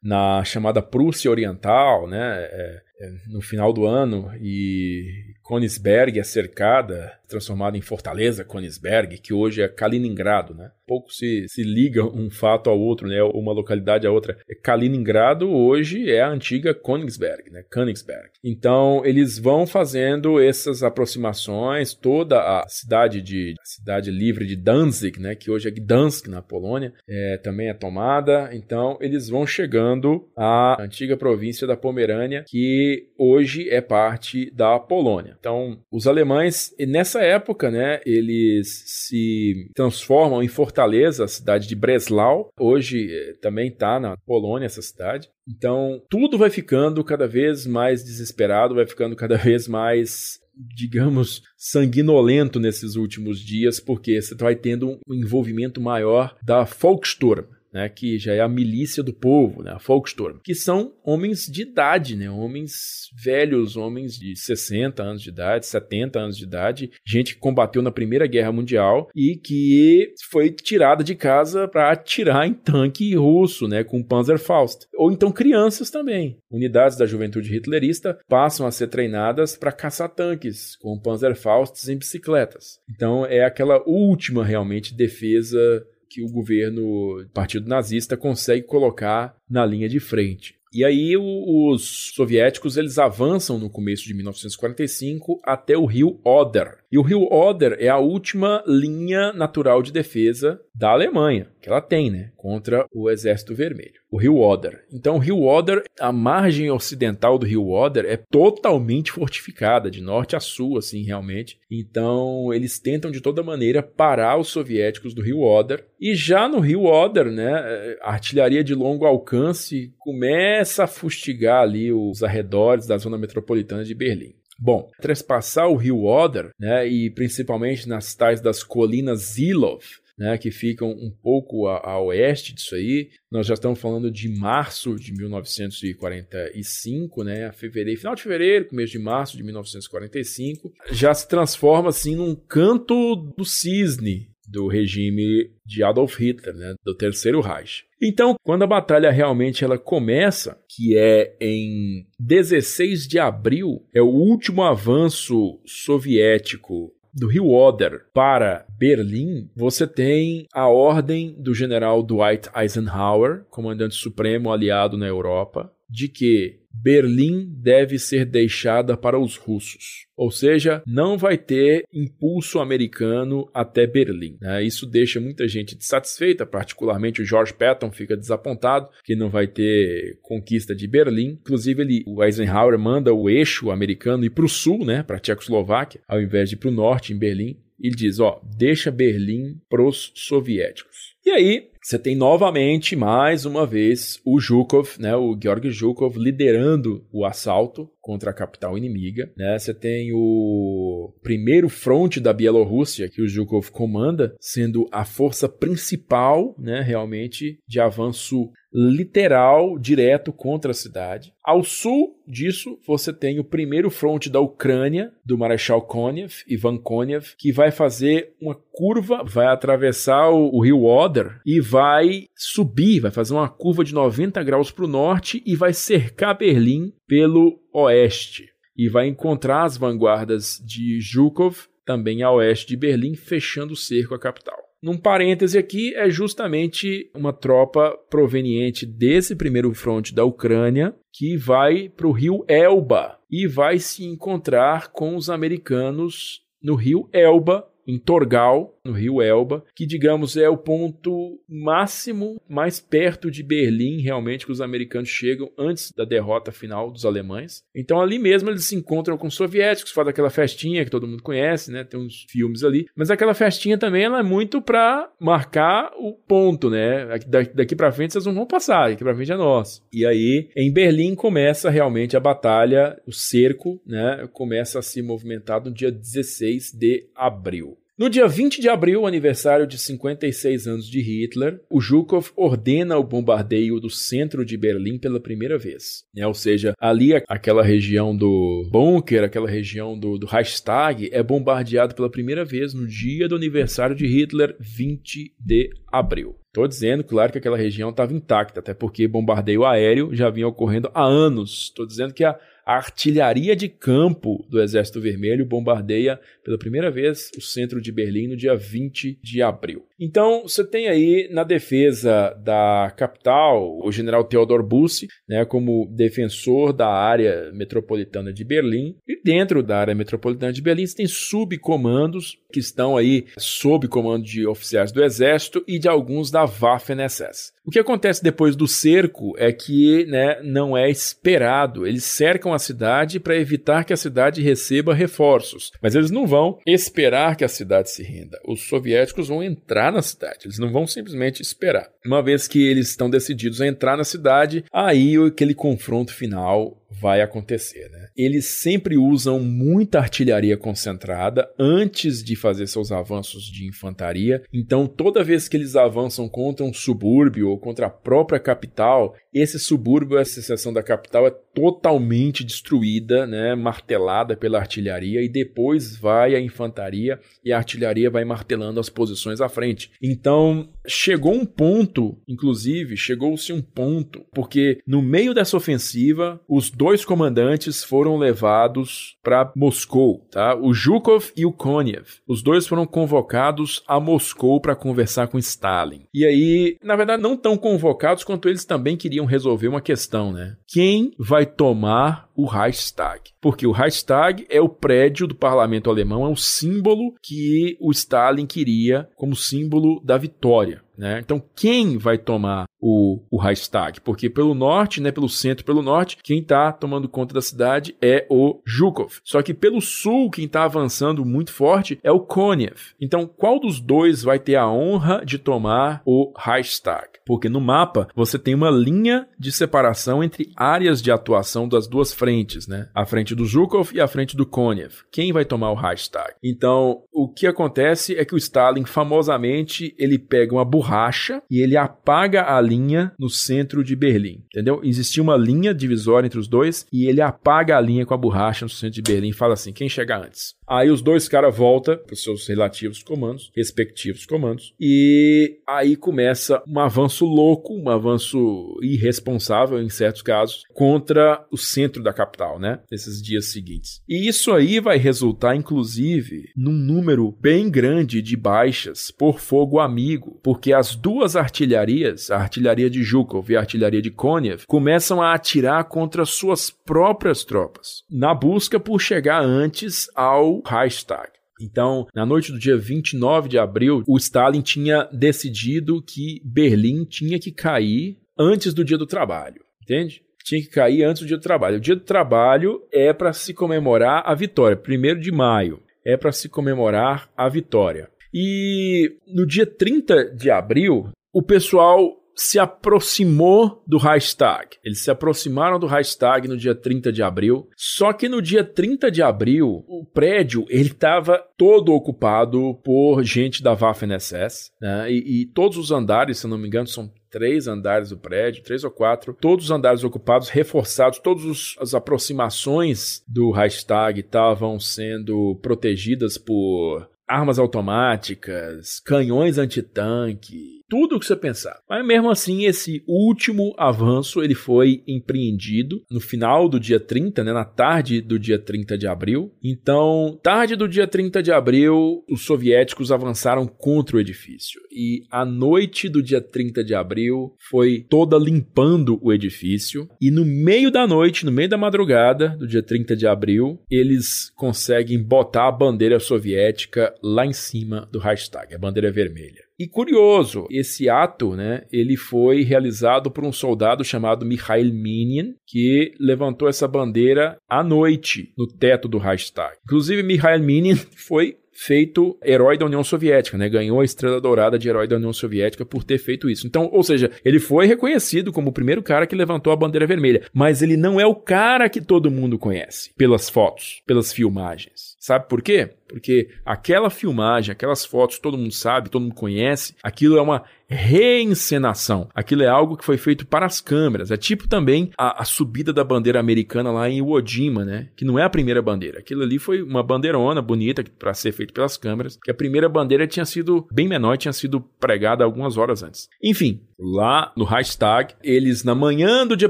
na chamada Prússia Oriental, né, é, é, no final do ano, e Königsberg é cercada, transformada em Fortaleza Königsberg, que hoje é Kaliningrado, né? Pouco se, se liga um fato ao outro, né? Uma localidade à outra. É Kaliningrado hoje é a antiga Königsberg, né? Königsberg. Então eles vão fazendo essas aproximações, toda a cidade de a cidade livre de Danzig, né? Que hoje é Gdansk na Polônia, é, também é tomada. Então eles vão chegando à antiga província da Pomerânia, que hoje é parte da Polônia. Então, os alemães, nessa época, né, eles se transformam em Fortaleza, a cidade de Breslau. Hoje eh, também está na Polônia essa cidade. Então, tudo vai ficando cada vez mais desesperado, vai ficando cada *laughs* vez mais digamos, sanguinolento nesses últimos dias, porque você vai tendo um envolvimento maior da Volkssturm, né, que já é a milícia do povo, né, a Volkssturm, que são homens de idade, né, homens velhos, homens de 60 anos de idade, 70 anos de idade, gente que combateu na Primeira Guerra Mundial e que foi tirada de casa para atirar em tanque russo, né, com Panzerfaust. Ou então crianças também. Unidades da juventude hitlerista passam a ser treinadas para caçar tanques com Panzerfausts em bicicletas. Então é aquela última realmente defesa que o governo partido nazista consegue colocar na linha de frente. E aí os soviéticos eles avançam no começo de 1945 até o rio Oder. E o rio Oder é a última linha natural de defesa da Alemanha, que ela tem, né, contra o Exército Vermelho. O rio Oder. Então, o rio Oder, a margem ocidental do rio Oder é totalmente fortificada, de norte a sul, assim, realmente. Então, eles tentam de toda maneira parar os soviéticos do rio Oder. E já no rio Oder, né, a artilharia de longo alcance começa a fustigar ali os arredores da zona metropolitana de Berlim. Bom, trespassar o rio Oder, né, e principalmente nas tais das colinas Zilov, né, que ficam um pouco a, a, oeste disso aí. Nós já estamos falando de março de 1945, né, fevereiro, final de fevereiro, começo de março de 1945, já se transforma assim num canto do cisne do regime de Adolf Hitler, né, do Terceiro Reich. Então, quando a batalha realmente ela começa, que é em 16 de abril, é o último avanço soviético do rio Oder para Berlim, você tem a ordem do general Dwight Eisenhower, comandante supremo aliado na Europa, de que Berlim deve ser deixada para os russos. Ou seja, não vai ter impulso americano até Berlim. Né? Isso deixa muita gente insatisfeita, particularmente o George Patton fica desapontado que não vai ter conquista de Berlim. Inclusive, ele, o Eisenhower manda o eixo americano ir para o sul, né, para a Tchecoslováquia, ao invés de ir para o norte, em Berlim. Ele diz: ó, deixa Berlim para os soviéticos. E aí, você tem novamente, mais uma vez, o Zhukov, né, o Georg Zhukov liderando o assalto contra a capital inimiga. Né? Você tem o primeiro fronte da Bielorrússia que o Zhukov comanda, sendo a força principal, né, realmente, de avanço literal direto contra a cidade. Ao sul disso, você tem o primeiro fronte da Ucrânia, do Marechal Konev, Ivan Konev, que vai fazer uma curva, vai atravessar o, o rio Oder e vai subir, vai fazer uma curva de 90 graus para o norte e vai cercar Berlim pelo oeste. E vai encontrar as vanguardas de Zhukov, também a oeste de Berlim, fechando o cerco à capital. Num parêntese aqui, é justamente uma tropa proveniente desse primeiro fronte da Ucrânia que vai para o rio Elba e vai se encontrar com os americanos no rio Elba em Torgal, no rio Elba, que digamos é o ponto máximo mais perto de Berlim realmente que os americanos chegam antes da derrota final dos alemães. Então ali mesmo eles se encontram com os soviéticos, fazem aquela festinha que todo mundo conhece, né? Tem uns filmes ali, mas aquela festinha também ela é muito para marcar o ponto, né? Daqui para frente vocês não vão passar, daqui para frente é nosso. E aí em Berlim começa realmente a batalha, o cerco, né? Começa a se movimentar no dia 16 de abril. No dia 20 de abril, aniversário de 56 anos de Hitler, o Zhukov ordena o bombardeio do centro de Berlim pela primeira vez. Né? Ou seja, ali aquela região do bunker, aquela região do, do Reichstag, é bombardeado pela primeira vez no dia do aniversário de Hitler, 20 de abril. Estou dizendo, claro, que aquela região estava intacta, até porque bombardeio aéreo já vinha ocorrendo há anos. Estou dizendo que a a artilharia de campo do Exército Vermelho bombardeia pela primeira vez o centro de Berlim no dia 20 de abril. Então, você tem aí na defesa da capital o general Theodor Bussi, né, como defensor da área metropolitana de Berlim. E dentro da área metropolitana de Berlim, você tem subcomandos que estão aí sob comando de oficiais do exército e de alguns da Waffen-SS. O que acontece depois do cerco é que né, não é esperado. Eles cercam a cidade para evitar que a cidade receba reforços. Mas eles não vão esperar que a cidade se renda. Os soviéticos vão entrar na cidade. Eles não vão simplesmente esperar. Uma vez que eles estão decididos a entrar na cidade, aí aquele confronto final vai acontecer. Né? eles sempre usam muita artilharia concentrada antes de fazer seus avanços de infantaria. Então, toda vez que eles avançam contra um subúrbio ou contra a própria capital, esse subúrbio, essa seção da capital é totalmente destruída, né, martelada pela artilharia e depois vai a infantaria e a artilharia vai martelando as posições à frente. Então, chegou um ponto, inclusive, chegou-se um ponto, porque no meio dessa ofensiva, os dois comandantes foram levados para Moscou, tá? O Zhukov e o Konev. Os dois foram convocados a Moscou para conversar com Stalin. E aí, na verdade, não tão convocados quanto eles também queriam resolver uma questão, né? Quem vai tomar o Reichstag? Porque o Reichstag é o prédio do parlamento alemão, é o símbolo que o Stalin queria como símbolo da vitória. Né? Então, quem vai tomar o, o Reichstag? Porque pelo norte, né, pelo centro, pelo norte, quem está tomando conta da cidade é o Zhukov. Só que pelo sul, quem está avançando muito forte é o Konev. Então, qual dos dois vai ter a honra de tomar o Reichstag? Porque no mapa você tem uma linha de separação entre áreas de atuação das duas frentes, né? A frente do Zhukov e a frente do Konev. Quem vai tomar o Reichstag? Então, o que acontece é que o Stalin, famosamente, ele pega uma borracha e ele apaga a linha no centro de Berlim, entendeu? Existia uma linha divisória entre os dois e ele apaga a linha com a borracha no centro de Berlim e fala assim: quem chega antes? Aí os dois caras voltam para os seus relativos comandos, respectivos comandos, e aí começa um avanço louco, um avanço irresponsável em certos casos, contra o centro da capital, né? Nesses dias seguintes. E isso aí vai resultar, inclusive, num número bem grande de baixas por fogo amigo, porque as duas artilharias, a artilharia de Zhukov e a artilharia de Konev, começam a atirar contra suas próprias tropas, na busca por chegar antes ao Reichstag. Então, na noite do dia 29 de abril, o Stalin tinha decidido que Berlim tinha que cair antes do dia do trabalho, entende? Tinha que cair antes do dia do trabalho. O dia do trabalho é para se comemorar a vitória, 1 de maio. É para se comemorar a vitória. E no dia 30 de abril, o pessoal se aproximou do Reichstag. Eles se aproximaram do Reichstag no dia 30 de abril. Só que no dia 30 de abril, o prédio ele estava todo ocupado por gente da Waffen-SS, né? E, e todos os andares, se não me engano, são três andares do prédio, três ou quatro, todos os andares ocupados, reforçados, todas as aproximações do Reichstag estavam sendo protegidas por armas automáticas, canhões antitanque, tudo o que você pensar. Mas mesmo assim, esse último avanço ele foi empreendido no final do dia 30, né, na tarde do dia 30 de abril. Então, tarde do dia 30 de abril, os soviéticos avançaram contra o edifício. E a noite do dia 30 de abril foi toda limpando o edifício. E no meio da noite, no meio da madrugada do dia 30 de abril, eles conseguem botar a bandeira soviética lá em cima do Reichstag, a bandeira vermelha. E curioso, esse ato, né, ele foi realizado por um soldado chamado Mikhail Minin, que levantou essa bandeira à noite no teto do Reichstag. Inclusive, Mikhail Minin *laughs* foi feito herói da União Soviética, né? Ganhou a estrela dourada de herói da União Soviética por ter feito isso. Então, ou seja, ele foi reconhecido como o primeiro cara que levantou a bandeira vermelha, mas ele não é o cara que todo mundo conhece pelas fotos, pelas filmagens. Sabe por quê? Porque aquela filmagem, aquelas fotos, todo mundo sabe, todo mundo conhece, aquilo é uma reencenação. Aquilo é algo que foi feito para as câmeras. É tipo também a, a subida da bandeira americana lá em Iwo né? Que não é a primeira bandeira. Aquilo ali foi uma bandeirona bonita para ser feito pelas câmeras, que a primeira bandeira tinha sido bem menor, tinha sido pregada algumas horas antes. Enfim, lá no Reichstag, eles na manhã do dia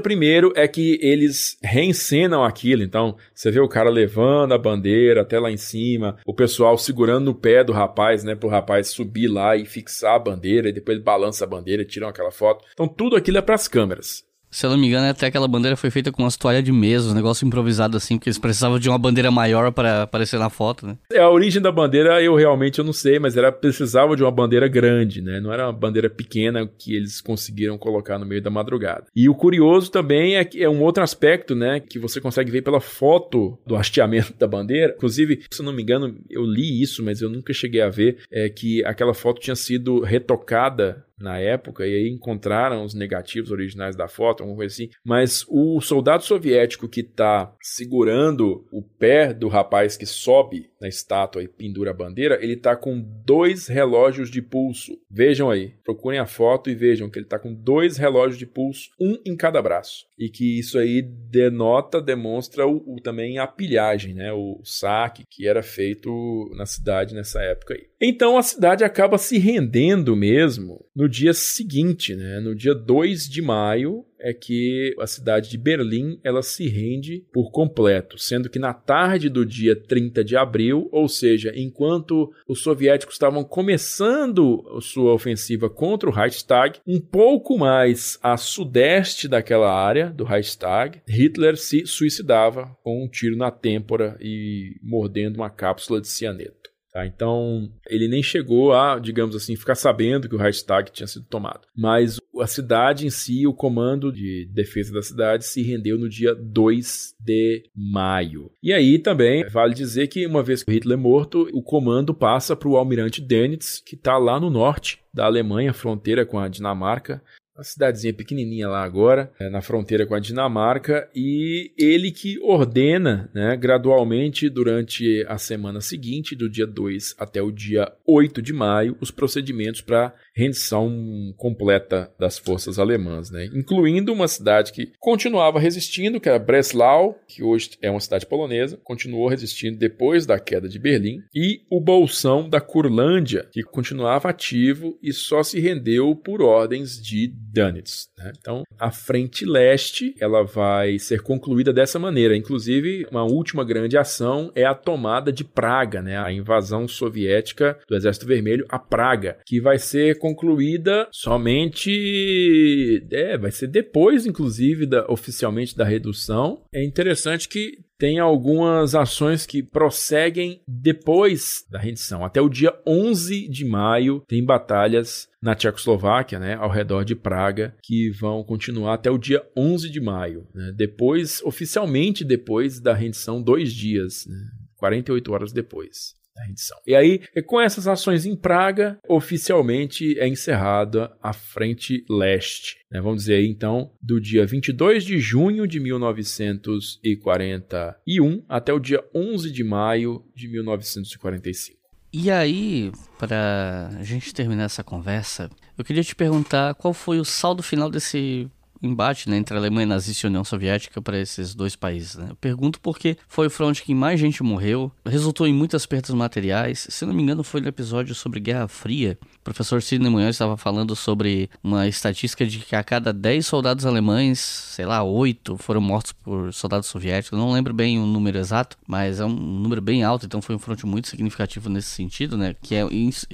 primeiro é que eles reencenam aquilo. Então, você vê o cara levando a bandeira até lá em cima, o pessoal segurando no pé do rapaz, né, pro rapaz subir lá e fixar a bandeira, e depois ele balança a bandeira tiram aquela foto. Então, tudo aquilo é para as câmeras. Se eu não me engano, até aquela bandeira foi feita com umas toalhas de mesa, um negócio improvisado assim, porque eles precisavam de uma bandeira maior para aparecer na foto, né? É, a origem da bandeira eu realmente eu não sei, mas era precisava de uma bandeira grande, né? Não era uma bandeira pequena que eles conseguiram colocar no meio da madrugada. E o curioso também é que é um outro aspecto, né, que você consegue ver pela foto do hasteamento da bandeira. Inclusive, se eu não me engano, eu li isso, mas eu nunca cheguei a ver, é que aquela foto tinha sido retocada na época, e aí encontraram os negativos originais da foto, alguma coisa assim. Mas o soldado soviético que está segurando o pé do rapaz que sobe na estátua e pendura a bandeira, ele está com dois relógios de pulso. Vejam aí, procurem a foto e vejam que ele está com dois relógios de pulso, um em cada braço. E que isso aí denota, demonstra o, o também a pilhagem, né? O saque que era feito na cidade nessa época aí. Então a cidade acaba se rendendo mesmo no dia seguinte, né? No dia 2 de maio, é que a cidade de Berlim ela se rende por completo, sendo que na tarde do dia 30 de abril, ou seja, enquanto os soviéticos estavam começando sua ofensiva contra o Reichstag, um pouco mais a sudeste daquela área do Reichstag, Hitler se suicidava com um tiro na têmpora e mordendo uma cápsula de cianeto. Tá? Então, ele nem chegou a, digamos assim, ficar sabendo que o Reichstag tinha sido tomado. Mas a cidade em si, o comando de defesa da cidade, se rendeu no dia 2 de maio. E aí também vale dizer que, uma vez que Hitler é morto, o comando passa para o almirante Dönitz, que está lá no norte da Alemanha, fronteira com a Dinamarca, uma cidadezinha pequenininha lá agora, é, na fronteira com a Dinamarca, e ele que ordena, né, gradualmente durante a semana seguinte, do dia 2 até o dia 8 de maio, os procedimentos para rendição completa das forças alemãs, né? incluindo uma cidade que continuava resistindo, que era Breslau, que hoje é uma cidade polonesa, continuou resistindo depois da queda de Berlim, e o Bolsão da Curlândia, que continuava ativo e só se rendeu por ordens de Dönitz. Né? Então, a frente leste ela vai ser concluída dessa maneira. Inclusive, uma última grande ação é a tomada de Praga, né? a invasão soviética do Exército Vermelho a Praga, que vai ser concluída somente. É, vai ser depois, inclusive, da, oficialmente da redução. É interessante que tem algumas ações que prosseguem depois da rendição. Até o dia 11 de maio tem batalhas na Tchecoslováquia, né, ao redor de Praga, que vão continuar até o dia 11 de maio. Né, depois, oficialmente depois da rendição, dois dias, né, 48 horas depois da rendição. E aí, com essas ações em Praga, oficialmente é encerrada a Frente Leste. Né? Vamos dizer aí, então, do dia 22 de junho de 1941 até o dia 11 de maio de 1945. E aí, para a gente terminar essa conversa, eu queria te perguntar qual foi o saldo final desse embate né, entre a Alemanha nazista e a União Soviética para esses dois países. Né? Eu pergunto porque foi o fronte que mais gente morreu, resultou em muitas perdas materiais. Se não me engano, foi no episódio sobre Guerra Fria. O professor Sidney Munhoz estava falando sobre uma estatística de que a cada 10 soldados alemães, sei lá, 8 foram mortos por soldados soviéticos. Não lembro bem o número exato, mas é um número bem alto, então foi um fronte muito significativo nesse sentido, né? Que é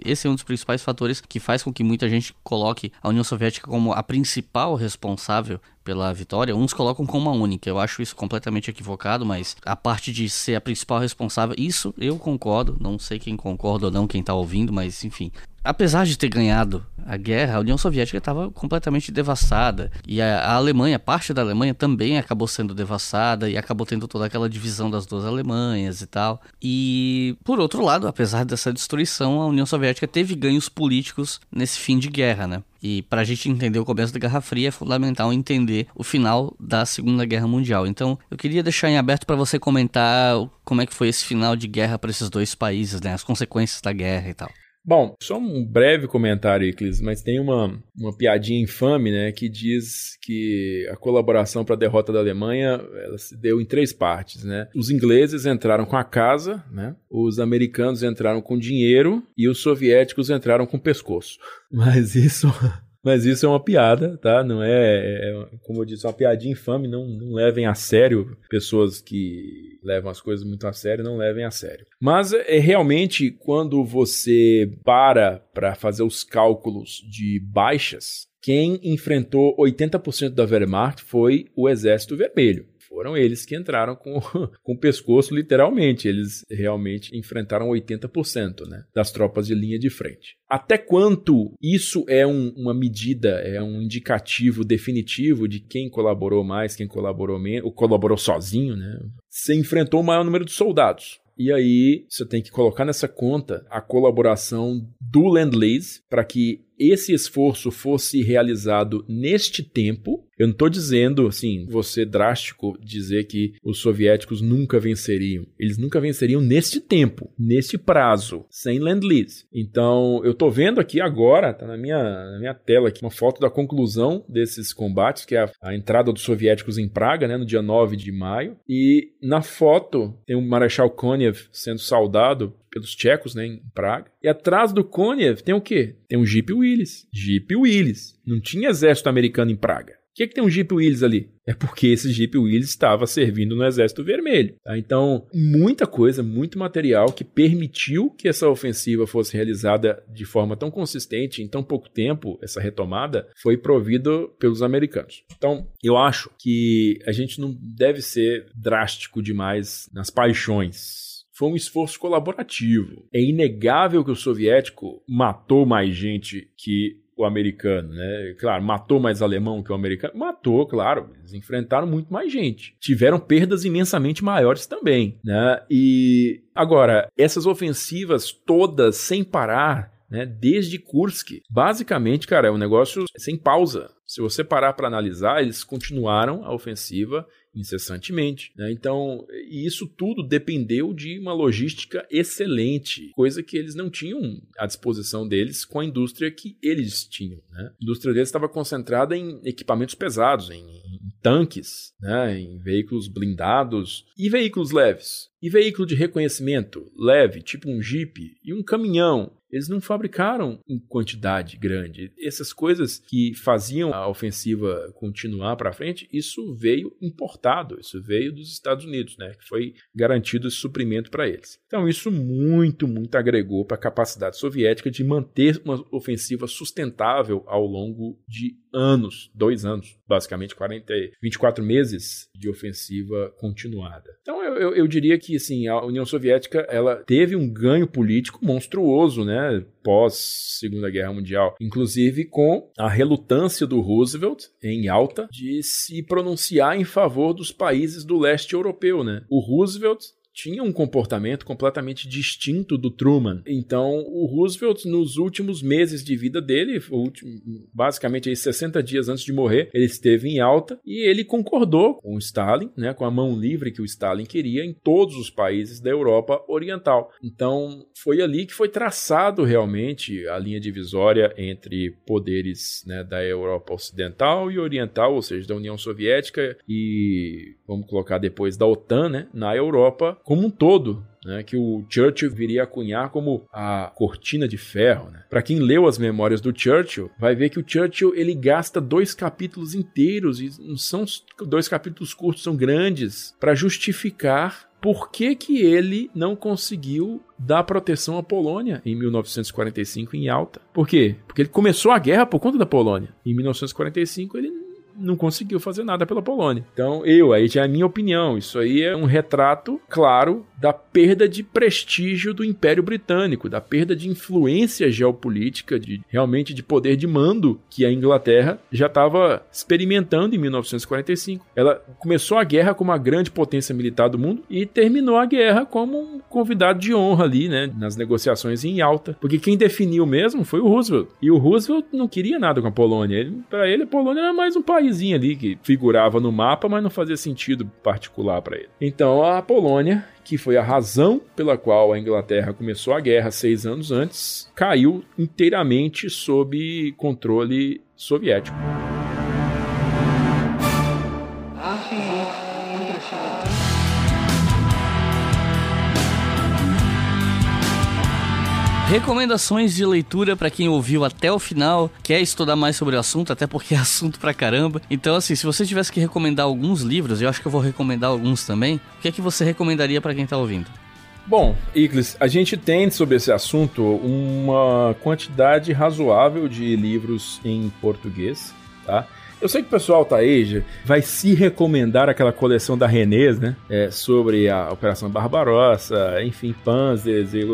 esse é um dos principais fatores que faz com que muita gente coloque a União Soviética como a principal responsável pela vitória, uns colocam como uma única. Eu acho isso completamente equivocado, mas a parte de ser a principal responsável, isso eu concordo. Não sei quem concorda ou não, quem tá ouvindo, mas enfim. Apesar de ter ganhado a guerra, a União Soviética estava completamente devastada. E a, a, Alemanha, parte da Alemanha também acabou sendo devastada e acabou tendo toda aquela divisão das duas Alemanhas e tal. E, por outro lado, apesar dessa destruição, a União Soviética teve ganhos políticos nesse fim de guerra, né? E para a gente entender o começo da Guerra Fria é fundamental entender o final da Segunda Guerra Mundial. Então, eu queria deixar em aberto para você comentar como é que foi esse final de guerra para esses dois países, né? As consequências da guerra e tal. Bom, só um breve comentário, Iclis, mas tem uma, uma piadinha infame, né, que diz que a colaboração para a derrota da Alemanha se deu em três partes, né? Os ingleses entraram com a casa, né? Os americanos entraram com dinheiro e os soviéticos entraram com o pescoço. *laughs* Mas isso mas isso é uma piada, tá? Não é, é, é como eu disse, uma piadinha infame. Não, não levem a sério pessoas que levam as coisas muito a sério, não levem a sério. Mas é realmente quando você para para fazer os cálculos de baixas, quem enfrentou 80% da Wehrmacht foi o Exército Vermelho foram eles que entraram com, *laughs* com o pescoço, literalmente. Eles realmente enfrentaram 80% né, das tropas de linha de frente. Até quanto isso é um, uma medida, é um indicativo definitivo de quem colaborou mais, quem colaborou menos, ou colaborou sozinho, né? Você enfrentou o maior número de soldados. E aí você tem que colocar nessa conta a colaboração do Land Lease para que esse esforço fosse realizado neste tempo, eu não estou dizendo, assim, você drástico dizer que os soviéticos nunca venceriam. Eles nunca venceriam neste tempo, neste prazo, sem Land-Lease. Então, eu estou vendo aqui agora, tá na minha, na minha tela aqui, uma foto da conclusão desses combates, que é a, a entrada dos soviéticos em Praga, né, no dia 9 de maio. E na foto tem o Marechal Konev sendo saudado pelos tchecos, né, em Praga. E atrás do Konev tem o quê? Tem um Jeep Willys. Jeep Willys. Não tinha exército americano em Praga que, que tem um Jeep Willys ali? É porque esse Jeep Willys estava servindo no Exército Vermelho. Tá? Então, muita coisa, muito material que permitiu que essa ofensiva fosse realizada de forma tão consistente em tão pouco tempo, essa retomada, foi provido pelos americanos. Então, eu acho que a gente não deve ser drástico demais nas paixões foi um esforço colaborativo. É inegável que o soviético matou mais gente que o americano, né? Claro, matou mais alemão que o americano? Matou, claro. Eles enfrentaram muito mais gente. Tiveram perdas imensamente maiores também, né? E agora, essas ofensivas todas sem parar, né? Desde Kursk, basicamente, cara, é um negócio sem pausa. Se você parar para analisar, eles continuaram a ofensiva incessantemente. Né? Então, isso tudo dependeu de uma logística excelente, coisa que eles não tinham à disposição deles com a indústria que eles tinham. Né? A indústria deles estava concentrada em equipamentos pesados, em, em tanques, né? em veículos blindados e veículos leves. E veículo de reconhecimento leve, tipo um Jeep, e um caminhão, eles não fabricaram em quantidade grande. Essas coisas que faziam a ofensiva continuar para frente, isso veio importado, isso veio dos Estados Unidos, né? Que foi garantido esse suprimento para eles. Então isso muito, muito agregou para a capacidade soviética de manter uma ofensiva sustentável ao longo de anos, dois anos, basicamente 40, 24 meses de ofensiva continuada. Então eu, eu, eu diria que assim, a União Soviética ela teve um ganho político monstruoso, né? pós Segunda Guerra Mundial, inclusive com a relutância do Roosevelt em alta de se pronunciar em favor dos países do leste europeu, né? O Roosevelt tinha um comportamento completamente distinto do Truman. Então, o Roosevelt, nos últimos meses de vida dele, basicamente aí 60 dias antes de morrer, ele esteve em alta e ele concordou com o Stalin, né, com a mão livre que o Stalin queria em todos os países da Europa Oriental. Então, foi ali que foi traçado realmente a linha divisória entre poderes né, da Europa Ocidental e Oriental, ou seja, da União Soviética e, vamos colocar depois, da OTAN, né, na Europa como um todo, né, que o Churchill viria a cunhar como a cortina de ferro. Né? Para quem leu as memórias do Churchill, vai ver que o Churchill ele gasta dois capítulos inteiros e não são dois capítulos curtos, são grandes para justificar por que, que ele não conseguiu dar proteção à Polônia em 1945 em Alta. Por quê? Porque ele começou a guerra por conta da Polônia. Em 1945 ele não conseguiu fazer nada pela Polônia. Então, eu, aí já é a minha opinião, isso aí é um retrato claro da perda de prestígio do Império Britânico, da perda de influência geopolítica, de realmente de poder de mando que a Inglaterra já estava experimentando em 1945. Ela começou a guerra como uma grande potência militar do mundo e terminou a guerra como um convidado de honra ali, né, nas negociações em alta, porque quem definiu mesmo foi o Roosevelt. E o Roosevelt não queria nada com a Polônia. Para ele, a Polônia era mais um ali que figurava no mapa, mas não fazia sentido particular para ele. Então a Polônia que foi a razão pela qual a Inglaterra começou a guerra seis anos antes, caiu inteiramente sob controle soviético. Recomendações de leitura para quem ouviu até o final, quer estudar mais sobre o assunto, até porque é assunto pra caramba. Então, assim, se você tivesse que recomendar alguns livros, eu acho que eu vou recomendar alguns também, o que é que você recomendaria para quem tá ouvindo? Bom, Iclis, a gente tem sobre esse assunto uma quantidade razoável de livros em português, tá? Eu sei que o pessoal tá aí, vai se recomendar aquela coleção da Renês, né? É, sobre a Operação Barbarossa, enfim, Panzers e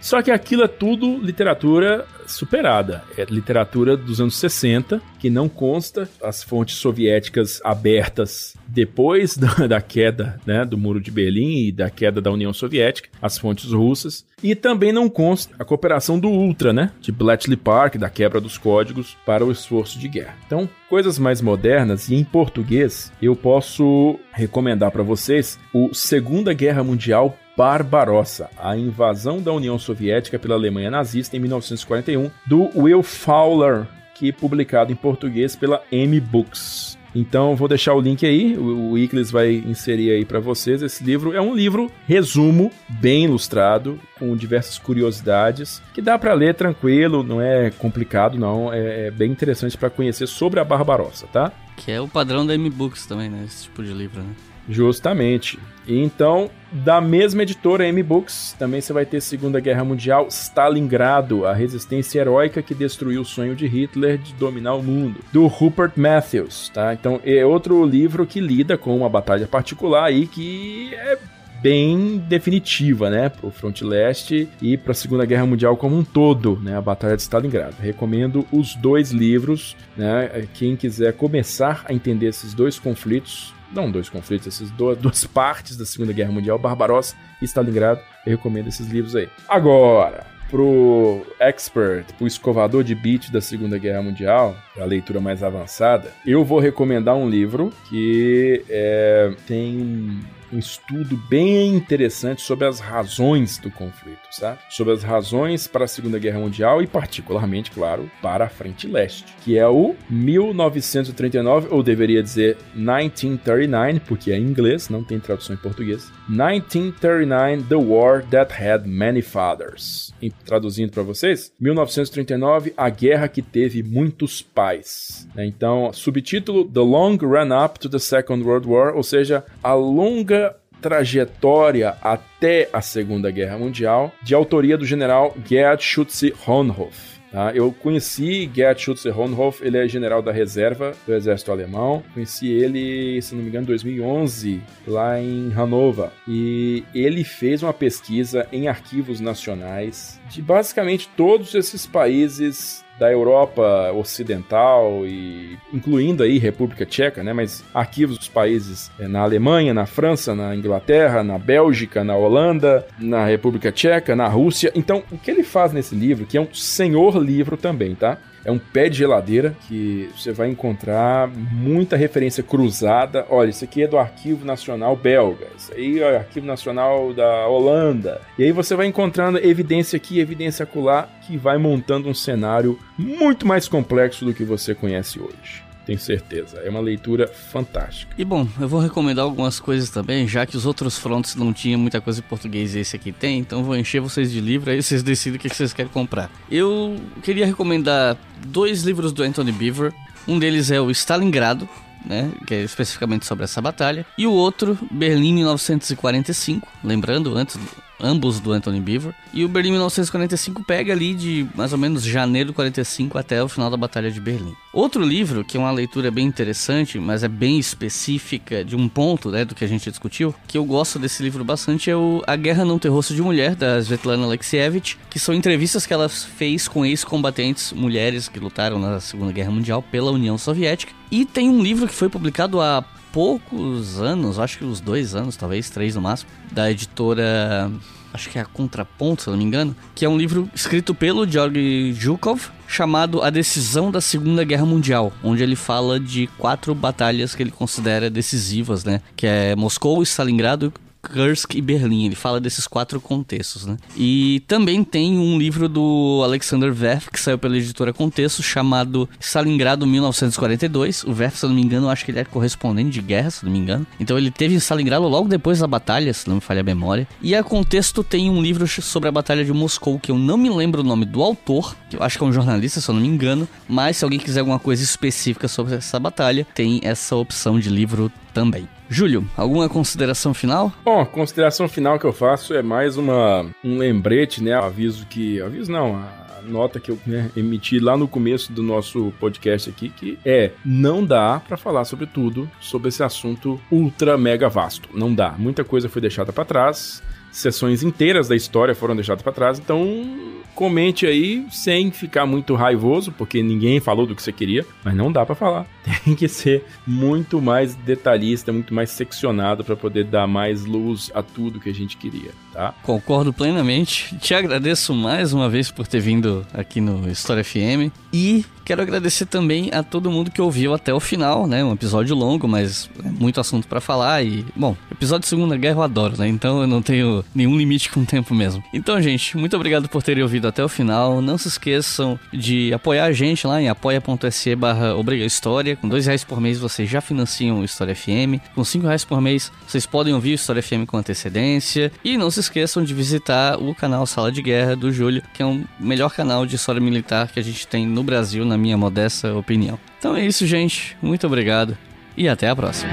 Só que aquilo é tudo literatura superada. É literatura dos anos 60, que não consta as fontes soviéticas abertas depois *laughs* da, da, queda né, do Muro de Berlim e da queda da União Soviética, as fontes russas, e também não consta a cooperação do Ultra, né, de Bletchley Park, da quebra dos códigos para o esforço de guerra. Então, coisas mais modernas e em português, eu posso recomendar para vocês o Segunda Guerra Mundial Barbarossa, a invasão da União Soviética pela Alemanha nazista em 1941, do Will Fowler, que é publicado em português pela M Books. Então vou deixar o link aí, o Iclis vai inserir aí para vocês. Esse livro é um livro resumo, bem ilustrado, com diversas curiosidades, que dá para ler tranquilo, não é complicado não, é, é bem interessante para conhecer sobre a Barbarossa, tá? Que é o padrão da M-Books também, né? Esse tipo de livro, né? Justamente. Então, da mesma editora M-Books, também você vai ter Segunda Guerra Mundial, Stalingrado, a resistência heróica que destruiu o sonho de Hitler de dominar o mundo, do Rupert Matthews, tá? Então, é outro livro que lida com uma batalha particular aí que é bem definitiva, né, para o Front Leste e para a Segunda Guerra Mundial como um todo, né, a Batalha de Stalingrado. Recomendo os dois livros, né, quem quiser começar a entender esses dois conflitos, não dois conflitos, essas duas, duas partes da Segunda Guerra Mundial, Barbarossa e Stalingrado. Eu recomendo esses livros aí. Agora, pro expert, pro escovador de beat da Segunda Guerra Mundial, a leitura mais avançada, eu vou recomendar um livro que é, tem um estudo bem interessante sobre as razões do conflito, sabe? Sobre as razões para a Segunda Guerra Mundial e, particularmente, claro, para a Frente Leste, que é o 1939, ou deveria dizer 1939, porque é em inglês, não tem tradução em português. 1939, The War That Had Many Fathers. E, traduzindo para vocês, 1939, A Guerra que Teve Muitos Pais. Então, subtítulo The Long Run Up to the Second World War, ou seja, a longa trajetória até a Segunda Guerra Mundial, de autoria do general Gerd Schütze-Hohenhoff. Tá? Eu conheci Gerd Schütze-Hohenhoff, ele é general da reserva do exército alemão. Conheci ele, se não me engano, em 2011, lá em Hannover. E ele fez uma pesquisa em arquivos nacionais de basicamente todos esses países da Europa Ocidental e incluindo aí República Tcheca, né? Mas arquivos dos países é, na Alemanha, na França, na Inglaterra, na Bélgica, na Holanda, na República Tcheca, na Rússia. Então, o que ele faz nesse livro, que é um senhor livro também, tá? É um pé de geladeira que você vai encontrar muita referência cruzada. Olha, isso aqui é do Arquivo Nacional Belga, isso aí é o Arquivo Nacional da Holanda. E aí você vai encontrando evidência aqui, evidência acolá, que vai montando um cenário muito mais complexo do que você conhece hoje tenho certeza. É uma leitura fantástica. E bom, eu vou recomendar algumas coisas também, já que os outros fronts não tinham muita coisa em português e esse aqui tem, então vou encher vocês de livro, aí vocês decidem o que vocês querem comprar. Eu queria recomendar dois livros do Anthony Beaver. Um deles é o Stalingrado, né, que é especificamente sobre essa batalha, e o outro, Berlim 1945, lembrando, antes ambos do Anthony Beaver. E o Berlim 1945 pega ali de mais ou menos janeiro de 45 até o final da Batalha de Berlim. Outro livro, que é uma leitura bem interessante, mas é bem específica de um ponto né, do que a gente discutiu, que eu gosto desse livro bastante, é o A Guerra Não Ter Rosto de Mulher, da Svetlana Alexievich, que são entrevistas que ela fez com ex-combatentes mulheres que lutaram na Segunda Guerra Mundial pela União Soviética. E tem um livro que foi publicado há poucos anos, acho que uns dois anos, talvez três no máximo, da editora, acho que é a Contraponto, se não me engano, que é um livro escrito pelo Georg Zhukov, chamado A Decisão da Segunda Guerra Mundial, onde ele fala de quatro batalhas que ele considera decisivas, né? Que é Moscou, Stalingrado, Kursk e Berlim. Ele fala desses quatro contextos, né? E também tem um livro do Alexander Werf, que saiu pela editora Contexto, chamado Stalingrado 1942. O Werf, se eu não me engano, eu acho que ele é correspondente de guerra, se não me engano. Então ele teve em logo depois da batalha, se não me falha a memória. E a Contexto tem um livro sobre a Batalha de Moscou, que eu não me lembro o nome do autor, que eu acho que é um jornalista, se eu não me engano. Mas se alguém quiser alguma coisa específica sobre essa batalha, tem essa opção de livro também. Júlio, alguma consideração final? Bom, a consideração final que eu faço é mais uma um lembrete, né? Aviso que. Aviso não, a nota que eu né, emiti lá no começo do nosso podcast aqui, que é não dá para falar sobre tudo sobre esse assunto ultra mega vasto. Não dá. Muita coisa foi deixada para trás sessões inteiras da história foram deixadas para trás, então comente aí sem ficar muito raivoso, porque ninguém falou do que você queria, mas não dá para falar. *laughs* Tem que ser muito mais detalhista, muito mais seccionado para poder dar mais luz a tudo que a gente queria, tá? Concordo plenamente. Te agradeço mais uma vez por ter vindo aqui no História FM e Quero agradecer também a todo mundo que ouviu até o final, né? Um episódio longo, mas é muito assunto para falar e, bom, episódio de Segunda Guerra eu adoro, né? Então eu não tenho nenhum limite com o tempo mesmo. Então, gente, muito obrigado por terem ouvido até o final. Não se esqueçam de apoiar a gente lá em apoia.se barra História. Com dois reais por mês vocês já financiam o História FM. Com cinco reais por mês vocês podem ouvir o História FM com antecedência. E não se esqueçam de visitar o canal Sala de Guerra do Júlio, que é o melhor canal de história militar que a gente tem no Brasil, na minha modesta opinião. Então é isso, gente. Muito obrigado e até a próxima.